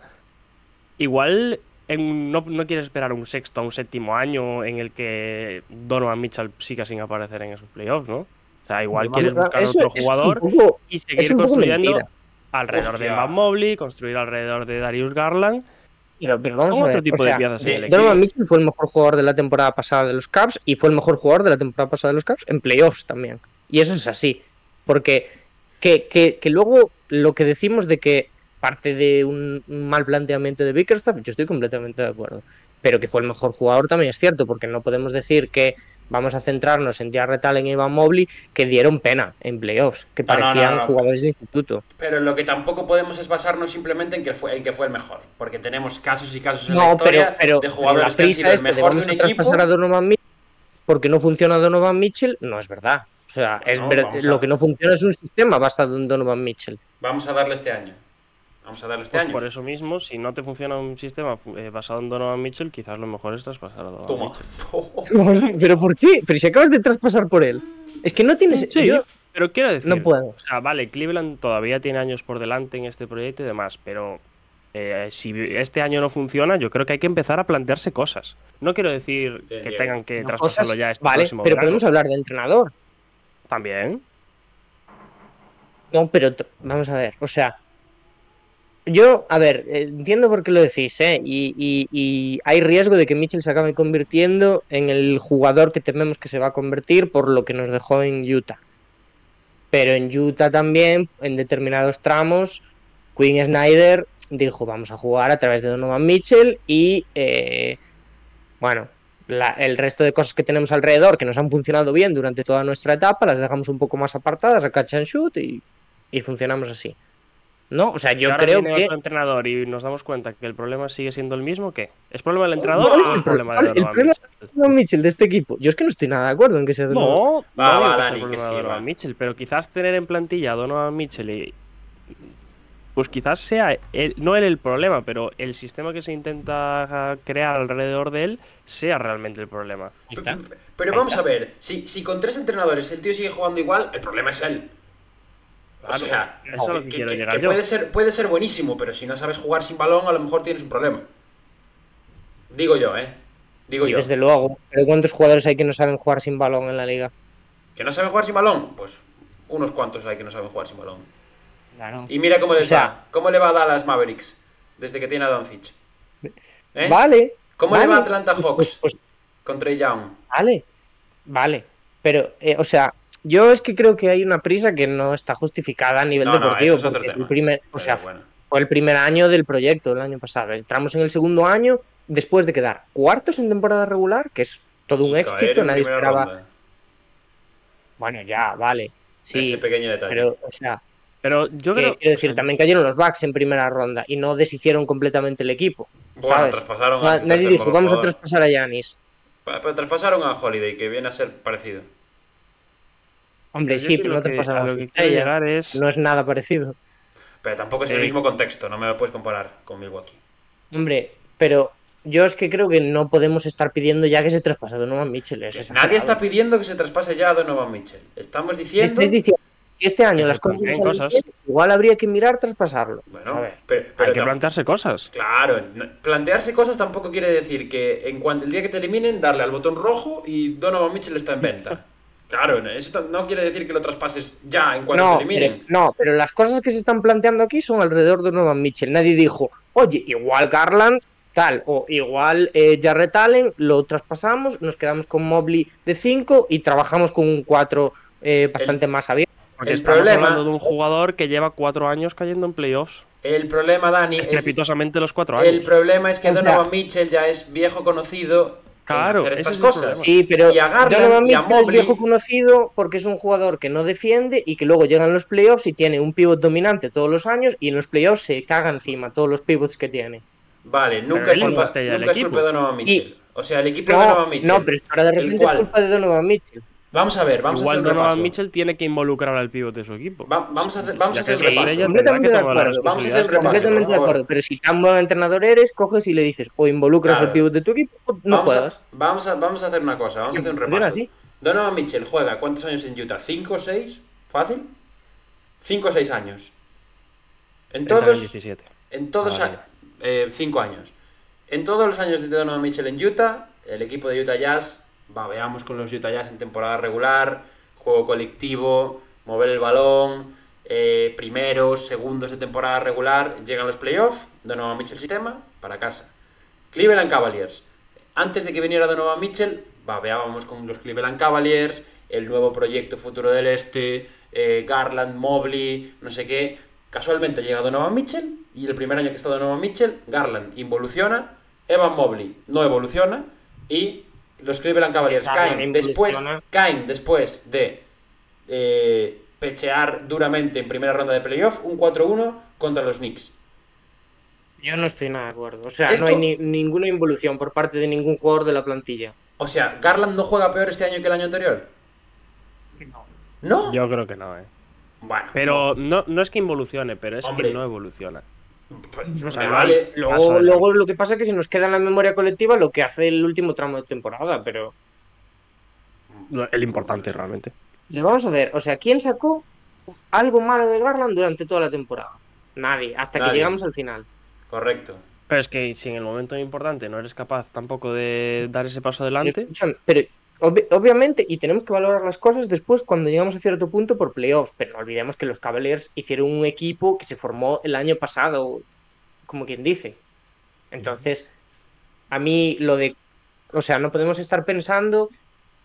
igual en- no, no quieres esperar un sexto a un séptimo año en el que Donovan Mitchell siga sin aparecer en esos playoffs, ¿no? O sea, igual quieres buscar eso- otro jugador poco- y seguir construyendo mentira. alrededor de. Van Mobley, construir alrededor de Darius Garland. Pero, pero vamos a otro ver, tipo o de piezas en el Donovan equipo. Mitchell fue el mejor jugador de la temporada pasada de los Cavs y fue el mejor jugador de la temporada pasada de los Cavs en playoffs también. Y eso es así. Porque que, que- que luego lo que decimos de que parte de un, un mal planteamiento de Bickerstaff, yo estoy completamente de acuerdo. pero que fue el mejor jugador también es cierto, porque no podemos decir que vamos a centrarnos en Jarrett Allen y Evan Mobley, que dieron pena en playoffs, que No, no, no, parecían no. jugadores de instituto. Pero lo que tampoco podemos es basarnos simplemente en que fue, el que fue el mejor. Porque tenemos casos y casos en la historia pero, pero, de pero jugadores la que han sido prisa el de mejor de un a equipo. a Donovan Mitchell porque no funciona Donovan Mitchell, no es verdad. O sea, es ver- lo que no funciona es un sistema basado en Donovan Mitchell. Vamos a darle este año. Vamos a darle este Pues año. por eso mismo, si no te funciona un sistema eh, basado en Donovan Mitchell, quizás lo mejor es traspasar a Donovan Toma. Mitchell. *laughs* ¿Pero por qué? Pero si acabas de traspasar por él. Es que no tienes... Sí, yo- pero quiero decir, no puedo. o sea, vale, Cleveland todavía tiene años por delante en este proyecto y demás, pero eh, si este año no funciona, yo creo que hay que empezar a plantearse cosas. No quiero decir Bien, que tengan que no, traspasarlo cosas- ya este vale, próximo pero verano. podemos hablar de entrenador. También. No, pero vamos a ver, o sea, yo, a ver, entiendo por qué lo decís, ¿eh? Y, y- y hay riesgo de que Mitchell se acabe convirtiendo en el jugador que tememos que se va a convertir por lo que nos dejó en Utah. Pero en Utah también, en determinados tramos, Quinn Snyder dijo, vamos a jugar a través de Donovan Mitchell y, eh, bueno, la- el resto de cosas que tenemos alrededor que nos han funcionado bien durante toda nuestra etapa, las dejamos un poco más apartadas a catch and shoot y funcionamos así. ¿No? O sea, yo ahora creo viene que... otro entrenador y nos damos cuenta que el problema sigue siendo el mismo, ¿qué? ¿Es problema del entrenador ¿Cuál o es es el pro- problema de el Donovan problema Mitchell? Donovan Mitchell de este equipo. Yo es que no estoy nada de acuerdo en que sea Donovan. No, Va, no va, sea Dani, el que problema sí, de Donovan va. Mitchell, pero quizás tener en plantilla a Donovan Mitchell y pues quizás sea él- no él el problema, pero el sistema que se intenta crear alrededor de él sea realmente el problema. Ahí está. Pero Ahí vamos está. a ver, si, si con tres entrenadores el tío sigue jugando igual, el problema es él. O sea, eso es lo que quiero llegar que yo. puede, ser, puede ser buenísimo, pero si no sabes jugar sin balón, a lo mejor tienes un problema. Digo yo, ¿eh? Digo Y yo. desde luego. Pero ¿cuántos jugadores hay que no saben jugar sin balón en la liga? ¿Que no saben jugar sin balón? Pues unos cuantos hay que no saben jugar sin balón. Claro. Y mira cómo les O sea- va. ¿Cómo le va a Dallas Mavericks desde que tiene a Doncic? ¿Eh? Vale. ¿Cómo vale. le va a Atlanta Pues- Hawks pues- pues con Trey Young? Vale, vale. Pero, eh, o sea, yo es que creo que hay una prisa que no está justificada a nivel No, no, deportivo. eso es otro porque es el primer, o sea, bueno. fue el primer año del proyecto el año pasado. Entramos en el segundo año después de quedar cuartos en temporada regular, que es todo un caer éxito. Nadie esperaba. ronda. Bueno, ya, vale. Sí, Ese pequeño detalle. pero, o sea, Pero yo que- creo quiero decir, también cayeron los Bucks en primera ronda y no deshicieron completamente el equipo. bueno, ¿sabes? traspasaron a Nadie dijo, vamos a traspasar a Yanis. Pero traspasaron a Holiday, que viene a ser parecido. Hombre, sí, pero lo no que- traspasaron a lo que quiero estrella. llegar es No es nada parecido. Pero tampoco es el Eh. mismo contexto, no me lo puedes comparar con Milwaukee. Hombre, pero yo es que creo que no podemos estar pidiendo ya que se traspase a Donovan Mitchell. Es. Nadie está pidiendo que se traspase ya a Donovan Mitchell. Estamos diciendo. Que este año las cosas no planteen salen cosas. bien, igual habría que mirar traspasarlo. Bueno, A ver. pero, pero hay que plantearse cosas. Claro, plantearse cosas tampoco quiere decir que en cuanto el día que te eliminen, darle al botón rojo y Donovan Mitchell está en venta. *laughs* Claro, no- eso no quiere decir que lo traspases ya en cuanto No te pero, no, pero las cosas que se están planteando aquí son alrededor de Donovan Mitchell. Nadie dijo, oye, igual Garland, tal, o igual eh, Jarrett Allen, lo traspasamos, nos quedamos con Mobley de 5 y trabajamos con un 4 eh, bastante más abierto. Porque El estamos problema- hablando de un jugador que lleva cuatro años cayendo en playoffs. El problema, Dani, es, Estrepitosamente los cuatro años. el problema es que O sea- Donovan Mitchell ya es viejo conocido Claro, hacer estas es cosas. Sí, pero Y a Garland Donovan y a Mitchell es viejo conocido porque es un jugador que no defiende y que luego llegan los playoffs y tiene un pivot dominante todos los años y en los playoffs se caga encima todos los pivots que tiene. Vale, nunca Pero es culpa, nunca es culpa de Donovan Mitchell. O sea, el equipo de No, Donovan Mitchell. no, pero ahora de ¿El repente es culpa de Donovan Mitchell. Vamos a ver, vamos a Igual hacer un Donovan repaso. Mitchell tiene que involucrar al pivot de su equipo. Va- vamos a hacer, Si- vamos si a hacer un repaso. Completamente de acuerdo. Vamos a hacer un repaso. Completamente de acuerdo, pero si tan buen entrenador eres, coges y le dices o involucras Claro. al pivot de tu equipo o no vamos, puedas. a, vamos, a, vamos a hacer una cosa, vamos a hacer un repaso. así. Donovan Mitchell juega ¿cuántos años en Utah? ¿5 o 6? ¿Fácil? 5 o 6 años. En todos, 17. en todos, Ah, a- 5 años. En todos los años de Donovan Mitchell en Utah, el equipo de Utah Jazz, babeamos con los Utah Jazz en temporada regular, juego colectivo, mover el balón, eh, primeros, segundos de temporada regular, llegan los playoffs, Donovan Mitchell sistema, para casa. Cleveland Cavaliers. Antes de que viniera Donovan Mitchell, babeábamos con los Cleveland Cavaliers, el nuevo proyecto futuro del Este, eh, Garland, Mobley, no sé qué. Casualmente llega Donovan Mitchell y el primer año que está Donovan Mitchell, Garland involuciona Evan Mobley no evoluciona y los Cleveland Cavaliers caen después, caen después de eh, pechear duramente en primera ronda de playoff un 4-1 contra los Knicks. Yo no estoy nada de acuerdo. O sea, Esto- no hay ni- ninguna involución por parte de ningún jugador de la plantilla. O sea, ¿Garland no juega peor este año que el año anterior? ¿No? Yo creo que no, ¿eh? Bueno, Pero no, no es que involucione, pero es Hombre. que no evoluciona. Pues, No me vale. Luego, luego lo que pasa es que se nos queda en la memoria colectiva lo que hace el último tramo de temporada, pero El importante realmente. le vamos a ver, o sea, ¿quién sacó algo malo de Garland durante toda la temporada? Nadie, hasta que llegamos al final. Correcto. Pero es que si en el momento importante no eres capaz tampoco de dar ese paso adelante, Escuchan, pero obvi- obviamente, y tenemos que valorar las cosas después cuando llegamos a cierto punto por playoffs, pero no olvidemos que los Cavaliers hicieron un equipo que se formó el año pasado, como quien dice. Entonces, a mí lo de, o sea, no podemos estar pensando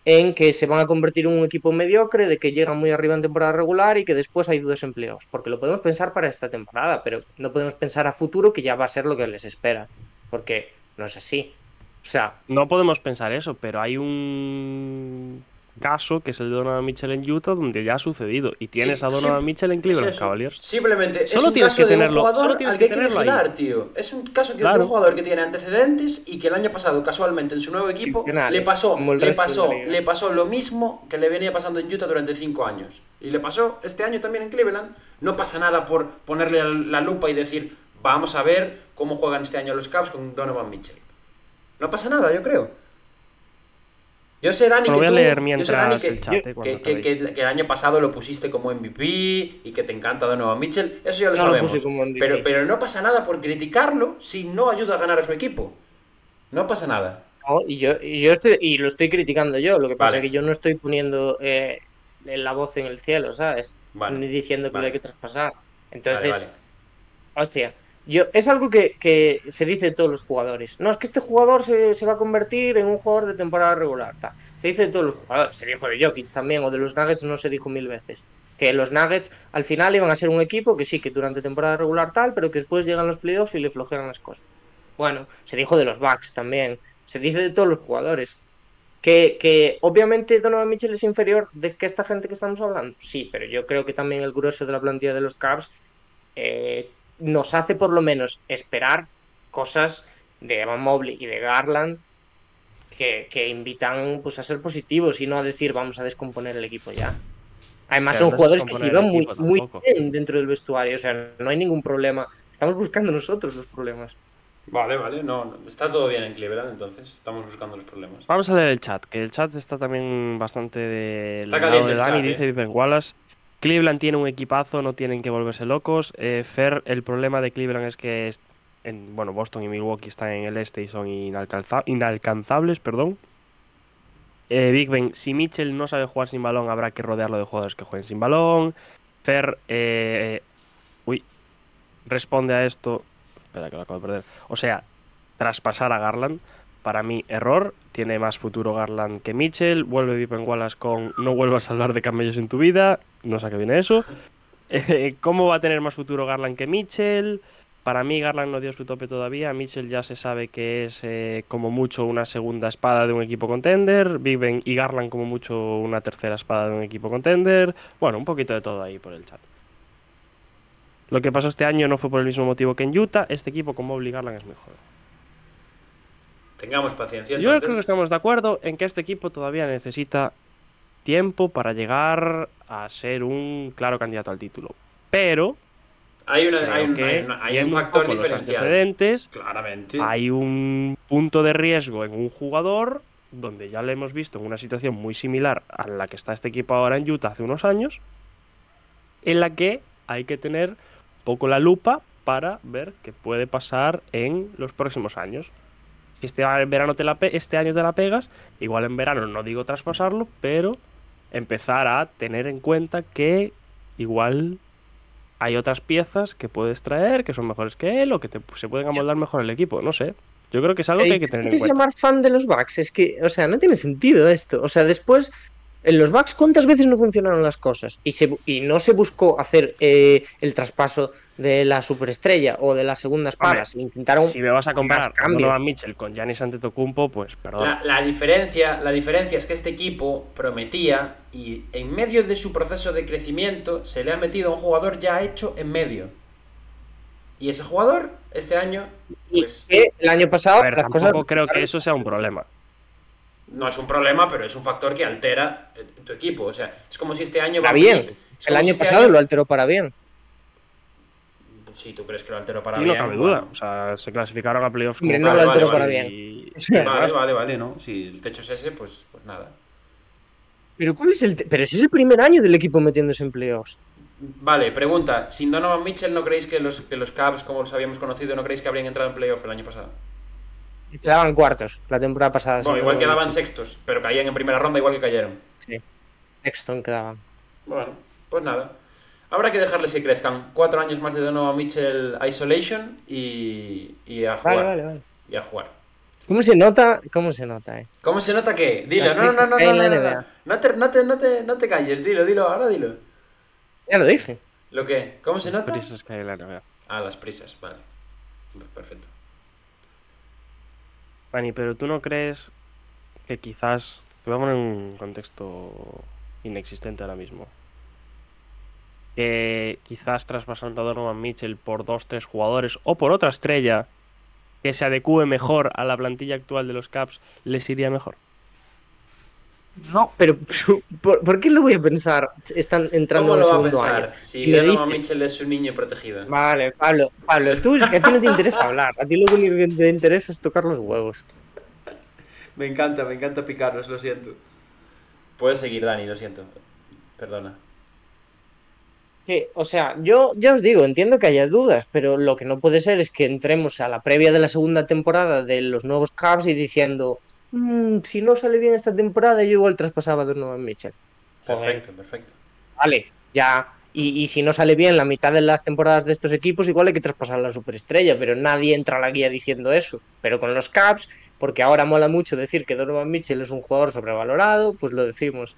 en que se van a convertir en un equipo mediocre, de que llegan muy arriba en temporada regular y que después hay dudas en playoffs, porque lo podemos pensar para esta temporada, pero no podemos pensar a futuro que ya va a ser lo que les espera, porque no es así. O sea, no podemos pensar eso, pero hay un caso que es el de Donovan Mitchell en Utah donde ya ha sucedido y tienes Sí, a Donovan Mitchell en Cleveland. Cavaliers. Simplemente Solo es un tienes caso que de un tenerlo- jugador solo tienes al que hay que ahí. tío. Es un caso que de un jugador que tiene antecedentes y que el año pasado casualmente en su nuevo equipo le pasó, le pasó, le pasó lo mismo que le venía pasando en Utah durante cinco años. Y le pasó este año también en Cleveland. No pasa nada por ponerle la lupa y decir, vamos a ver cómo juegan este año los Cavs con Donovan Mitchell. No pasa nada, yo creo. Yo sé, Dani, que tú- leer yo sé, Dani, que, el chat, que- que- que- acabéis. que el año pasado lo pusiste como MVP y que te encanta Donovan Mitchell. Eso ya lo No lo sabemos. puse como MVP. pero, pero no pasa nada por criticarlo si no ayuda a ganar a su equipo. No pasa nada. No, y yo, y yo estoy, y lo estoy criticando yo, lo que pasa Vale. es que yo no estoy poniendo eh, la voz en el cielo, ¿sabes? Vale, Ni diciendo que vale. lo hay que traspasar. Vale, Entonces, vale. hostia, yo, es algo que, se dice de todos los jugadores. No, es que este jugador se, va a convertir en un jugador de temporada regular. tal. Se dice de todos los jugadores. Se dijo de Jokic también, o de los Nuggets no se dijo mil veces. Que los Nuggets al final iban a ser un equipo que sí, que durante temporada regular tal, pero que después llegan los playoffs y le flojean las cosas. Bueno, se dijo de los Bucks también. Se dice de todos los jugadores. Que, que obviamente Donovan Mitchell es inferior de que esta gente que estamos hablando. Sí, pero yo creo que también el grueso de la plantilla de los Cavs eh, nos hace por lo menos esperar cosas de Evan Mobley y de Garland que, que invitan pues, a ser positivos y no a decir vamos a descomponer el equipo ya. Además Pero son no jugadores que se iban muy, muy bien dentro del vestuario, o sea, no hay ningún problema. Estamos buscando nosotros los problemas. Vale, vale. No, no, está todo bien en Cleveland, entonces. Estamos buscando los problemas. Vamos a leer el chat, que el chat está también bastante de Está lado caliente de el Dani, chat, dice eh. Viven Wallace. Cleveland tiene un equipazo, no tienen que volverse locos. Eh, Fer, el problema de Cleveland es que es- en, bueno, Boston y Milwaukee están en el este y son inalcanza- inalcanzables, perdón. Eh, Big Ben, si Mitchell no sabe jugar sin balón, habrá que rodearlo de jugadores que jueguen sin balón. Fer, eh, uy, responde a esto. Espera, que lo acabo de perder. O sea, traspasar a Garland, para mí, error. Tiene más futuro Garland que Mitchell. Vuelve Vipen Wallace con no vuelvas a hablar de camellos en tu vida. No sé a qué viene eso. *laughs* Eh, ¿Cómo va a tener más futuro Garland que Mitchell? Para mí, Garland no dio su tope todavía. Mitchell ya se sabe que es eh, como mucho una segunda espada de un equipo contender. Big Ben y Garland como mucho una tercera espada de un equipo contender. Bueno, un poquito de todo ahí por el chat. Lo que pasó este año no fue por el mismo motivo que en Utah. Este equipo y Garland es mejor. Tengamos paciencia. Yo creo Entonces. que estamos de acuerdo en que este equipo todavía necesita tiempo para llegar a ser un claro candidato al título. Pero Hay, una, hay, un, hay una- hay un factor los diferencial. antecedentes, Claramente. hay un punto de riesgo en un jugador donde ya le hemos visto en una situación muy similar a la que está este equipo ahora en Utah hace unos años, en la que hay que tener poco la lupa para ver qué puede pasar en los próximos años. Si este verano te la pe- este año te la pegas, igual en verano no digo traspasarlo, pero empezar a tener en cuenta que igual hay otras piezas que puedes traer que son mejores que él o que te- se pueden amoldar mejor el equipo, no sé. Yo creo que es algo que hay que tener en ¿Qué cuenta. llamar fan de los Bucks? Es que, o sea, no tiene sentido esto. O sea, después En los Bucks, ¿cuántas veces no funcionaron las cosas? Y, se, y no se buscó hacer eh, el traspaso de la superestrella o de las segundas Hombre, palas. Intentaron Si me vas a comparar a cambios. Donovan Mitchell con Giannis Antetokounmpo, pues perdón. La, la diferencia, la diferencia es que este equipo prometía y en medio de su proceso de crecimiento se le ha metido a un jugador ya hecho en medio. Y ese jugador, este año, pues el año pasado A ver, las tampoco cosas. creo que eso sea un problema. No es un problema, pero es un factor que altera eh, tu equipo. O sea, es como si este año... Está Van bien. El año si este pasado lo alteró para bien. Si tú crees que lo alteró para Y no bien, cabe bueno. duda. O sea, se clasificaron a playoffs no lo para- alteró para y- Vale, vale, vale, ¿no? Si el techo es ese, pues, pues nada. Pero ¿cuál es el te- Pero si es el primer año del equipo metiéndose en playoffs. Vale, pregunta. Sin Donovan Mitchell, ¿no creéis que los, que los Cavs, como los habíamos conocido, no creéis que habrían entrado en playoff el año pasado? Y Quedaban cuartos la temporada pasada. Bueno, sí, igual quedaban sí. sextos, pero caían en primera ronda igual que cayeron. Sexton quedaban. Bueno, pues nada. Habrá que dejarles que crezcan. Cuatro años más de Donovan Mitchell Isolation y, y a jugar. Vale, vale, vale. Y a jugar. ¿Cómo se nota? ¿Cómo se nota, eh? ¿Cómo se nota que? Dilo, Las no, no, no, no, no, no, no, NBA. no te, no, te, no, te, no te calles, dilo, dilo, ahora dilo. Ya lo dije. ¿Lo qué? ¿Cómo se Las nota? prisas que hay en la NBA. Ah, las prisas, vale. Perfecto. Dani, pero tú no crees que quizás. Te voy a poner un contexto inexistente ahora mismo. Que quizás traspasando a Donovan Mitchell por dos, tres jugadores o por otra estrella que se adecue mejor a la plantilla actual de los Caps, les iría mejor. No, pero, pero, ¿por, por qué lo voy a pensar? Están entrando ¿Cómo en el va a segundo año. si me dices- Mitchell es su niño protegido? Vale, Pablo, Pablo, tú es que a ti no te interesa hablar. A ti lo único que te interesa es tocar los huevos. Me encanta, me encanta picarlos, lo siento. Puedes seguir, Dani, lo siento. Perdona. Que, o sea, yo ya os digo, entiendo que haya dudas, pero lo que no puede ser es que entremos a la previa de la segunda temporada de los nuevos Cavs y diciendo, "Mm, si no sale bien esta temporada, yo igual traspasaba de nuevo a Mitchell. Joder. Perfecto, perfecto. Vale, ya. Y, y si no sale bien la mitad de las temporadas de estos equipos, igual hay que traspasar a la superestrella, pero nadie entra a la guía diciendo eso. Pero con los Caps, porque ahora mola mucho decir que Donovan Mitchell es un jugador sobrevalorado, pues lo decimos.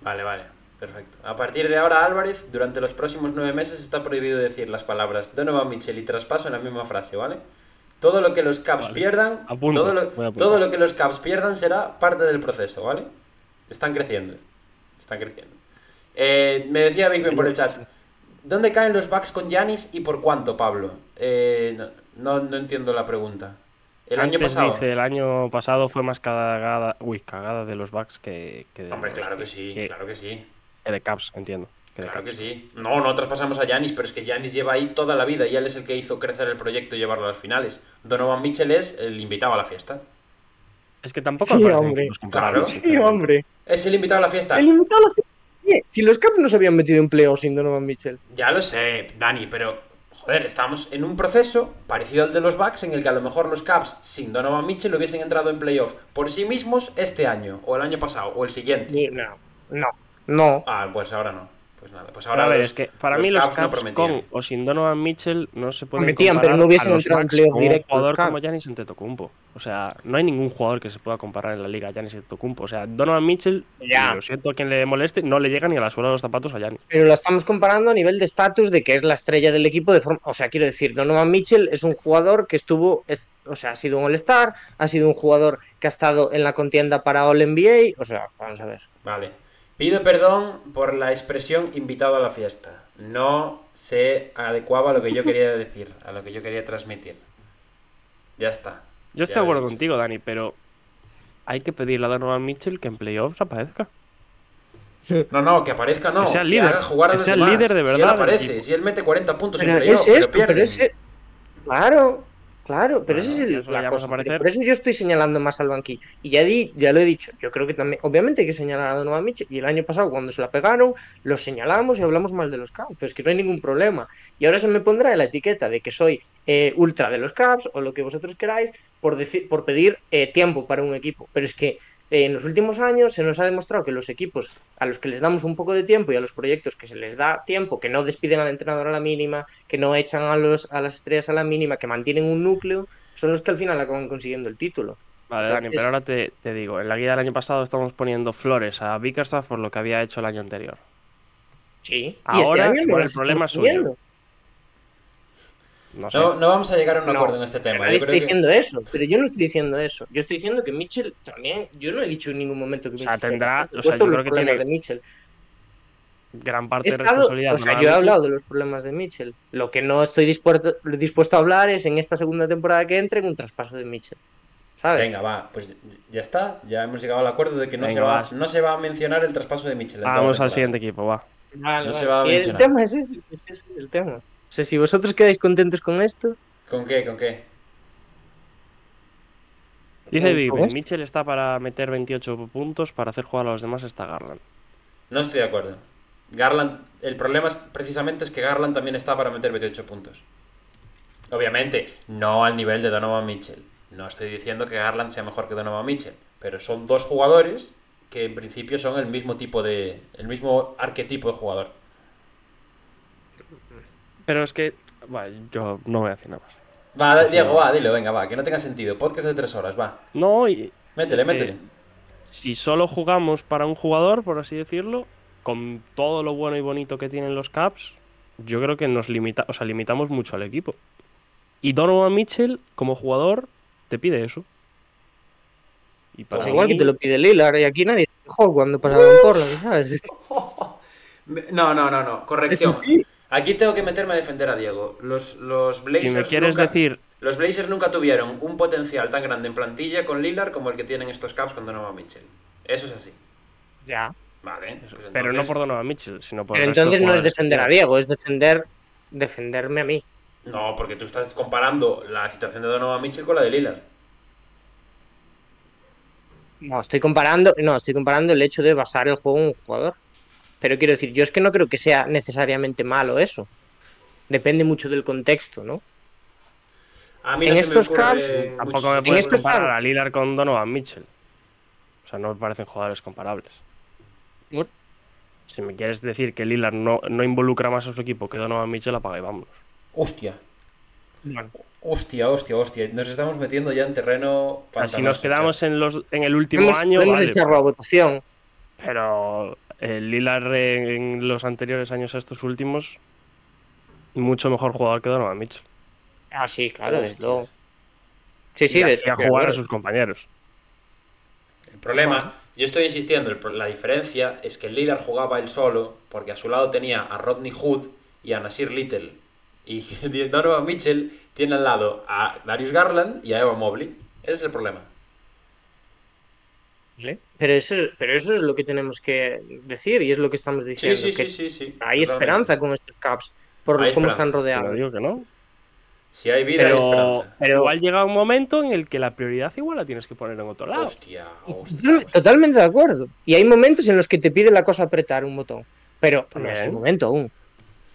Vale, vale. Perfecto. A partir de ahora, Álvarez, durante los próximos nueve meses está prohibido decir las palabras Donovan Mitchell y traspaso en la misma frase, ¿vale? Todo lo que los Caps Vale. pierdan, todo, lo, todo lo que los Caps pierdan será parte del proceso, ¿vale? Están creciendo. Están creciendo. Eh, me decía Big Ben por el chat. ¿Dónde caen los Bucks con Yanis y por cuánto, Pablo? Eh, no, no, no entiendo la pregunta. El año pasado. dice, el año pasado fue más cagada, uy, cagada de los Bucks que, que de Hombre, claro que sí, que- claro que sí. que de Caps, entiendo. Que Claro que sí. No, no traspasamos a Yanis, pero es que Yanis lleva ahí toda la vida y él es el que hizo crecer el proyecto y llevarlo a las finales. Donovan Mitchell es el invitado a la fiesta. Es que tampoco Sí, hombre. Claro. Sí, hombre. Es el invitado a la fiesta. El invitado a la fiesta. Oye, Si los Caps no se habían metido en playoffs sin Donovan Mitchell. Ya lo sé, Dani, pero joder, estamos en un proceso parecido al de los Bucks en el que a lo mejor los Caps sin Donovan Mitchell hubiesen entrado en playoff por sí mismos este año, o el año pasado, o el siguiente. No, no, no. Ah, pues ahora no. Pues nada, pues Ahora, a ver, los- es que para mí los Caps no con o sin Donovan Mitchell no se pueden Prometían, pero comparar no hubiesen los entrado en playoff directo, un jugador los como Giannis Antetokounmpo. O sea, no hay ningún jugador que se pueda comparar en la liga a Giannis Antetokounmpo. O sea, Donovan Mitchell, Ya. lo siento a quien le moleste, no le llega ni a la suela de los zapatos a Giannis. Pero lo estamos comparando a nivel de estatus de que es la estrella del equipo de forma. O sea, quiero decir, Donovan Mitchell es un jugador que estuvo. es- O sea, ha sido un All-Star, ha sido un jugador que ha estado en la contienda para All-NBA. O sea, vamos a ver. Vale. Pido perdón por la expresión invitado a la fiesta. No se adecuaba a lo que yo quería decir, a lo que yo quería transmitir. Ya está. Yo estoy de acuerdo contigo, Dani, pero hay que pedirle a Donovan Mitchell que en playoffs aparezca. No, no, que aparezca no. Que sea el líder, haga jugar a que los sea el demás. líder de Si él verdad aparece, si él mete 40 puntos Pero en playoff, es pero esto, pero es. e- Claro, claro, pero Bueno, ese es el, la cosa. Por eso yo estoy señalando más al banquillo. Y ya, di, ya lo he dicho, yo creo que también, obviamente hay que señalar a Donovan Mitchell. Y el año pasado, cuando se la pegaron, lo señalamos y hablamos mal de los Caps. Pero es que no hay ningún problema. Y ahora se me pondrá la etiqueta de que soy eh, ultra de los Caps o lo que vosotros queráis por, decir, por pedir eh, tiempo para un equipo. Pero es que eh, en los últimos años se nos ha demostrado que los equipos a los que les damos un poco de tiempo y a los proyectos que se les da tiempo, que no despiden al entrenador a la mínima, que no echan a, los, a las estrellas a la mínima, que mantienen un núcleo, son los que al final acaban consiguiendo el título. Vale, Dani, Entonces- pero ahora te, te digo, en la guía del año pasado estamos poniendo flores a Bickerstaff por lo que había hecho el año anterior. Sí. Y Ahora, este año igual las el problema es suyo. No sé. No, no vamos a llegar a un No, acuerdo en este tema. nadie Yo está creo que- diciendo eso, pero yo no estoy diciendo eso. Yo estoy diciendo que Mitchell también. Yo no he dicho en ningún momento que O sea, Mitchell. tendrá- o sea, puesto yo los creo que problemas tiene- de Mitchell. Gran He parte de estado- responsabilidad. o sea, yo he Mitchell. hablado de los problemas de Mitchell. Lo que no estoy dispuesto, dispuesto a hablar es en esta segunda temporada que entre en un traspaso de Mitchell. ¿Sabes? Venga, va, pues ya está. Ya hemos llegado al acuerdo de que no, Venga, se, va, no se va a mencionar el traspaso de Mitchell. Vamos al siguiente equipo, va. Vale, no vale. se va a Sí, el mencionar. tema es ese, ese es el tema. O sea, si vosotros quedáis contentos con esto, ¿Con qué? ¿Con qué? Dice ¿Con Bigben, esto? Mitchell está para meter 28 puntos, para hacer jugar a los demás está Garland. No estoy de acuerdo. Garland, el problema es, precisamente es que Garland también está para meter 28 puntos. Obviamente, no al nivel de Donovan Mitchell. No estoy diciendo que Garland sea mejor que Donovan Mitchell, pero son dos jugadores que en principio son el mismo tipo de. el mismo arquetipo de jugador. Pero es que, bueno, yo no voy a decir nada más. Va, Diego, va, dilo, venga, va, que no tenga sentido. Podcast de tres horas, va. No, y Métele, métele. si solo jugamos para un jugador, por así decirlo, con todo lo bueno y bonito que tienen los Caps, yo creo que nos limita, o sea, limitamos mucho al equipo. Y Donovan Mitchell, como jugador, te pide eso. Y para pues igual mí- que te lo pide Lillard y aquí nadie dejó cuando pasaba en Portland, ¿sabes? *laughs* No, no, no, no, corrección. Eso sí. Aquí tengo que meterme a defender a Diego. Los, los Blazers. Si me quieres nunca- decir, Los Blazers nunca tuvieron un potencial tan grande en plantilla con Lillard como el que tienen estos Caps con Donovan Mitchell. Eso es así. Ya. Vale. pues pero no por Donovan Mitchell, sino por Pero entonces no es defender a. Diego, es defender defenderme a mí. No, porque tú estás comparando la situación de Donovan Mitchell con la de Lillard. No, estoy comparando, no, estoy comparando el hecho de basar el juego en un jugador. Pero quiero decir, yo es que no creo que sea necesariamente malo eso. Depende mucho del contexto, ¿no? A mí En no estos muchos Tampoco me puedes comparar a Lillard con Donovan Mitchell. O sea, no me parecen jugadores comparables. ¿Por? Si me quieres decir que Lillard no, no involucra más a su equipo que Donovan Mitchell, apaga y vámonos. Hostia. Hostia, hostia, hostia. Nos estamos metiendo ya en terreno. Si nos quedamos en, los, en el último año, podemos vale, echarlo a votación. pero el Lillard en, los anteriores años a estos últimos, mucho mejor jugador que Donovan Mitchell. Ah, sí, claro, desde luego. Sí, sí, y de- hacía de jugar a sus compañeros. El problema, yo estoy insistiendo, la diferencia es que Lillard jugaba él solo porque a su lado tenía a Rodney Hood y a Nasir Little. Y *laughs* Donovan Mitchell tiene al lado a Darius Garland y a Eva Mobley. Ese es el problema. ¿Vale? Pero eso, es, pero eso es lo que tenemos que decir y es lo que estamos Sí, diciendo. sí, que sí, sí, sí. Hay totalmente. esperanza con estos Caps por Hay cómo esperanza. están No rodeados. digo que no. Si hay vida, hay Pero, esperanza. pero igual llega un momento en el que la prioridad igual la tienes que poner en otro lado. Hostia, hostia, Total- hostia. Totalmente de acuerdo. Y hay momentos en los que te pide la cosa apretar un botón. Pero no es el momento aún.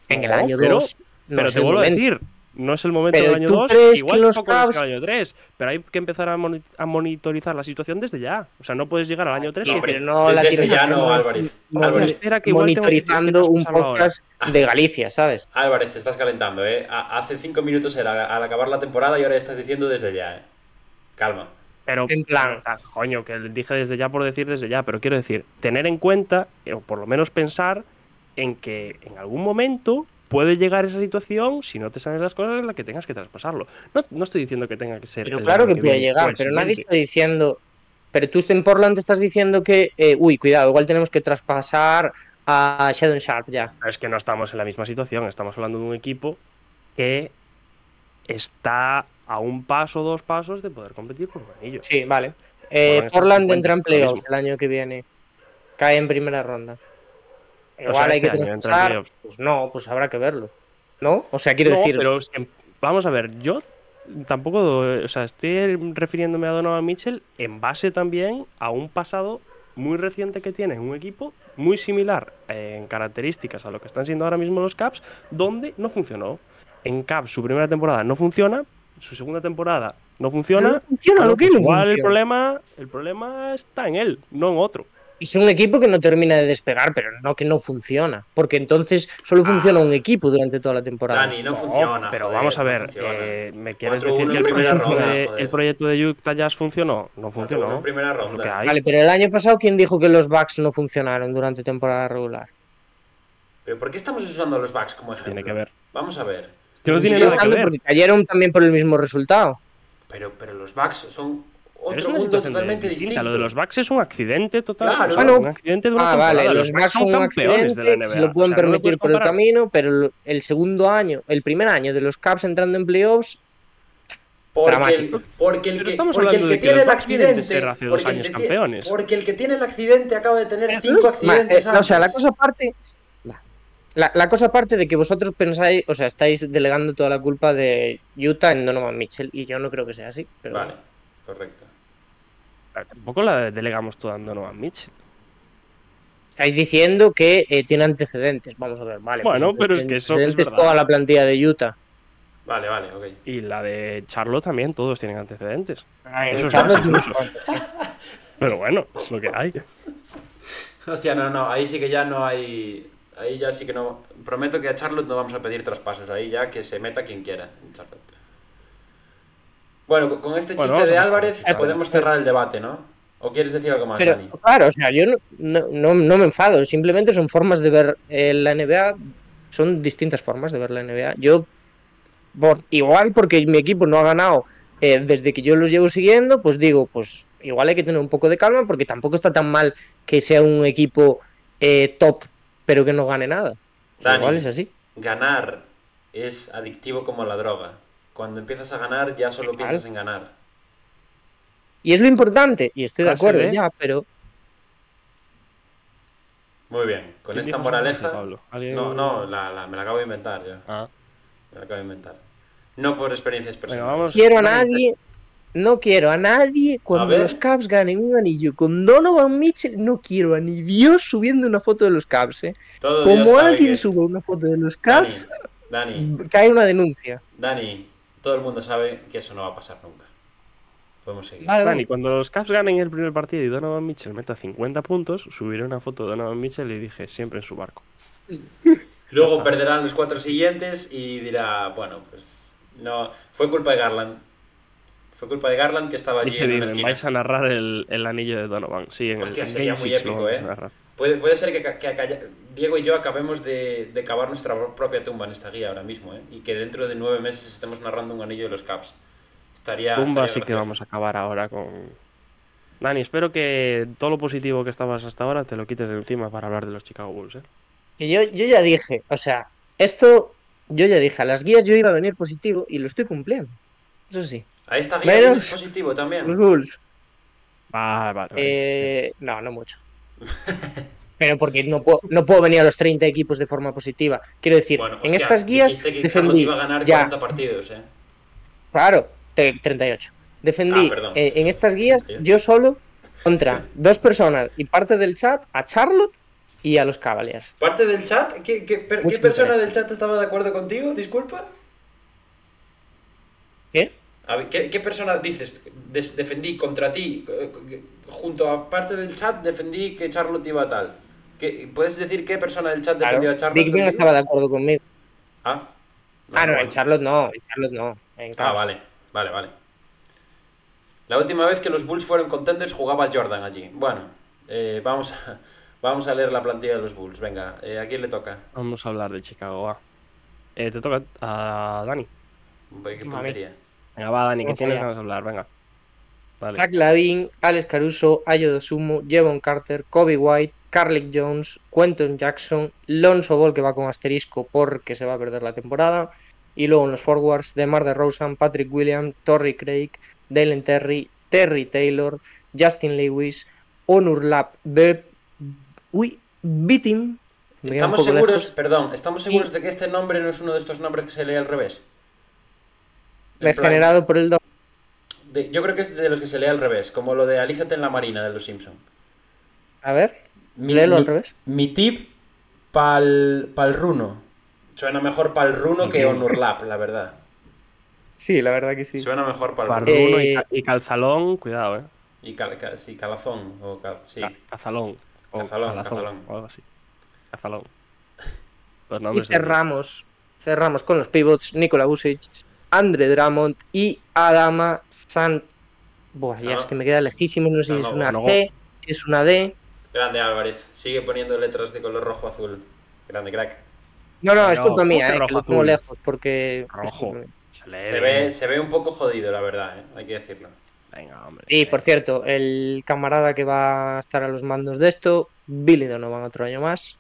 En el No, año pero- 2. pero te vuelvo a decir, no es el momento Pero del año ¿tú 2, crees igual los tampoco es Cavs- el año 3, pero hay que empezar a, moni- a monitorizar la situación desde ya. O sea, no puedes llegar al año 3 y No, decir, pero no la Desde ya no, Álvarez. mon- Álvarez. espera que monitorizando que un ahora. podcast de Galicia, ¿sabes? Álvarez, te estás calentando, ¿eh? A- Hace cinco minutos era al acabar la temporada y ahora estás diciendo desde ya, ¿eh? Calma. Pero, En plan- ah, coño, que dije desde ya por decir desde ya, pero quiero decir, tener en cuenta, o por lo menos pensar, en que en algún momento puede llegar esa situación si no te salen las cosas en las que tengas que traspasarlo. No, no estoy diciendo que tenga que ser. Pero claro que puede viene llegar, pero nadie está diciendo. Pero tú en Portland te estás diciendo que, eh, uy, cuidado, igual tenemos que traspasar a Shadow Sharp ya. Es que no estamos en la misma situación, estamos hablando de un equipo que está a un paso, dos pasos de poder competir por un anillo. Sí, vale. Eh, Portland 50, entra en playoffs el año que viene. Cae en primera ronda. Igual sea, hay que este traspasar. playoffs. Pues no, pues habrá que verlo. ¿No? O sea, quiero No, decir. pero es que, vamos a ver, yo tampoco, o sea, estoy refiriéndome a Donovan Mitchell en base también a un pasado muy reciente que tiene un equipo muy similar en características a lo que están siendo ahora mismo los Caps, donde no funcionó. En Caps su primera temporada no funciona, su segunda temporada no funciona. no funciona, lo que pues no igual el problema, el problema está en él, no en otro. Es un equipo que no termina de despegar, pero no que no funciona. Porque entonces solo funciona un equipo durante toda la temporada. Dani, no, funciona. Pero joder, vamos a ver, eh, ¿me quieres 4-1 decir que el, primera proyecto ronda, de, el proyecto de Utah Jazz funcionó? No 4-1 funcionó. en primera ronda. Vale, pero el año pasado, ¿quién dijo que los Bucks no funcionaron durante temporada regular? Pero ¿por qué estamos usando a los Bucks como ejemplo? Tiene que ver. Vamos a ver. Que no tiene nada que ver. Porque cayeron también por el mismo resultado. Pero, pero los Bucks son Pero otro es una mundo situación de- totalmente distinta. distinto. Lo de los Bucks es un accidente total. Claro. o sea, Bueno. un accidente de una Ah, temporada. vale, los los Bucks son campeones de la NBA. se lo pueden O sea, no permitir por el camino, pero el segundo año, el primer año de los Cavs entrando en playoffs, Porque el, Dramático. porque el que, estamos porque hablando el que de que tiene el accidente. ser hace dos porque el años que tiene- campeones. porque el que tiene el accidente acaba de tener cinco ma- accidentes. eh, o sea, la cosa aparte. La, la cosa aparte de que vosotros pensáis, o sea, estáis delegando toda la culpa de Utah en Donovan Mitchell, y yo no creo que sea así. Pero Vale, correcto. Tampoco la delegamos toda a Donovan Mitchell. estáis diciendo que eh, tiene antecedentes. Vamos a ver, vale. Bueno, pues, pero es que eso es antecedentes verdad. toda la plantilla de Utah. Vale, vale, ok. Y la de Charlotte también, todos tienen antecedentes. Ay, Eso es Charlotte. *laughs* Pero bueno, es lo que hay. *laughs* Hostia, no, no, ahí sí que ya no hay. Ahí ya sí que no. Prometo que a Charlotte no vamos a pedir traspasos. Ahí ya que se meta quien quiera en Charlotte. Bueno, con- este chiste de. Álvarez podemos cerrar el debate, ¿no? ¿O quieres decir algo más, Pero Dani? claro, o sea, yo no, no, no- me enfado, simplemente son formas de ver eh, la NBA, son distintas formas de ver la NBA. Yo, por, igual porque mi equipo no ha ganado eh, desde que yo los llevo siguiendo, pues digo, pues igual hay que tener un poco de calma porque tampoco está tan mal que sea un equipo eh, top, pero que no gane nada. Sea, Dani. igual es así. Ganar es adictivo como la droga. Cuando empiezas a ganar ya solo Claro. piensas en ganar. Y es lo importante, y estoy de Clase acuerdo ya, pero Muy bien, con ¿Quién esta moraleja... No, no, la, la- me la acabo de inventar ya. Ah, Me la acabo de inventar. No por experiencias personales. vamos. quiero a nadie, no quiero a nadie cuando los Cavs ganen un anillo con Donovan Mitchell, no quiero a ni Dios subiendo una foto de los Cavs, ¿eh? Todo Como alguien que- suba una foto de los Dani, Dani, cae una denuncia. Dani, todo el mundo sabe que eso no va a pasar nunca. Podemos seguir. Vale, Dani, cuando los Cavs ganen el primer partido y Donovan Mitchell meta 50 puntos, subiré una foto de Donovan Mitchell y dije siempre en su barco. *laughs* Luego perderán los cuatro siguientes y dirá, bueno, pues no, fue culpa de Garland. Fue culpa de Garland que estaba allí Dice en una vais a narrar el, el anillo de Donovan. Sí, en Hostia, el en sería Game muy épico, ¿eh? Puede, puede ser que, Diego y yo acabemos de, de cavar nuestra propia tumba en esta guía ahora mismo, ¿eh? Y que dentro de nueve meses estemos narrando un anillo de los Caps. Estaría. Tumba estaría sí que vamos a acabar ahora con... Dani, espero que todo lo positivo que estabas hasta ahora te lo quites de encima para hablar de los Chicago Bulls, ¿eh? Que yo, yo ya dije, o sea, esto, yo ya dije, a las guías yo iba a venir positivo y lo estoy cumpliendo. Eso sí. A esta guía Menos- positivo Los también. Bulls. Vale, vale. vale. Eh, no, no mucho. Pero porque no puedo, no puedo venir a los 30 equipos de forma positiva. Quiero decir, Bueno, en estas guías que defendí. iba a ganar ya, 40 partidos, ¿eh? claro, te- 38. Defendí Ah, eh, en estas guías 38. yo solo contra dos personas y parte del chat a Charlotte y a los Cavaliers. Parte del chat, ¿qué, qué, per- qué persona del chat estaba de acuerdo contigo? Disculpa. ¿Sí? ¿Qué, qué persona dices? Defendí contra ti, eh, junto a parte del chat, defendí que Charlotte iba a tal. ¿Qué- ¿Puedes decir qué persona del chat Claro. defendió a Charlotte? Ben contigo? estaba de acuerdo conmigo. Ah, Ah, no, en bueno. Charlotte no, en Charlotte no. En Ah, vale, vale, vale. La última vez que los Bulls fueron contenders jugaba Jordan allí. Bueno, eh, vamos, a, *laughs* vamos a leer la plantilla de los Bulls. Venga, eh, ¿a quién le toca? Vamos a hablar de Chicago, va. Eh, te toca a Dani. Qué Mami. Venga, va, Dani, Vamos tienes allá. de hablar, venga. Zach Lavin, Alex Caruso, Ayo Dosumu, Jevon Carter, Kobe White, Carlick Jones, Quentin Jackson, Lonzo Ball que va con asterisco porque se va a perder la temporada. Y luego en los forwards, DeMar DeRozan, Patrick Williams, Torrey Craig, Dalen Terry, Terry Taylor, Justin Lewis, Onur Lap, Be Uy, Beating. Estamos seguros, lejos. perdón, estamos seguros de que este nombre no es uno de estos nombres que se lee al revés. Regenerado por el do- de- yo creo que es de los que se lee al revés, como lo de Alízate en la Marina de los Simpson. A ver, Mi, léelo mi- al revés. Mi tip pal, pal runo. Suena mejor pal runo que Onurlap, la verdad. Sí, la verdad que sí. Suena mejor pal runo. Barruno y, Eh, y calzalón, cuidado, eh. Y cal, ca- sí, calazón. O cal- sí. Ca- Cazalón. O Cazalón, Calazón, Cazalón. o algo así. Cazalón. *laughs* Los Y cerramos, cerramos con los pivots Nikola Vucic, Andre Drummond y Adama Sant. Buah, ya es que me queda lejísimo, no sé si es una. G, si es una D. Grande Álvarez. Sigue poniendo letras de color rojo azul. Grande crack. No, no, es No, culpa mía, eh, que lo pongo azul. lejos porque... Rojo. Se ve, se ve un poco jodido, la verdad, ¿eh? hay que decirlo. Venga, hombre. Y por cierto, el camarada que va a estar a los mandos de esto, Billy Donovan otro año más.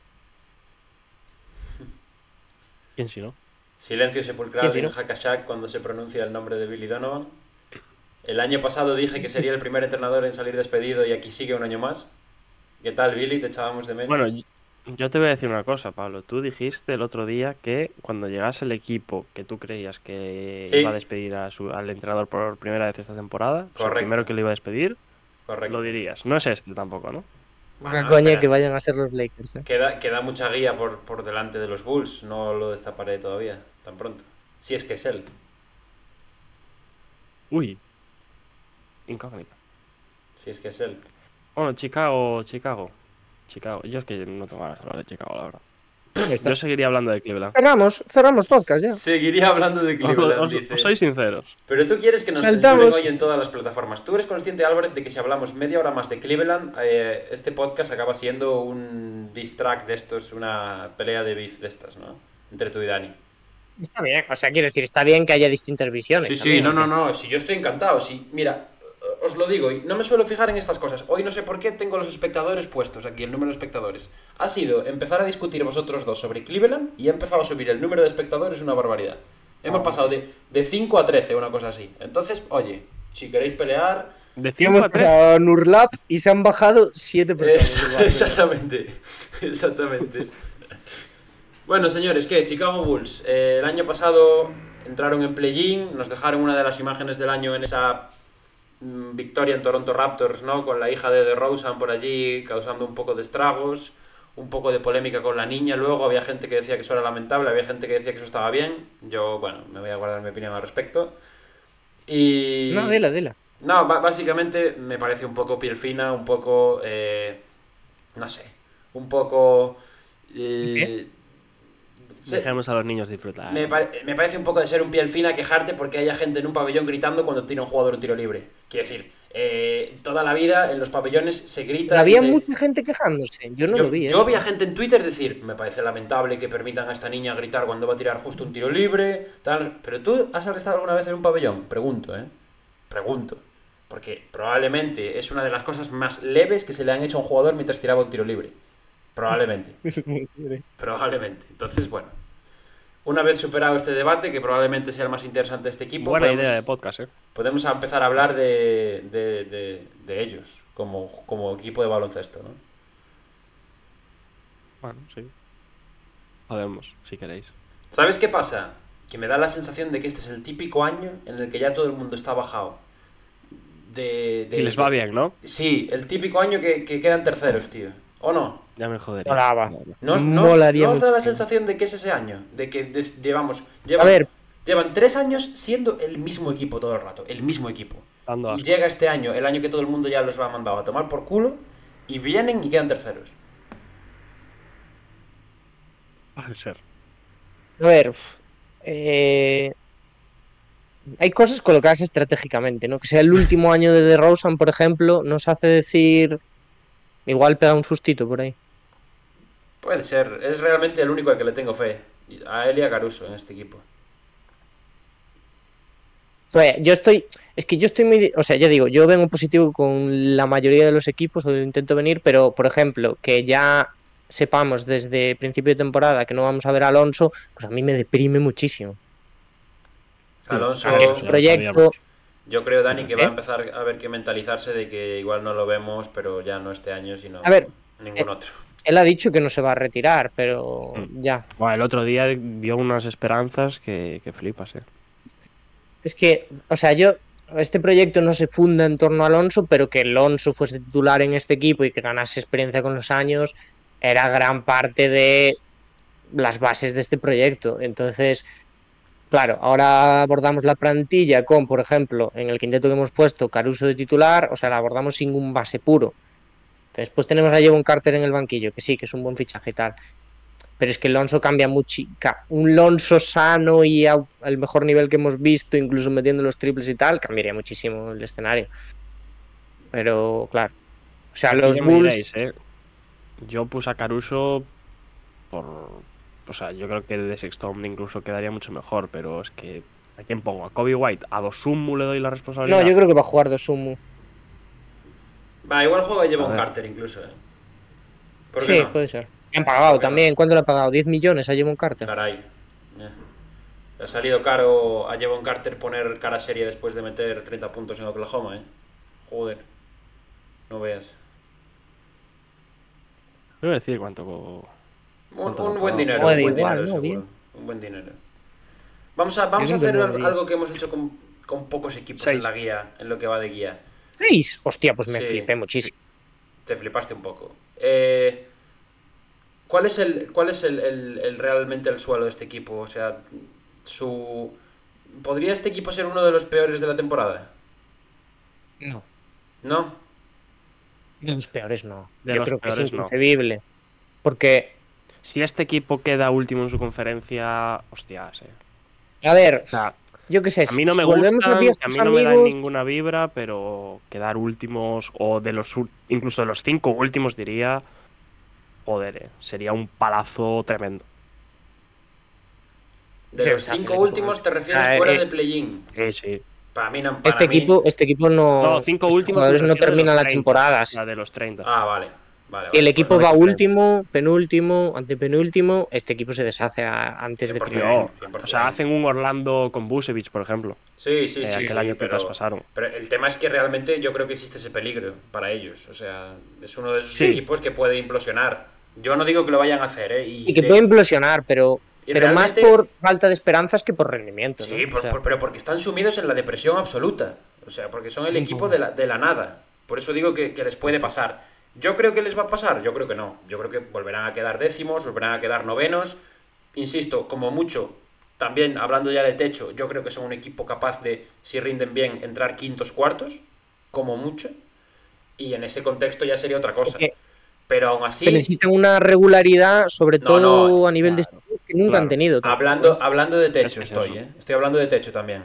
¿Quién si no? Silencio sepulcral ¿Quién si en? Hakashak cuando se pronuncia el nombre de Billy Donovan. El año pasado dije que sería el primer entrenador en salir despedido y aquí sigue un año más. ¿Qué tal, Billy? Te echábamos de menos. Bueno, yo te voy a decir una cosa, Pablo. Tú dijiste el otro día que cuando llegase el equipo que tú creías que Sí. iba a despedir a su- al entrenador por primera vez esta temporada, o sea, el primero que lo iba a despedir, Correcto. lo dirías. No es este tampoco, ¿no? Bueno, Una coña espera. que vayan a ser los Lakers. eh. Queda, queda mucha guía por, por delante de los Bulls. No lo destaparé todavía, tan pronto. Si es que es él. Uy. Incógnita. Si es que es él. Bueno, Chicago, Chicago. Chicago. Yo es que no tengo ganas de hablar de Chicago, la verdad. Yo seguiría hablando de Cleveland. Cerramos, cerramos podcast ya. Seguiría hablando de Cleveland, os- dice. os soy sinceros. Pero tú quieres que nos Saltamos. censuren hoy en todas las plataformas. Tú eres consciente, Álvarez, de que si hablamos media hora más de Cleveland, eh, este podcast acaba siendo un diss track de estos, una pelea de beef de estas, ¿no? Entre tú y Dani. Está bien, o sea, quiero decir, está bien que haya distintas visiones. Sí, sí, no, no, no. Si yo estoy encantado. Si, mira, os lo digo, y no me suelo fijar en estas cosas. Hoy no sé por qué tengo los espectadores puestos aquí, el número de espectadores. Ha sido empezar a discutir vosotros dos sobre Cleveland y he empezado a subir el número de espectadores una barbaridad. Hemos pasado de, de 5 a 13, una cosa así. Entonces, oye, si queréis pelear, De Que 5 hemos a 3. pasado a Nurlap y se han bajado siete personas. Es- *laughs* igual. exactamente, exactamente. Bueno, señores, ¿qué? Chicago Bulls. eh, el año pasado entraron en play-in, nos dejaron una de las imágenes del año en esa victoria en Toronto Raptors, ¿no? Con la hija de DeRozan por allí, causando un poco de estragos, un poco de polémica con la niña. Luego había gente que decía que eso era lamentable, había gente que decía que eso estaba bien. Yo, bueno, me voy a guardar mi opinión al respecto. Y... No, dila, dila. No, básicamente me parece un poco piel fina, un poco. eh, no sé. Un poco. eh, Dejemos a los niños disfrutar. me, pare- me parece un poco de ser un piel fina quejarte porque haya gente en un pabellón gritando cuando tira un jugador un tiro libre. Quiero decir, eh, toda la vida en los pabellones se grita. Había se- mucha gente quejándose. Yo no yo, lo vi. yo eso. vi a gente en Twitter decir, me parece lamentable que permitan a esta niña gritar cuando va a tirar justo un tiro libre, tal. Pero tú has estado alguna vez en un pabellón, pregunto, ¿eh? Pregunto. Porque probablemente es una de las cosas más leves que se le han hecho a un jugador mientras tiraba un tiro libre. Probablemente. *laughs* Probablemente. Entonces, bueno. Una vez superado este debate, que probablemente sea el más interesante de este equipo, Buena podemos, idea de podcast, ¿eh? podemos empezar a hablar de, de, de- de ellos como, como equipo de baloncesto, ¿no? Bueno, sí. Podemos, si queréis. ¿Sabes qué pasa? Que me da la sensación de que este es el típico año en el que ya todo el mundo está bajado. De, de- Y les va bien, ¿no? Sí, el típico año que, que quedan terceros, tío. ¿O no? Ya me jodería. Molaba. No, no. ¿No, os- no os- Molaría no os da la sensación de que es ese año? De que de- llevamos... A Llevan, ver, llevan tres años siendo el mismo equipo todo el rato. El mismo equipo. Y llega este año, el año que todo el mundo ya los va mandado a tomar por culo, y vienen y quedan terceros. Puede ser. a ver. eh, hay cosas colocadas estratégicamente, ¿no? Que sea el último año de DeRozan, por ejemplo, nos hace decir. Igual pega un sustito por ahí. Puede ser. Es realmente el único al que le tengo fe. A él y a Caruso en este equipo. O sea, yo estoy. Es que yo estoy muy. O sea, ya digo, yo vengo positivo con la mayoría de los equipos, o intento venir, pero por ejemplo, que ya sepamos desde principio de temporada que no vamos a ver a Alonso, pues a mí me deprime muchísimo. Alonso, este proyecto-. Yo creo, Dani, que va a ¿Eh? empezar a ver que mentalizarse de que igual no lo vemos, pero ya no este año, sino A ver, ningún eh, otro. Él ha dicho que no se va a retirar, pero Mm. ya. Bueno, el otro día dio unas esperanzas que, que flipas, ¿eh? Es que, o sea, yo. Este proyecto no se funda en torno a Alonso, pero que Alonso fuese titular en este equipo y que ganase experiencia con los años era gran parte de las bases de este proyecto. Entonces, claro, ahora abordamos la plantilla con, por ejemplo, en el quinteto que hemos puesto, Caruso de titular, o sea, la abordamos sin un base puro. Después tenemos a Jevon Carter en el banquillo, que sí, que es un buen fichaje y tal. Pero es que Lonso cambia mucho. Un Lonso sano y a- al mejor nivel que hemos visto, incluso metiendo los triples y tal, cambiaría muchísimo el escenario. Pero, claro. O sea, los Bulls. diréis, ¿eh? Yo puse a Caruso por. O sea, yo creo que de sexto hombre incluso quedaría mucho mejor, pero es que. ¿A quién pongo? ¿A Kobe White? ¿A Dosumu le doy la responsabilidad? No, yo creo que va a jugar Dosumu. Va, igual juega A Jevon. Carter incluso, ¿eh? ¿Por qué Sí, no? puede ser. Le han pagado ¿Por qué no? también. ¿Cuánto le han pagado? ¿10 millones a Jevon Carter? Caray. Eh. Le ha salido caro a Jevon Carter poner cara seria después de meter 30 puntos en Oklahoma, ¿eh? Joder. No veas. Voy a decir cuánto. Un, ¿Cuánto un buen dinero, Joder, un buen igual, dinero, ¿no? Bien. Un buen dinero. Vamos a, vamos a hacer algo, que hemos hecho con, con pocos equipos en la guía, en lo que va de guía. ¿Seis? Hostia, pues me Sí. flipé muchísimo. Te flipaste un poco. Eh, ¿Cuál es el cuál es el, el- el realmente el suelo de este equipo? O sea, su ¿podría este equipo ser uno de los peores de la temporada? No. ¿No? De los peores no. De Yo los creo que es no. inconcebible. Porque, Si este equipo queda último en su conferencia, hostias, eh. a ver, O sea, yo qué sé, a mí no si me volvemos a gustan, que a viejos mí no me dan amigos, ninguna vibra, pero quedar últimos o de los incluso de los cinco últimos diría, joder, eh, sería un palazo tremendo. De Sí, los cinco últimos te refieres Ah, fuera eh, de play-in. Sí, sí. Para mí no. para este mí- equipo, este equipo no. No, cinco estos últimos. no terminan la 30, temporada. sea, de los 30. Ah, vale. Vale, Si el vale, equipo pues va no que último, penúltimo, antepenúltimo, este equipo se deshace a- antes de 100%. final. No, 100%. o sea, hacen un Orlando con Busevich, por ejemplo. Sí, sí, eh, sí. aquel sí, año que pero, traspasaron. pero el tema es que realmente yo creo que existe ese peligro para ellos. O sea, es uno de esos Sí. equipos que puede implosionar. Yo no digo que lo vayan a hacer, ¿eh? Y, Y que de- puede implosionar, pero, pero más por falta de esperanzas que por rendimiento. ¿no? Sí, O por- sea, por- pero porque están sumidos en la depresión absoluta. O sea, porque son el Sí, equipo pues. de la, de la nada. Por eso digo que, que les puede pasar. ¿Yo creo que les va a pasar? Yo creo que no. Yo creo que volverán a quedar décimos, volverán a quedar novenos. Insisto, como mucho, también hablando ya de techo, yo creo que son un equipo capaz de, si rinden bien, entrar quintos, cuartos, como mucho. Y en ese contexto ya sería otra cosa. Pero aún así, pero necesitan una regularidad, sobre No, todo no, a nivel de claro, que nunca claro. han tenido. hablando, hablando de techo Es estoy. ¿eh? Estoy hablando de techo también.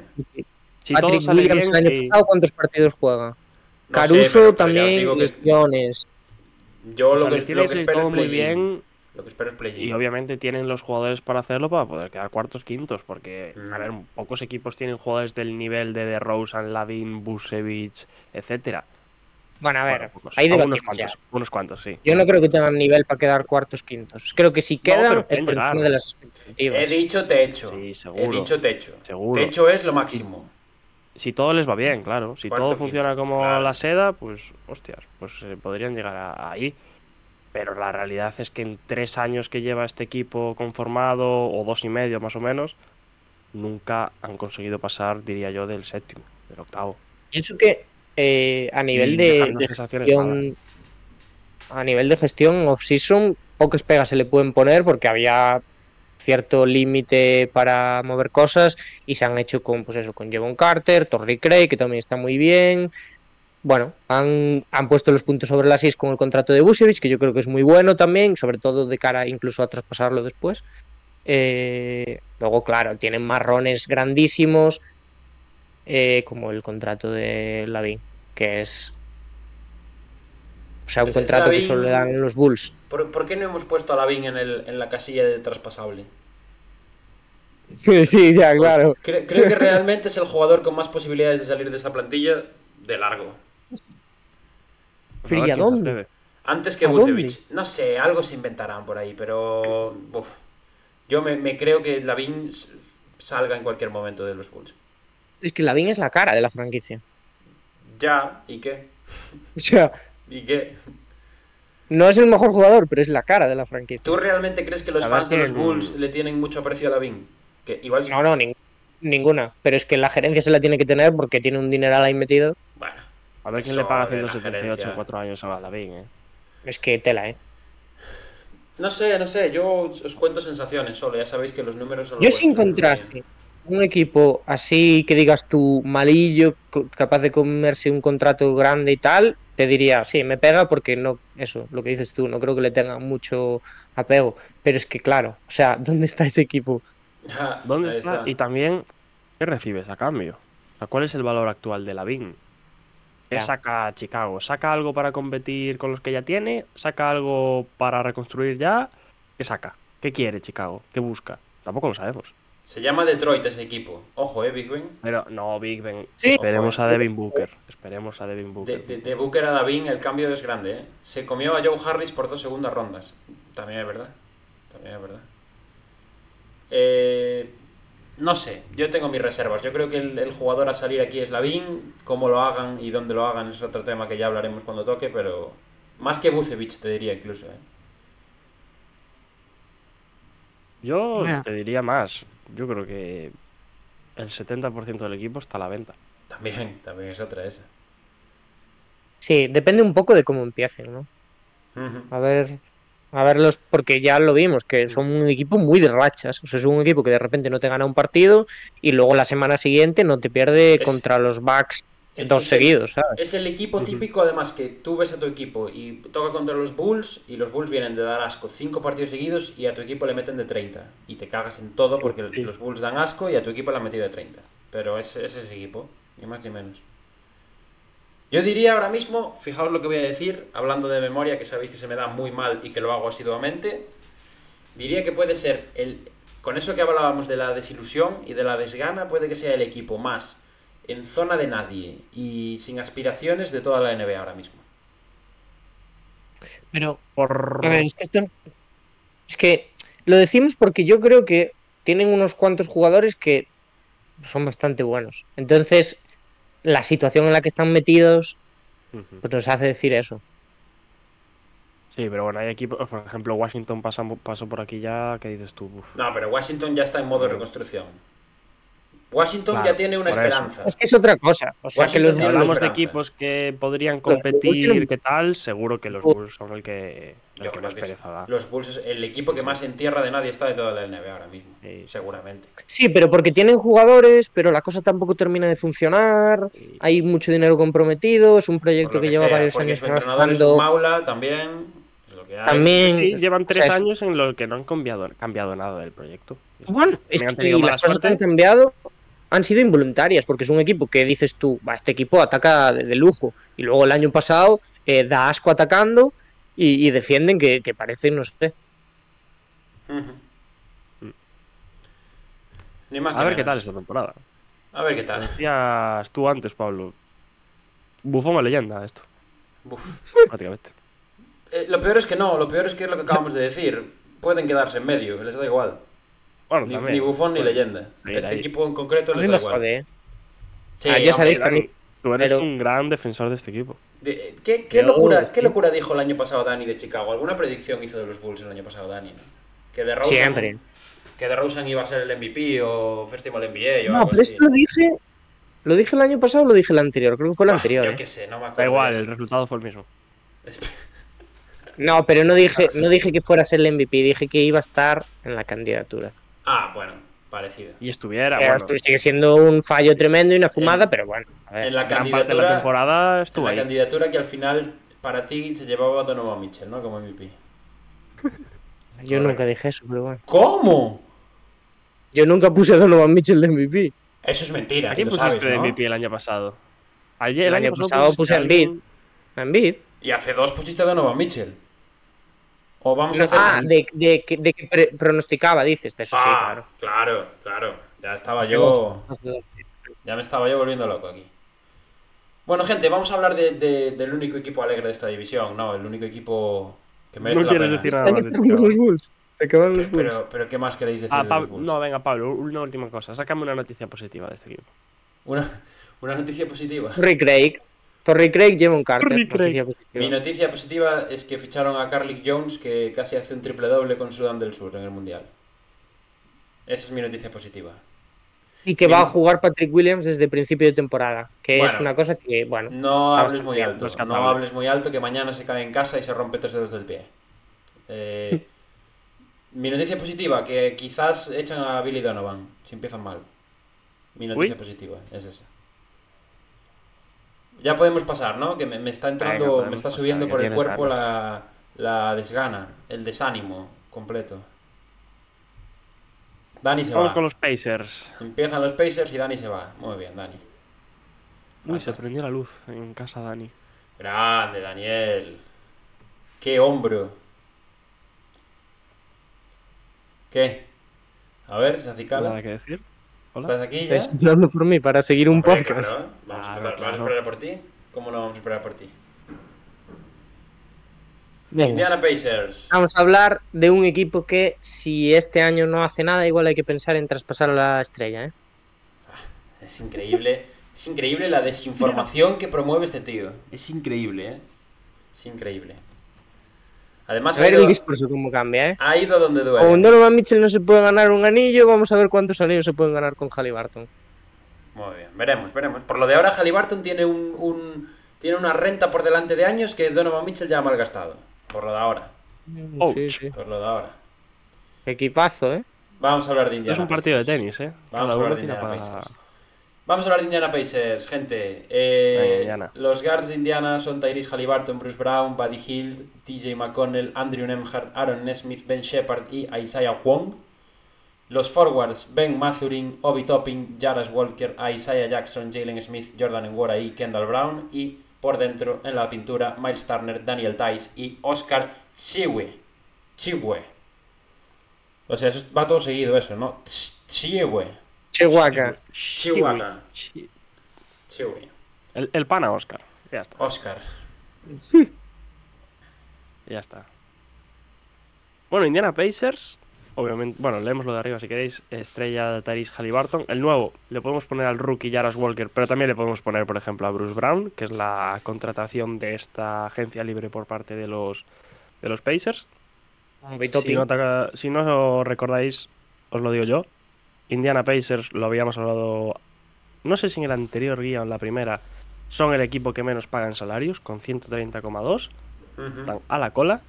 Si todo Patrick sale Williams bien, el año sí. pasado, ¿cuántos partidos juega? No sé, Caruso pero- pero también, que lesiones. Yo O lo que, tiene lo espero es todo muy bien Lo que espero es play-in. y obviamente tienen los jugadores para hacerlo para poder quedar cuartos, quintos, porque, Mm. a ver, pocos equipos tienen jugadores del nivel de DeRozan, Lavin, Busevich, etcétera. Bueno, a ver, Bueno, ahí Ah, unos ya. cuantos, unos cuantos, sí. Yo no creo que tengan nivel para quedar cuartos, quintos. Creo que si quedan es por de las expectativas. He dicho techo. Sí, He seguro. dicho techo. Seguro. Techo es lo máximo. Si todo les va bien, claro. Si todo funciona quinto, como claro. la seda, pues, hostias, pues eh, podrían llegar a- ahí. Pero la realidad es que en tres años que lleva este equipo conformado, o dos y medio más o menos, nunca han conseguido pasar, diría yo, del séptimo, del octavo. Pienso que eh, a nivel Y de, gestión, a nivel de gestión off-season, pocas pegas se le pueden poner porque había cierto límite para mover cosas y se han hecho con, pues eso, con Jevon Carter, Torrey Craig, que también está muy bien. Bueno, han, han puesto los puntos sobre las is con el contrato de Busevich, que yo creo que es muy bueno también, sobre todo de cara incluso a traspasarlo después. Eh, luego, claro, tienen marrones grandísimos, eh, como el contrato de Lavin, que es. O sea, un contrato que Lavin- solo le dan los Bulls. ¿Por, por qué no hemos puesto a Lavin en, el, en la casilla de traspasable? *laughs* sí, ya, claro. Cre- creo que realmente es el jugador con más posibilidades de salir de esta plantilla de largo. Pues Pero ¿y a dónde? Antes que ¿A Vucevic. No sé, algo se inventarán por ahí, pero. uf. Yo me, me creo que Lavin s- salga en cualquier momento de los Bulls. Es que Lavin es la cara de la franquicia. Ya, ¿y qué? *laughs* O sea, ¿Y qué? no es el mejor jugador, pero es la cara de la franquicia. ¿Tú realmente crees que los La fans de los Bulls le tienen mucho aprecio a Lavin? Que igual. No, no, ning- ninguna. Pero es que la gerencia se la tiene que tener porque tiene un dineral ahí metido. Bueno, A ver quién le paga de la 178 gerencia. en cuatro años a Lavín, eh. Es que tela, ¿eh? no sé, no sé. Yo os cuento sensaciones solo. Ya sabéis que los números son. Yo vuestro, sin contraste. Un equipo así que digas tú malillo, capaz de comerse un contrato grande y tal, te diría, sí, me pega porque no, eso, lo que dices tú, no creo que le tenga mucho apego. Pero es que, claro, o sea, *laughs* ¿dónde está ese equipo? ¿Dónde está? Y también, ¿qué recibes a cambio? O sea, ¿cuál es el valor actual de Lavin? ¿Qué Ya. saca Chicago? ¿Saca algo para competir con los que ya tiene? ¿Saca algo para reconstruir ya? ¿Qué saca? ¿Qué quiere Chicago? ¿Qué busca? Tampoco lo sabemos. Se llama Detroit ese equipo. Ojo, eh, Big Ben. Pero no, Big Ben. Sí. Esperemos Ojo, a eh. Devin Booker. Esperemos a Devin De, Booker. de, de Booker a Davin el cambio es grande, ¿eh? Se comió a Joe Harris por dos segundas rondas. También es verdad. También es verdad. Eh, no sé, yo tengo mis reservas. Yo creo que el, el jugador a salir aquí es Lavin. Cómo lo hagan y dónde lo hagan es otro tema que ya hablaremos cuando toque, pero más que Bucevic te diría incluso. ¿eh? Yo te diría más. Yo creo que el 70% del equipo está a la venta. También, también es otra esa. Sí, depende un poco de cómo empiecen, ¿no? Ujú. A ver, a verlos, porque ya lo vimos, que son un equipo muy de rachas. O sea, es un equipo que de repente no te gana un partido y luego la semana siguiente no te pierde Es- contra los Bucks es dos seguidos, ¿sabes? Es el equipo típico, además, que tú ves a tu equipo y toca contra los Bulls y los Bulls vienen de dar asco cinco partidos seguidos y a tu equipo le meten de 30. Y te cagas en todo porque sí. los Bulls dan asco y a tu equipo le han metido de 30. Pero es, es ese equipo, ni más ni menos. Yo diría ahora mismo, fijaos lo que voy a decir, hablando de memoria, que sabéis que se me da muy mal y que lo hago asiduamente. Diría que puede ser el. Con eso que hablábamos de la desilusión y de la desgana, puede que sea el equipo más en zona de nadie y sin aspiraciones de toda la NBA ahora mismo. Pero, Por... a ver, es que esto. Es que lo decimos porque yo creo que tienen unos cuantos jugadores que son bastante buenos. Entonces, la situación en la que están metidos pues nos hace decir eso. Sí, pero bueno, hay equipos, por ejemplo, Washington pasa- pasó por aquí ya, ¿qué dices tú? Uf. No, pero Washington ya está en modo de reconstrucción. Washington Claro, ya tiene una eso. esperanza. Es que es otra cosa. O sea, que los Si hablamos de equipos que podrían competir, ¿qué tal? Seguro que los Bulls- son el que, el que más que pereza da. Los Bulls es el equipo que más en tierra de nadie está de toda la NBA ahora mismo. Sí. Seguramente. Sí, pero porque tienen jugadores, pero la cosa tampoco termina de funcionar. Hay mucho dinero comprometido. Es un proyecto que, que lleva sea, varios años su entrenador es un gastando. Maula también. También. Sí, llevan o tres sea, años en los que no han cambiado, cambiado nada del proyecto. Bueno, es que las cosas que han cambiado han sido involuntarias, porque es un equipo que dices tú, va, este equipo ataca de, de lujo. Y luego el año pasado eh, da asco atacando y, y defienden que, que parece, no sé. Ni más A ver qué tal esta temporada. A ver qué tal. Decías tú antes, Pablo. Bufón leyenda esto, prácticamente. Eh, lo peor es que no, lo peor es que es lo que acabamos de decir. Pueden quedarse en medio, les da igual. Bueno, Ni, ni bufón ni Bueno, leyenda. Sí, este ahí. equipo en concreto les da igual. jode, ¿eh? Sí, Ah, ya sabéis que Dani, Tú eres pero- un gran defensor de este equipo. de- ¿Qué, qué locura, ¿Qué locura dijo el año pasado Dani de Chicago? ¿Alguna predicción hizo de los Bulls el año pasado Dani? no? Que de Rosen, Siempre. Que de Rosen iba a ser el MVP o Festival NBA o No, algo pero así. esto lo dije. ¿Lo dije el año pasado o lo dije el anterior? Creo que fue el Ah, anterior. Yo ¿eh? qué sé, no me acuerdo. Da igual, el resultado fue el mismo. No, pero no dije, no dije que fuera a ser el MVP, dije que iba a estar en la candidatura. Ah, bueno, parecido. Y estuviera, bueno, esto sigue siendo un fallo tremendo y una fumada, En- pero bueno. a ver. En la gran parte de la temporada en estuvo la ahí. candidatura que al final para ti se llevaba Donovan Mitchell, ¿no? Como MVP. *laughs* Yo nunca dije eso, pero bueno. ¿Cómo? Yo nunca puse a Donovan Mitchell de MVP. Eso es mentira. ¿A quién pusiste sabes, de ¿no? MVP el año pasado? Ayer, El año pasado puse a Embiid. A Embiid. Y hace dos pusiste a Donovan Mitchell. O vamos a hacer. ah, de, de, que- de que pre- pronosticaba, dices. De eso sí, Ah, claro. claro, claro. Ya estaba yo. Ya me estaba yo volviendo loco aquí. Bueno, gente, vamos a hablar de- de- del único equipo alegre de esta división, ¿no? El único equipo que merece No la quieres pena. decir nada más los Bulls. Se acaban los Bulls. Pero, pero ¿qué más queréis decir Ah, de los Bulls? no, venga, Pablo, una última cosa. Sácame una noticia positiva de este equipo. Una, una noticia positiva. Torrey Craig. Torrey Craig lleva un Carter. Noticia. Mi noticia positiva es que ficharon a Carlick Jones, que casi hace un triple doble con Sudán del Sur en el Mundial. Esa es mi noticia positiva. Y que va a jugar Patrick Williams desde principio de temporada. Que es una cosa que, bueno. No hables muy alto. No hables muy alto que mañana se cae en casa y se rompe tres dedos del pie. Eh, *laughs* mi noticia positiva, que quizás echan a Billy Donovan si empiezan mal. Mi noticia Uy. positiva es esa. Ya podemos pasar, ¿no? Que me, me está entrando, me está pasar, subiendo por el cuerpo la, la desgana, el desánimo completo. Dani se Vamos va. con los Pacers. Empiezan los Pacers y Dani se va. Muy bien, Dani. Uy, se prendió la luz en casa Dani. Grande, Daniel. Qué hombro. ¿Qué? A ver, se acicala. Nada que decir. Hola. ¿Estás aquí ya? Estáis hablando por mí para seguir un Hombre, podcast. claro, Vamos, a Ah, empezar. claro. ¿Vamos a esperar por ti? ¿Cómo no vamos a esperar por ti? Venga. Indiana Pacers. Vamos a hablar de un equipo que si este año no hace nada, igual hay que pensar en traspasar a la estrella, ¿eh? Es increíble. Es increíble la desinformación que promueve este tío. Es increíble, ¿eh? Es increíble. Además, A ha ver ido, el discurso cómo cambia, ¿eh? ha ido donde Con duele. Donovan Mitchell no se puede ganar un anillo, vamos a ver cuántos anillos se pueden ganar con Halliburton. Muy bien, veremos, veremos. Por lo de ahora, Halliburton tiene un, un- tiene una renta por delante de años que Donovan Mitchell ya ha malgastado. Por lo de ahora. Ouch. Sí, sí. Por lo de ahora. Equipazo, ¿eh? Vamos a hablar de Indiana es un partido de tenis, ¿eh? Vamos Cada a hablar de Indiana para... Vamos a hablar de Indiana Pacers, gente. Eh, Indiana. Los guards de Indiana son Tyrese Halliburton, Bruce Brown, Buddy Hield, TJ McConnell, Andrew Nemhart, Aaron Nesmith, Ben Shepard y Isaiah Wong. Los forwards, Ben Mathurin, Obi Topping, Jaras Walker, Isaiah Jackson, Jalen Smith, Jordan Nwora y Kendall Brown. Y por dentro, en la pintura, Miles Turner, Daniel Tice y Oscar Chiwe. Chiwe. O sea, eso va todo seguido eso, ¿no? Chiwe. Chihuahua. Chihuahua. El, el pana Oscar. Ya está. Oscar. Ya está. Bueno, Indiana Pacers. Obviamente, bueno, leemos lo de arriba si queréis. Estrella de Tyrese Halliburton. El nuevo, le podemos poner al rookie Jaras Walker, pero también le podemos poner, por ejemplo, a Bruce Brown, que es la contratación de esta agencia libre por parte de los, de los Pacers. Si no, si no os recordáis, os lo digo yo. Indiana Pacers, lo habíamos hablado, no sé si en el anterior guía o en la primera, son el equipo que menos pagan salarios, con 130,2 Ujú. están a la cola.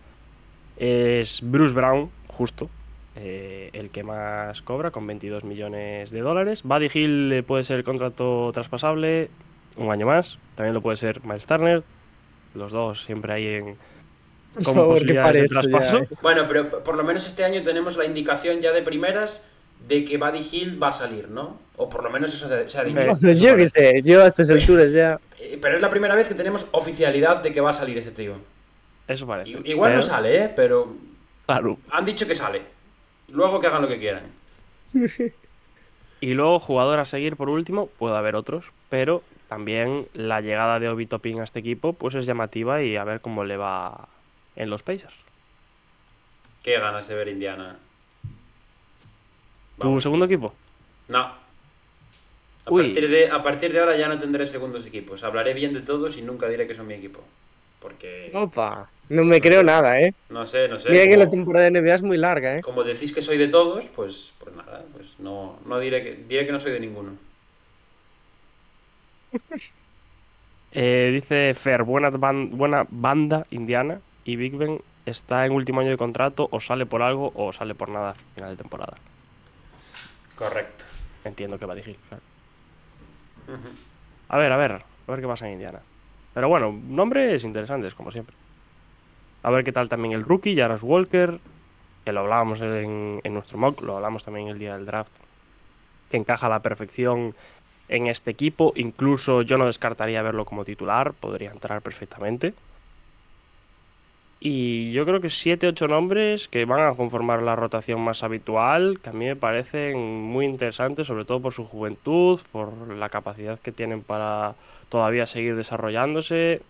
Es Bruce Brown, justo, eh, el que más cobra, con 22 millones de dólares. Buddy Hill puede ser contrato traspasable, un año más. También lo puede ser Miles Turner. Los dos siempre hay en. Por Como favor, que posibilidades pare de esto ya, traspaso. ¿eh? Bueno, pero por lo menos este año tenemos la indicación ya de primeras de que Buddy Hill va a salir, ¿no? O por lo menos eso se, se ha dicho. Bueno, yo qué sé, yo a estas alturas ya. Eh, Pero es la primera vez que tenemos oficialidad de que va a salir este tío. Eso parece. Igual no sale, ¿eh? Pero claro. han dicho que sale. Luego que hagan lo que quieran. *laughs* Y luego, jugador a seguir por último, puede haber otros, pero también la llegada de Obi Toppin a este equipo pues es llamativa y a ver cómo le va en los Pacers. Qué ganas de ver Indiana. ¿Tu Vamos. segundo equipo? No. A Uy. partir, de, a partir de ahora ya no tendré segundos equipos. Hablaré bien de todos y nunca diré que son mi equipo. Porque. Opa, no me creo nada, ¿eh? No sé, no sé. Mira que la temporada de NBA es muy larga, ¿eh? Como decís que soy de todos, pues, pues nada, pues no, no diré que diré que no soy de ninguno. *laughs* Eh, dice Fer, buena, ban- buena banda indiana y Big Ben está en último año de contrato o sale por algo o sale por nada a final de temporada. Correcto. Entiendo que va a dirigir, claro. A ver, a ver, a ver qué pasa en Indiana. Pero bueno, nombres interesantes, como siempre. A ver qué tal también el rookie, Jaras Walker, que lo hablábamos en, en nuestro mock, lo hablamos también el día del draft, que encaja a la perfección en este equipo. Incluso yo no descartaría verlo como titular, podría entrar perfectamente. Y yo creo que 7-8 nombres que van a conformar la rotación más habitual, que a mí me parecen muy interesantes, sobre todo por su juventud, por la capacidad que tienen para todavía seguir desarrollándose.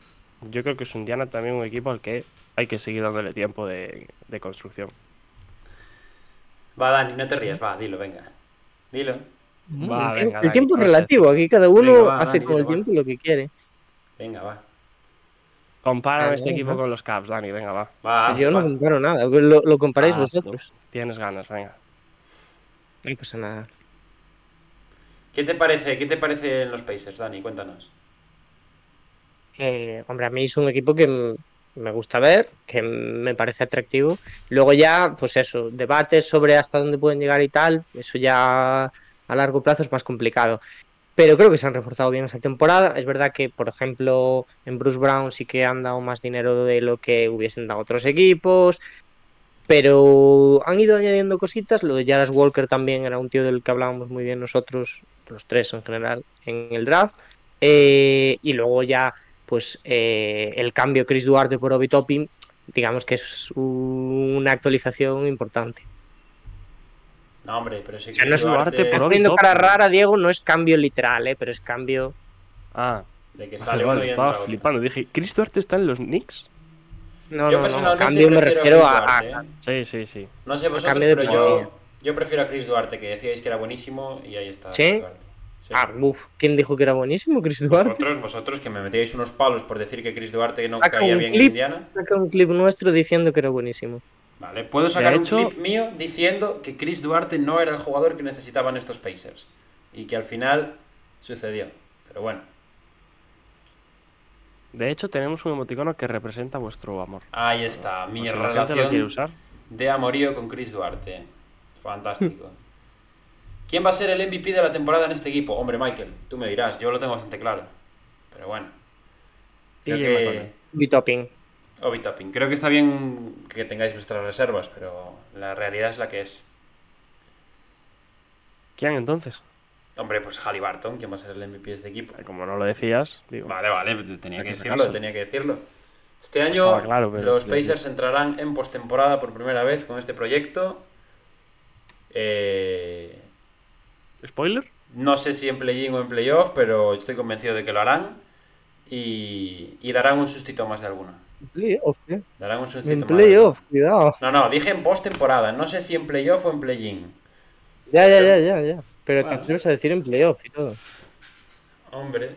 Yo creo que es Indiana también un equipo al que hay que seguir dándole tiempo de, de construcción. Va, Dani, no te rías, va, dilo, venga. Dilo. Va, el, tiempo- venga, el Dani, tiempo es relativo, aquí cada uno Venga, va, hace Dani, con el va. tiempo lo que quiere. Venga, va. Compara Ah, este venga. equipo con los Caps, Dani, venga, va. Va, Si yo no comparo nada, lo, lo comparáis Ah, vosotros. Tienes ganas, venga. No pasa nada. ¿Qué te parece, qué te parece en los Pacers, Dani? Cuéntanos. Eh, hombre, a mí es un equipo que me gusta ver, que me parece atractivo. Luego ya, pues eso, debates sobre hasta dónde pueden llegar y tal, eso ya a largo plazo es más complicado. Pero creo que se han reforzado bien esta temporada. Es verdad que, por ejemplo, en Bruce Brown sí que han dado más dinero de lo que hubiesen dado otros equipos, pero han ido añadiendo cositas. Lo de Jaras Walker también era un tío del que hablábamos muy bien nosotros, los tres en general, en el draft. Eh, y luego ya, pues, eh, el cambio Chris Duarte por Obi Topping, digamos que es una actualización importante. No, hombre, pero si O sea, no es Duarte, Duarte por Obi Poniendo cara rara, Diego, no es cambio literal, ¿eh? pero es cambio. Ah, de que sale vale, uno y estaba flipando. Dije, ¿Chris Duarte está en los Knicks? No, Yo no, no. personalmente Cambio me refiero a, Duarte, a- ¿eh? Sí, sí, sí. No sé vosotros, cambio de pero yo, yo prefiero a Chris Duarte, que decíais que era buenísimo y ahí está. ¿Sí? Chris Duarte. Sí. Ah, uf, ¿quién dijo que era buenísimo, Chris Duarte? Vosotros, vosotros que me metíais unos palos por decir que Chris Duarte no caía un bien en clip. Indiana. Saca un clip nuestro diciendo que era buenísimo. Vale, puedo sacar hecho- un clip mío diciendo que Chris Duarte no era el jugador que necesitaban estos Pacers. Y que al final sucedió. Pero bueno, De hecho, tenemos un emoticono que representa vuestro amor. ahí está, mi lo relación usar. de amorío con Chris Duarte. Fantástico. *laughs* ¿Quién va a ser el MVP de la temporada en este equipo? Hombre, Michael, tú me dirás, yo lo tengo bastante claro. Pero bueno. Creo que... McConnell. Toppin. Creo que está bien que tengáis vuestras reservas, pero la realidad es la que es. ¿Quién entonces? Hombre, pues Halliburton, ¿quién va a ser el MVP de este equipo? Eh, Como no lo decías, digo. Vale, vale, tenía que decirlo, tenía que decirlo. Este año Estaba claro, pero- los Pacers entrarán en postemporada por primera vez con este proyecto. Eh, ¿Spoiler? no sé si en play-in o en playoff, pero estoy convencido de que lo harán. Y, y darán un sustito más de alguno. Playoff, ¿eh? Darán un sustito En playoff, cuidado. No, no, dije en postemporada. No sé si en playoff o en play-in. Ya, ya, ya, ya, ya. Pero te atreves a decir en playoff y todo. Hombre,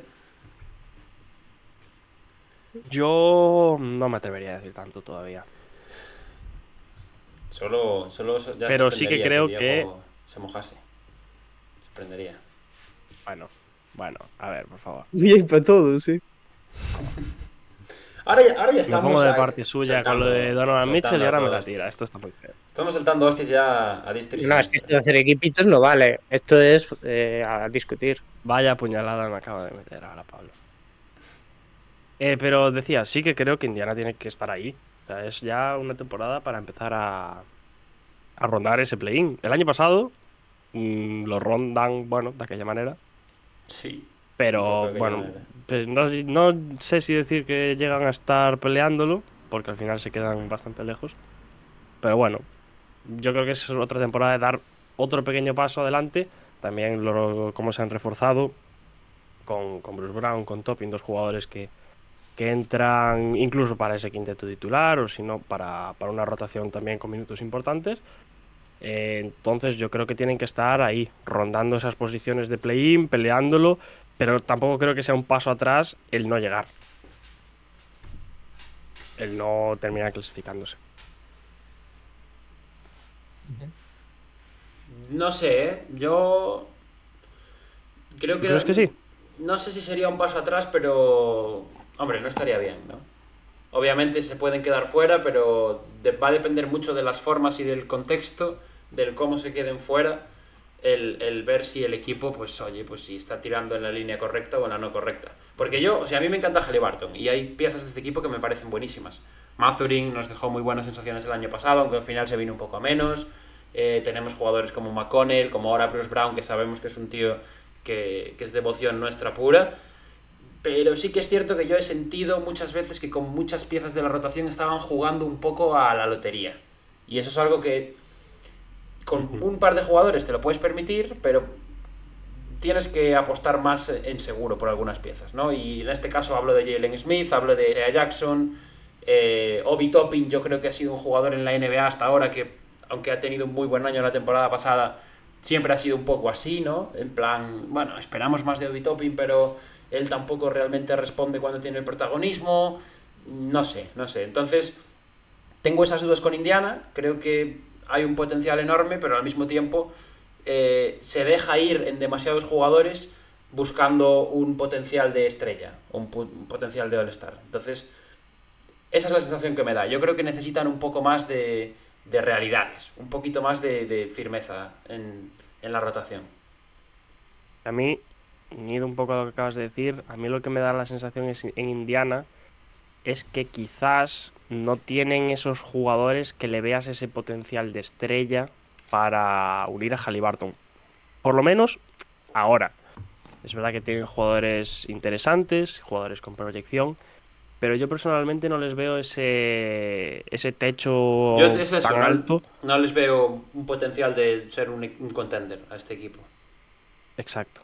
Yo no me atrevería a decir tanto todavía. solo, solo so- ya Pero sí que creo Diego se mojase. Sorprendería. Bueno, bueno, a ver, por favor. Bien para todos, sí. *laughs* Ahora ya, ahora ya Me estamos. pongo de a- parte suya con lo de Donovan Mitchell y ahora me la esto. tira. Esto está muy feo. Estamos saltando hostias ya a distrito. No, es que esto de hacer equipitos no vale. Esto es eh, a discutir. Vaya puñalada me acaba de meter ahora Pablo. Eh, pero decía, sí que creo que Indiana tiene que estar ahí. O sea, es ya una temporada para empezar a, a rondar ese play-in. El año pasado mm, lo rondan, bueno, de aquella manera. Sí. Pero bueno, pues no, no sé si decir que llegan a estar peleándolo, porque al final se quedan bastante lejos. Pero bueno, yo creo que es otra temporada de dar otro pequeño paso adelante. También lo, cómo se han reforzado con, con Bruce Brown, con Topping, dos jugadores que, que entran incluso para ese quinteto titular o si no para, para una rotación también con minutos importantes. Eh, entonces yo creo que tienen que estar ahí, rondando esas posiciones de play-in, peleándolo, pero tampoco creo que sea un paso atrás el no llegar. El no terminar clasificándose. No sé, ¿eh? Yo. Creo que. ¿Crees que sí? No sé si sería un paso atrás, pero. Hombre, no estaría bien, ¿no? Obviamente se pueden quedar fuera, pero va a depender mucho de las formas y del contexto, del cómo se queden fuera, el, ver si el equipo, pues oye, pues si está tirando en la línea correcta o en la no correcta. Porque yo, o sea, a mí me encanta Halliburton y hay piezas de este equipo que me parecen buenísimas. Mathurin nos dejó muy buenas sensaciones el año pasado, aunque al final se vino un poco a menos. Eh, tenemos jugadores como McConnell, como ahora Bruce Brown, que sabemos que es un tío que, que es devoción nuestra pura. Pero sí que es cierto que yo he sentido muchas veces que con muchas piezas de la rotación estaban jugando un poco a la lotería. Y eso es algo que con un par de jugadores te lo puedes permitir, pero tienes que apostar más en seguro por algunas piezas, ¿no? Y en este caso hablo de Jalen Smith, hablo de Isaiah Jackson, eh, Obi Toppin, yo creo que ha sido un jugador en la NBA hasta ahora que, aunque ha tenido un muy buen año la temporada pasada, siempre ha sido un poco así, ¿no? En plan, bueno, esperamos más de Obi Toppin, pero él tampoco realmente responde cuando tiene el protagonismo. No sé, no sé. Entonces, tengo esas dudas con Indiana. Creo que hay un potencial enorme, pero al mismo tiempo eh, se deja ir en demasiados jugadores buscando un potencial de estrella, un, un potencial de All-Star. Entonces, esa es la sensación que me da. Yo creo que necesitan un poco más de, de realidades, un poquito más de, de firmeza en, en la rotación. A mí unido un poco a lo que acabas de decir, a mí lo que me da la sensación es en Indiana es que quizás no tienen esos jugadores que le veas ese potencial de estrella para unir a Halliburton. Por lo menos ahora. Es verdad que tienen jugadores interesantes, jugadores con proyección, pero yo personalmente no les veo ese, ese techo Yo es eso, tan alto. No les veo un potencial de ser un, un contender a este equipo. Exacto.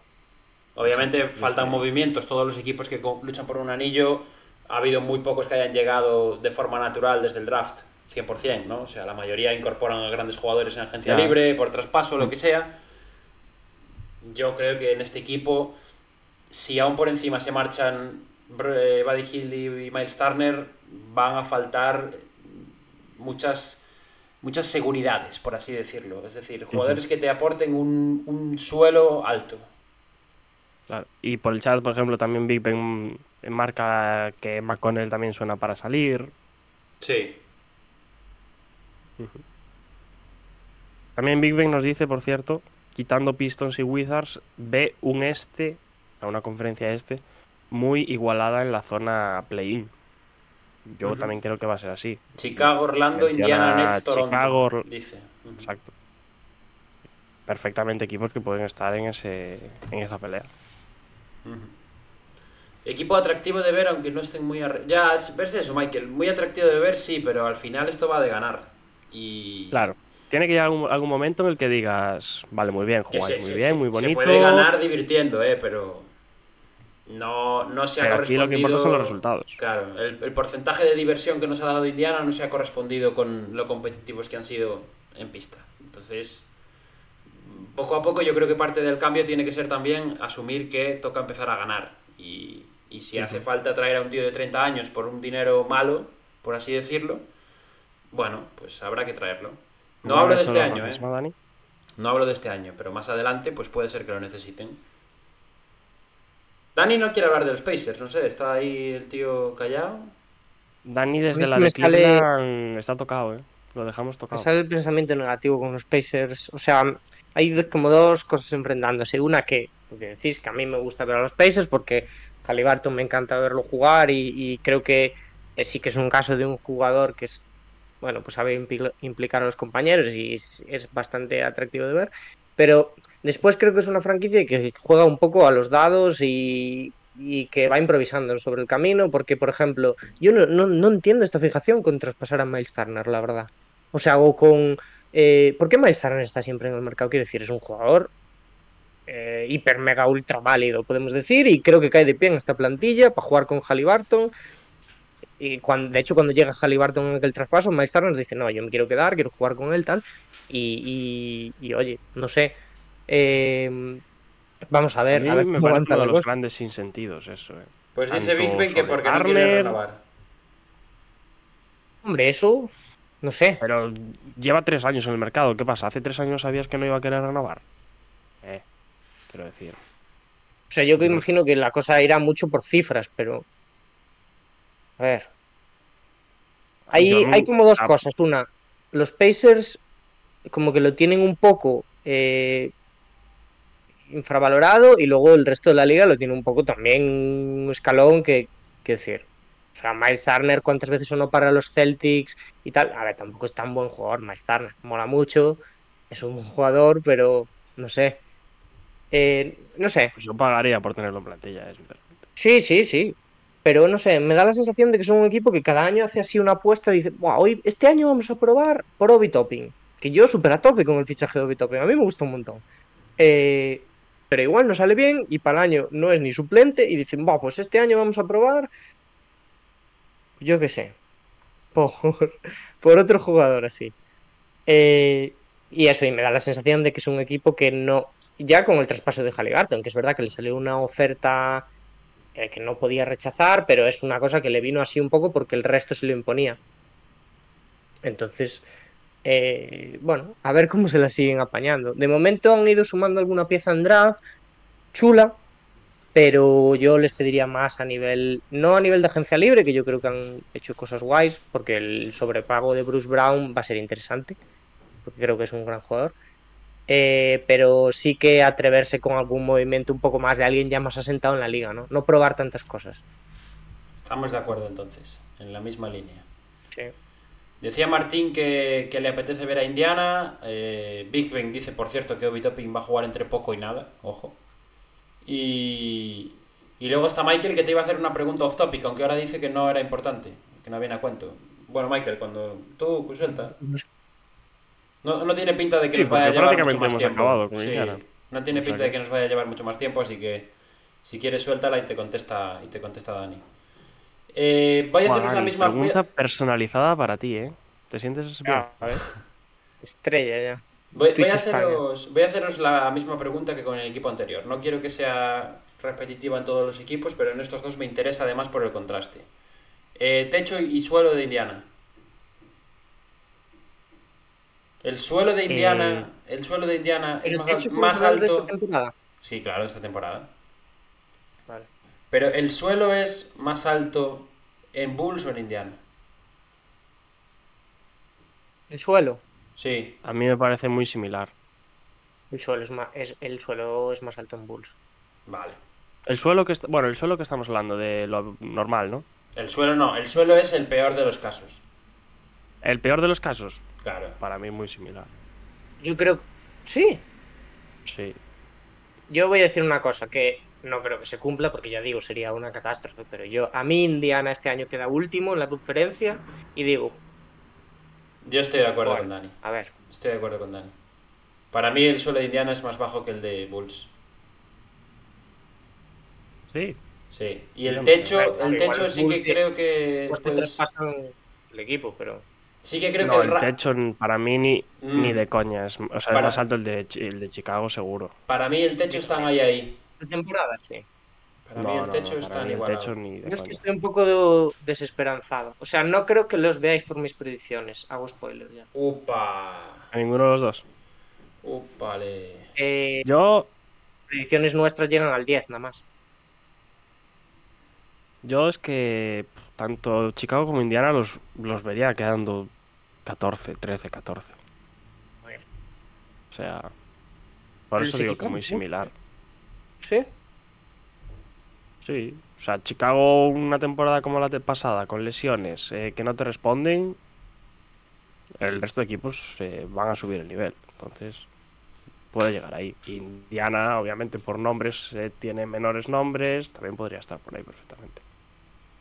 Obviamente faltan movimientos, todos los equipos que luchan por un anillo, ha habido muy pocos que hayan llegado de forma natural desde el draft, 100%, ¿no? O sea, la mayoría incorporan a grandes jugadores en agencia libre, por traspaso, lo que sea. Yo creo que en este equipo, si aún por encima se marchan eh, Buddy Hill y Miles Turner, van a faltar muchas muchas seguridades, por así decirlo. Es decir, jugadores que te aporten un, un suelo alto. Claro. Y por el chat, por ejemplo, también Big Ben marca que McConnell también suena para salir. Sí. También Big Ben nos dice, por cierto, quitando Pistons y Wizards, ve un este, a una conferencia este, muy igualada en la zona play-in. Yo también creo que va a ser así. Chicago, Orlando, Menciona Indiana, Nets, Toronto. Chicago, dice. Exacto. Perfectamente equipos que pueden estar en ese en esa pelea. Equipo atractivo de ver, aunque no estén muy arre... Ya, ves eso, Michael. Muy atractivo de ver, sí, pero al final esto va de ganar. Y. Claro. Tiene que llegar algún, algún momento en el que digas, vale, muy bien, jugáis muy bien, muy bonito. Se puede ganar divirtiendo, eh, pero. No, no se ha Pero aquí correspondido. lo que importa son los resultados. Claro, el, el porcentaje de diversión que nos ha dado Indiana no se ha correspondido con lo competitivos que han sido en pista. Entonces, poco a poco yo creo que parte del cambio tiene que ser también asumir que toca empezar a ganar. Y, y si hace falta traer a un tío de 30 años por un dinero malo, por así decirlo, bueno, pues habrá que traerlo. No hablo de este año, ¿eh? No hablo de este año, pero más adelante pues puede ser que lo necesiten. Dani no quiere hablar de los Pacers, no sé, está ahí el tío callado. Dani desde es la de Cleveland está tocado, ¿eh? Lo dejamos tocado. sale el pensamiento negativo con los Pacers. O sea, hay como dos cosas enfrentándose. Una que, lo que decís, que a mí me gusta ver a los Pacers porque Halliburton me encanta verlo jugar y, y creo que eh, sí que es un caso de un jugador que es, bueno, pues sabe impli- implicar a los compañeros y es, es bastante atractivo de ver. Pero después creo que es una franquicia que juega un poco a los dados y, y que va improvisando sobre el camino porque, por ejemplo, yo no, no, no entiendo esta fijación con traspasar a Miles Turner, la verdad. O sea, o con... eh, ¿Por qué Miles Turner está siempre en el mercado? Quiero decir, es un jugador eh, hiper, mega, ultra válido, podemos decir, y creo que cae de pie en esta plantilla para jugar con Halliburton. Y cuando, de hecho, cuando llega Halliburton en aquel traspaso, Miles Turner dice, no, yo me quiero quedar, quiero jugar con él, tal. Y, y- y, oye, no sé. eh, vamos a A ver, mí a ver me cómo parece uno de los grandes sinsentidos eso, ¿eh? Pues dice Tanto Big Ben que porque no quiere renovar. Hombre, eso, no sé. Pero lleva tres años en el mercado. ¿Qué pasa? ¿Hace tres años sabías que no iba a querer renovar? Eh, quiero decir. O sea, yo que imagino que la cosa irá mucho por cifras, pero. A ver. Hay, no- hay como dos ah. cosas. Una, los Pacers como que lo tienen un poco eh, infravalorado y luego el resto de la liga lo tiene un poco también un escalón que, que decir. O sea, Miles Turner, ¿cuántas veces sonó para los Celtics y tal? A ver, tampoco es tan buen jugador Miles Turner. Mola mucho, es un buen jugador, pero no sé. Eh, no sé, Pues yo pagaría por tenerlo en plantilla, eh, sinceramente. Sí, sí, sí. Pero no sé, me da la sensación de que son un equipo que cada año hace así una apuesta y dice, "Buah, hoy, este año vamos a probar por Obi Topping. Que yo súper a tope con el fichaje de Obi Topping. A mí me gusta un montón. Eh, pero igual no sale bien y para el año no es ni suplente y dicen, "Buah, pues este año vamos a probar. Yo qué sé. Por, *laughs* por otro jugador así. Eh, y eso, y me da la sensación de que es un equipo que no. Ya con el traspaso de Halliburton, que es verdad que le salió una oferta eh, que no podía rechazar, pero es una cosa que le vino así un poco porque el resto se lo imponía. Entonces, eh, bueno, a ver cómo se la siguen apañando. De momento han ido sumando alguna pieza en draft chula, pero yo les pediría más a nivel, no a nivel de agencia libre, que yo creo que han hecho cosas guays, porque el sobrepago de Bruce Brown va a ser interesante, porque creo que es un gran jugador. eh, pero sí que atreverse con algún movimiento un poco más de alguien ya más asentado en la liga, ¿no? No probar tantas cosas. Estamos de acuerdo entonces, en la misma línea. Sí. Decía Martín que, que le apetece ver a Indiana. eh, Big Ben dice, por cierto, que Obi Topping va a jugar entre poco y nada. Ojo. Y, y luego está Michael que te iba a hacer una pregunta off topic, aunque ahora dice que no era importante, que no viene a cuento. Bueno, Michael, cuando tú suelta. No, no tiene pinta de que Sí, nos vaya a llevar mucho más tiempo. Sí, no tiene O sea pinta de que- que nos vaya a llevar mucho más tiempo, así que si quieres suéltala y te contesta, y te contesta Dani. Eh, voy a haceros la misma. Pregunta personalizada para ti, ¿eh? ¿Te sientes bien? a ver. Estrella ya. Voy, a haceros, voy a haceros la misma pregunta que con el equipo anterior. No quiero que sea repetitiva en todos los equipos, pero en estos dos me interesa además por el contraste. Eh, techo y suelo de Indiana. El suelo de Indiana, el suelo de Indiana es ¿El más, más hablando de alto. esta temporada? Sí, claro, esta temporada. Pero el suelo es más alto en Bulls o en Indiana. El suelo. Sí, A mí me parece muy similar. El suelo es más, es, el suelo es más alto en Bulls. vale. El suelo que bueno, el suelo que estamos hablando de lo normal, ¿no? El suelo no, el suelo es el peor de los casos. El peor de los casos, Claro. para mí muy similar. Yo creo. Sí. Sí. Yo voy a decir una cosa que no creo que se cumpla porque ya digo, sería una catástrofe. Pero yo, a mí Indiana este año queda último en la conferencia y digo, Yo estoy de acuerdo Bueno. con Dani. a ver, Estoy de acuerdo con Dani. Para mí el suelo de Indiana es más bajo que el de Bulls. Sí. Sí. Y el techo, el techo sí que creo que pues puedes- el equipo, pero. Sí que creo no, que el el techo para mí ni, Mm. ni de coña. Es, o sea, Para- es más alto el de, el de Chicago, seguro. para mí el techo están ahí ahí. Temporada, sí. Para no, mí el no, techo no, está para mí el igual. techo ni de Yo es que estoy un poco desesperanzado. O sea, no creo que los veáis por mis predicciones. Hago spoiler ya. Upa. A ninguno de los dos. Upale. Eh, Yo, predicciones nuestras llegan al 10 nada más. yo es que tanto Chicago como Indiana los, los vería quedando 14, 13, 14. O sea, por Pero eso digo que muy no. similar. ¿Sí? Sí, o sea, Chicago una temporada como la pasada, con lesiones eh, que no te responden, el resto de equipos eh, van a subir el nivel. Entonces, puede llegar ahí. Indiana, obviamente, por nombres, eh, tiene menores nombres, también podría estar por ahí perfectamente.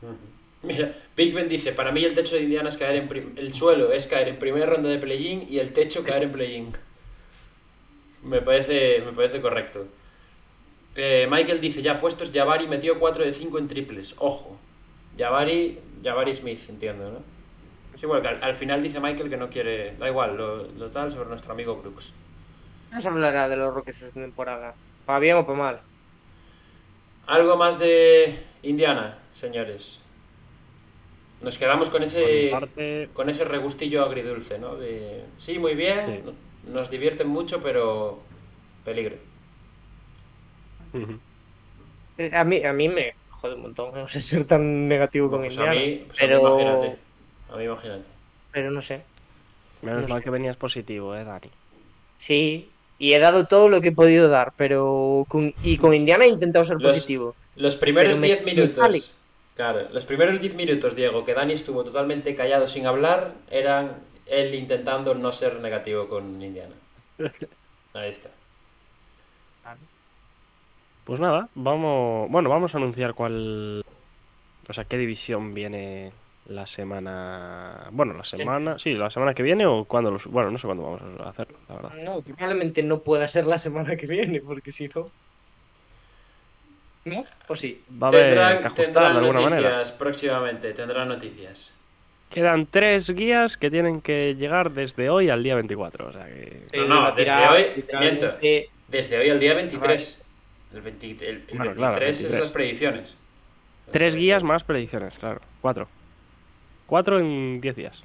Ujú. Mira, Big Ben dice, para mí el techo de Indiana es caer en prim- el suelo es caer en primera ronda de play-in y el techo caer en play-in. Me parece, me parece correcto. Eh, Michael dice, ya puestos, Jabari metió 4 de 5 en triples. Ojo. Jabari, Jabari Smith, entiendo, ¿no? Es igual que al, al final dice Michael que no quiere, da igual, lo, lo tal sobre nuestro amigo Brooks. Vamos a hablar de los Rockets de esta temporada. ¿Para bien o para mal? Algo más de Indiana, señores. Nos quedamos con ese... parte, con ese regustillo agridulce, ¿no? De, sí, muy bien, Sí. no- nos divierten mucho, pero peligro. Eh, A mí, a mí me jode un montón. *laughs* No sé ser tan negativo con Pues a Indiana. mí, pues a mí pero... imagínate. A mí imagínate. pero no sé. menos No mal sé. que venías positivo, eh, Dani. Sí. Y he dado todo lo que he podido dar. Pero con... Y con Indiana he intentado ser Los- positivo. Los primeros Pero me- 10 me minutos. sale. Claro, los primeros 10 minutos, Diego, que Dani estuvo totalmente callado sin hablar, eran él intentando no ser negativo con Indiana. *laughs* Ahí está. Pues nada, vamos, bueno, vamos a anunciar cuál, o sea, qué división viene la semana, bueno, la semana, sí, la semana que viene o cuándo los, bueno, no sé cuándo vamos a hacerlo, la verdad. No, probablemente no pueda ser la semana que viene, porque si no. ¿No? ¿O sí? Va a haber Tendrán, que ajustar tendrán de alguna noticias manera. próximamente, tendrán noticias. Quedan tres guías que tienen que llegar desde hoy al día 24, o sea que... No, no, desde hoy, literalmente- Desde hoy al día 23. El, 20 el- el Bueno, 23 claro, es 23. las predicciones. Tres guías más predicciones, claro, cuatro. Cuatro en diez días.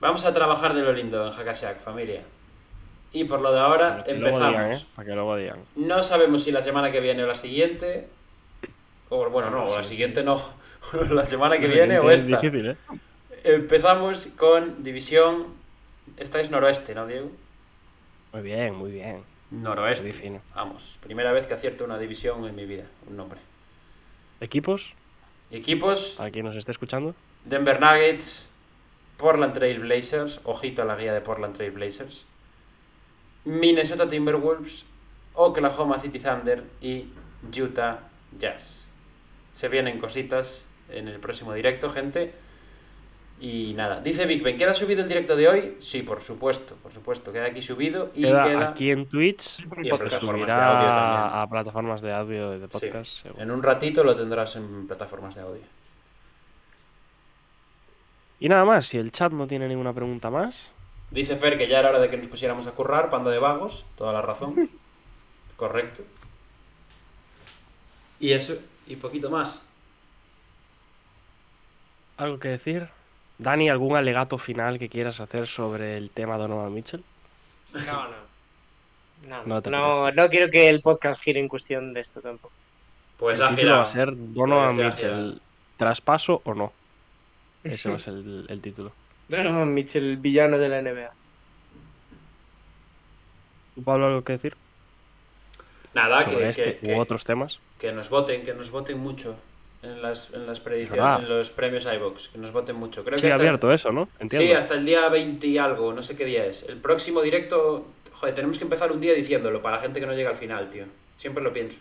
Vamos a trabajar de lo lindo en Hakashak, familia. Y por lo de ahora, Para que luego digan, empezamos. ¿eh? Para que luego digan. No sabemos si la semana que viene o la siguiente. O bueno, no, o la siguiente no. *laughs* la semana que viene o Es esta. difícil, ¿eh? Empezamos con división. Esta es noroeste, ¿no, Diego? Muy bien, muy bien. Noroeste. Fino. Vamos, primera vez que acierto una división en mi vida, un nombre. Equipos, Equipos, para quien nos esté escuchando. Denver Nuggets, Portland Trail Blazers, ojito a la guía de Portland Trail Blazers, Minnesota Timberwolves, Oklahoma City Thunder y Utah Jazz. Se vienen cositas en el próximo directo, gente. Y nada, dice Big Ben, ¿queda subido el directo de hoy? Sí, por supuesto, por supuesto, queda aquí subido y Queda, queda, aquí en Twitch. y en Se plataformas de audio subirá también. a plataformas de audio y de Sí. podcast. seguro. En un ratito lo tendrás en plataformas de audio. Y nada más, si el chat no tiene ninguna pregunta más, Dice Fer que ya era hora de que nos pusiéramos a currar, panda de vagos, toda la razón. *laughs* Correcto. Y eso, y poquito más. ¿algo que decir? Dani, ¿algún alegato final que quieras hacer sobre el tema Donovan Mitchell? No, no. No, No te no, no quiero que el podcast gire en cuestión de esto tampoco. Pues el título va a ser Donovan Pues Mitchell, ¿traspaso o no? Ese va a *laughs* ser el, el título. Donovan Mitchell, el villano de la NBA. ¿Tú, Pablo, algo que decir Nada, sobre que, este que- u otros temas? que nos voten, que nos voten mucho en las, en las predicciones, en los premios iVox, que nos voten mucho. Creo que Sigue hasta- abierto eso, ¿no? Entiendo. Sí, hasta el día 20 y algo, no sé qué día es. El próximo directo, joder, tenemos que empezar un día diciéndolo para la gente que no llega al final, tío. Siempre lo pienso.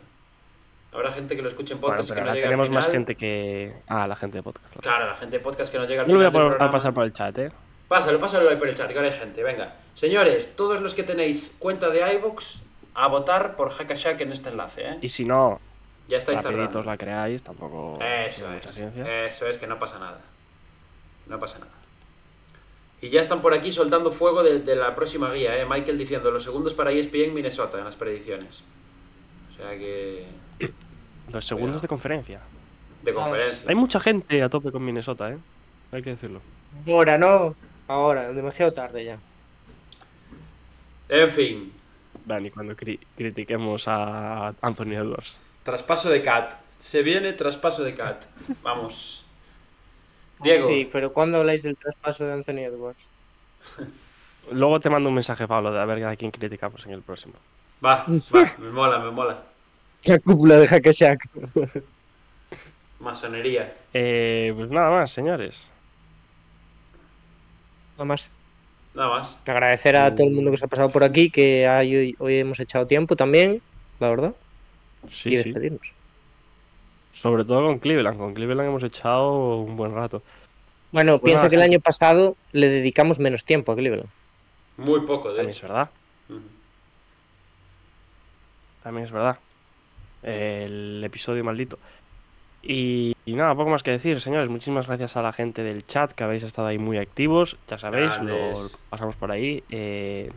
Habrá gente que lo escuche en Bueno, podcast y que no llegue al tenemos más final. gente que... Ah, la gente de podcast. claro. Claro, la gente de podcast que no llega al Yo lo voy final. a, por- a pasar por el chat, ¿eh? Pásalo, pásalo ahí por el chat, que ahora hay gente. Venga. Señores, todos los que tenéis cuenta de iVoox, a votar por Hackashack en este enlace, ¿eh? Y si no, Ya estáis rapiditos tardando. la creáis, tampoco... Eso es. ciencia. Eso es, que no pasa nada. No pasa nada. Y ya están por aquí soltando fuego de, de la próxima guía, ¿eh? Michael diciendo los segundos para ESPN Minnesota en las predicciones. O sea que. Los segundos de conferencia. De conferencia. Hay mucha gente a tope con Minnesota, ¿eh? Hay que decirlo. Ahora no, ahora, demasiado tarde ya. En fin. Dani, cuando cri- critiquemos a Anthony Edwards. Traspaso de Cat. Se viene traspaso de Cat. Vamos. Diego. Sí, pero ¿cuándo habláis del traspaso de Anthony Edwards? *laughs* Luego te mando un mensaje, Pablo, de a ver a quién criticamos en el próximo. Va, *laughs* va. Me mola, me mola. La cúpula de Hackashack. Masonería. Eh, pues nada más, señores. Nada más. Nada más. Agradecer a todo el mundo que se ha pasado por aquí, que hay- hoy, hoy hemos echado tiempo también, la verdad, Sí, y sí. despedirnos. Sobre todo con Cleveland. Con Cleveland hemos echado un buen rato. Bueno, piensa que el gente. año pasado le dedicamos menos tiempo a Cleveland. Muy poco, de También es verdad. También es verdad. El episodio maldito. Y, y nada, poco más que decir, señores. Muchísimas gracias a la gente del chat que habéis estado ahí muy activos. Ya sabéis, lo pasamos por ahí. Eh,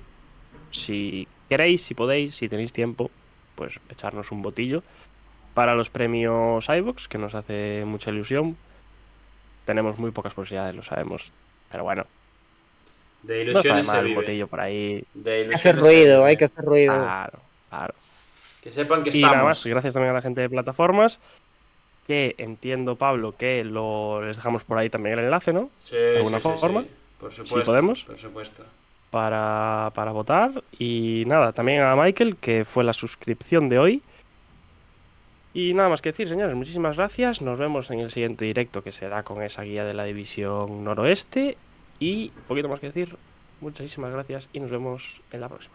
si queréis, si podéis, si tenéis tiempo, pues echarnos un botillo para los premios iVox, que nos hace mucha ilusión. Tenemos muy pocas posibilidades, lo sabemos. Pero bueno, De no de ilusiones se mal un vive. botillo por ahí. De Hay que ilusiones hacer ruido, hay que hacer ruido. Claro, claro. Que sepan que Y nada estamos. más, gracias también a la gente de plataformas. Que entiendo, Pablo, que lo, les dejamos por ahí también el enlace, ¿no? Sí, alguna sí, sí, forma? sí. Por supuesto. podemos. Por supuesto. Para, para votar. Y nada, también a Michael, que fue la suscripción de hoy. Y nada más que decir, señores, muchísimas gracias. Nos vemos en el siguiente directo que será con esa guía de la división noroeste. Y poquito más que decir, muchísimas gracias y nos vemos en la próxima.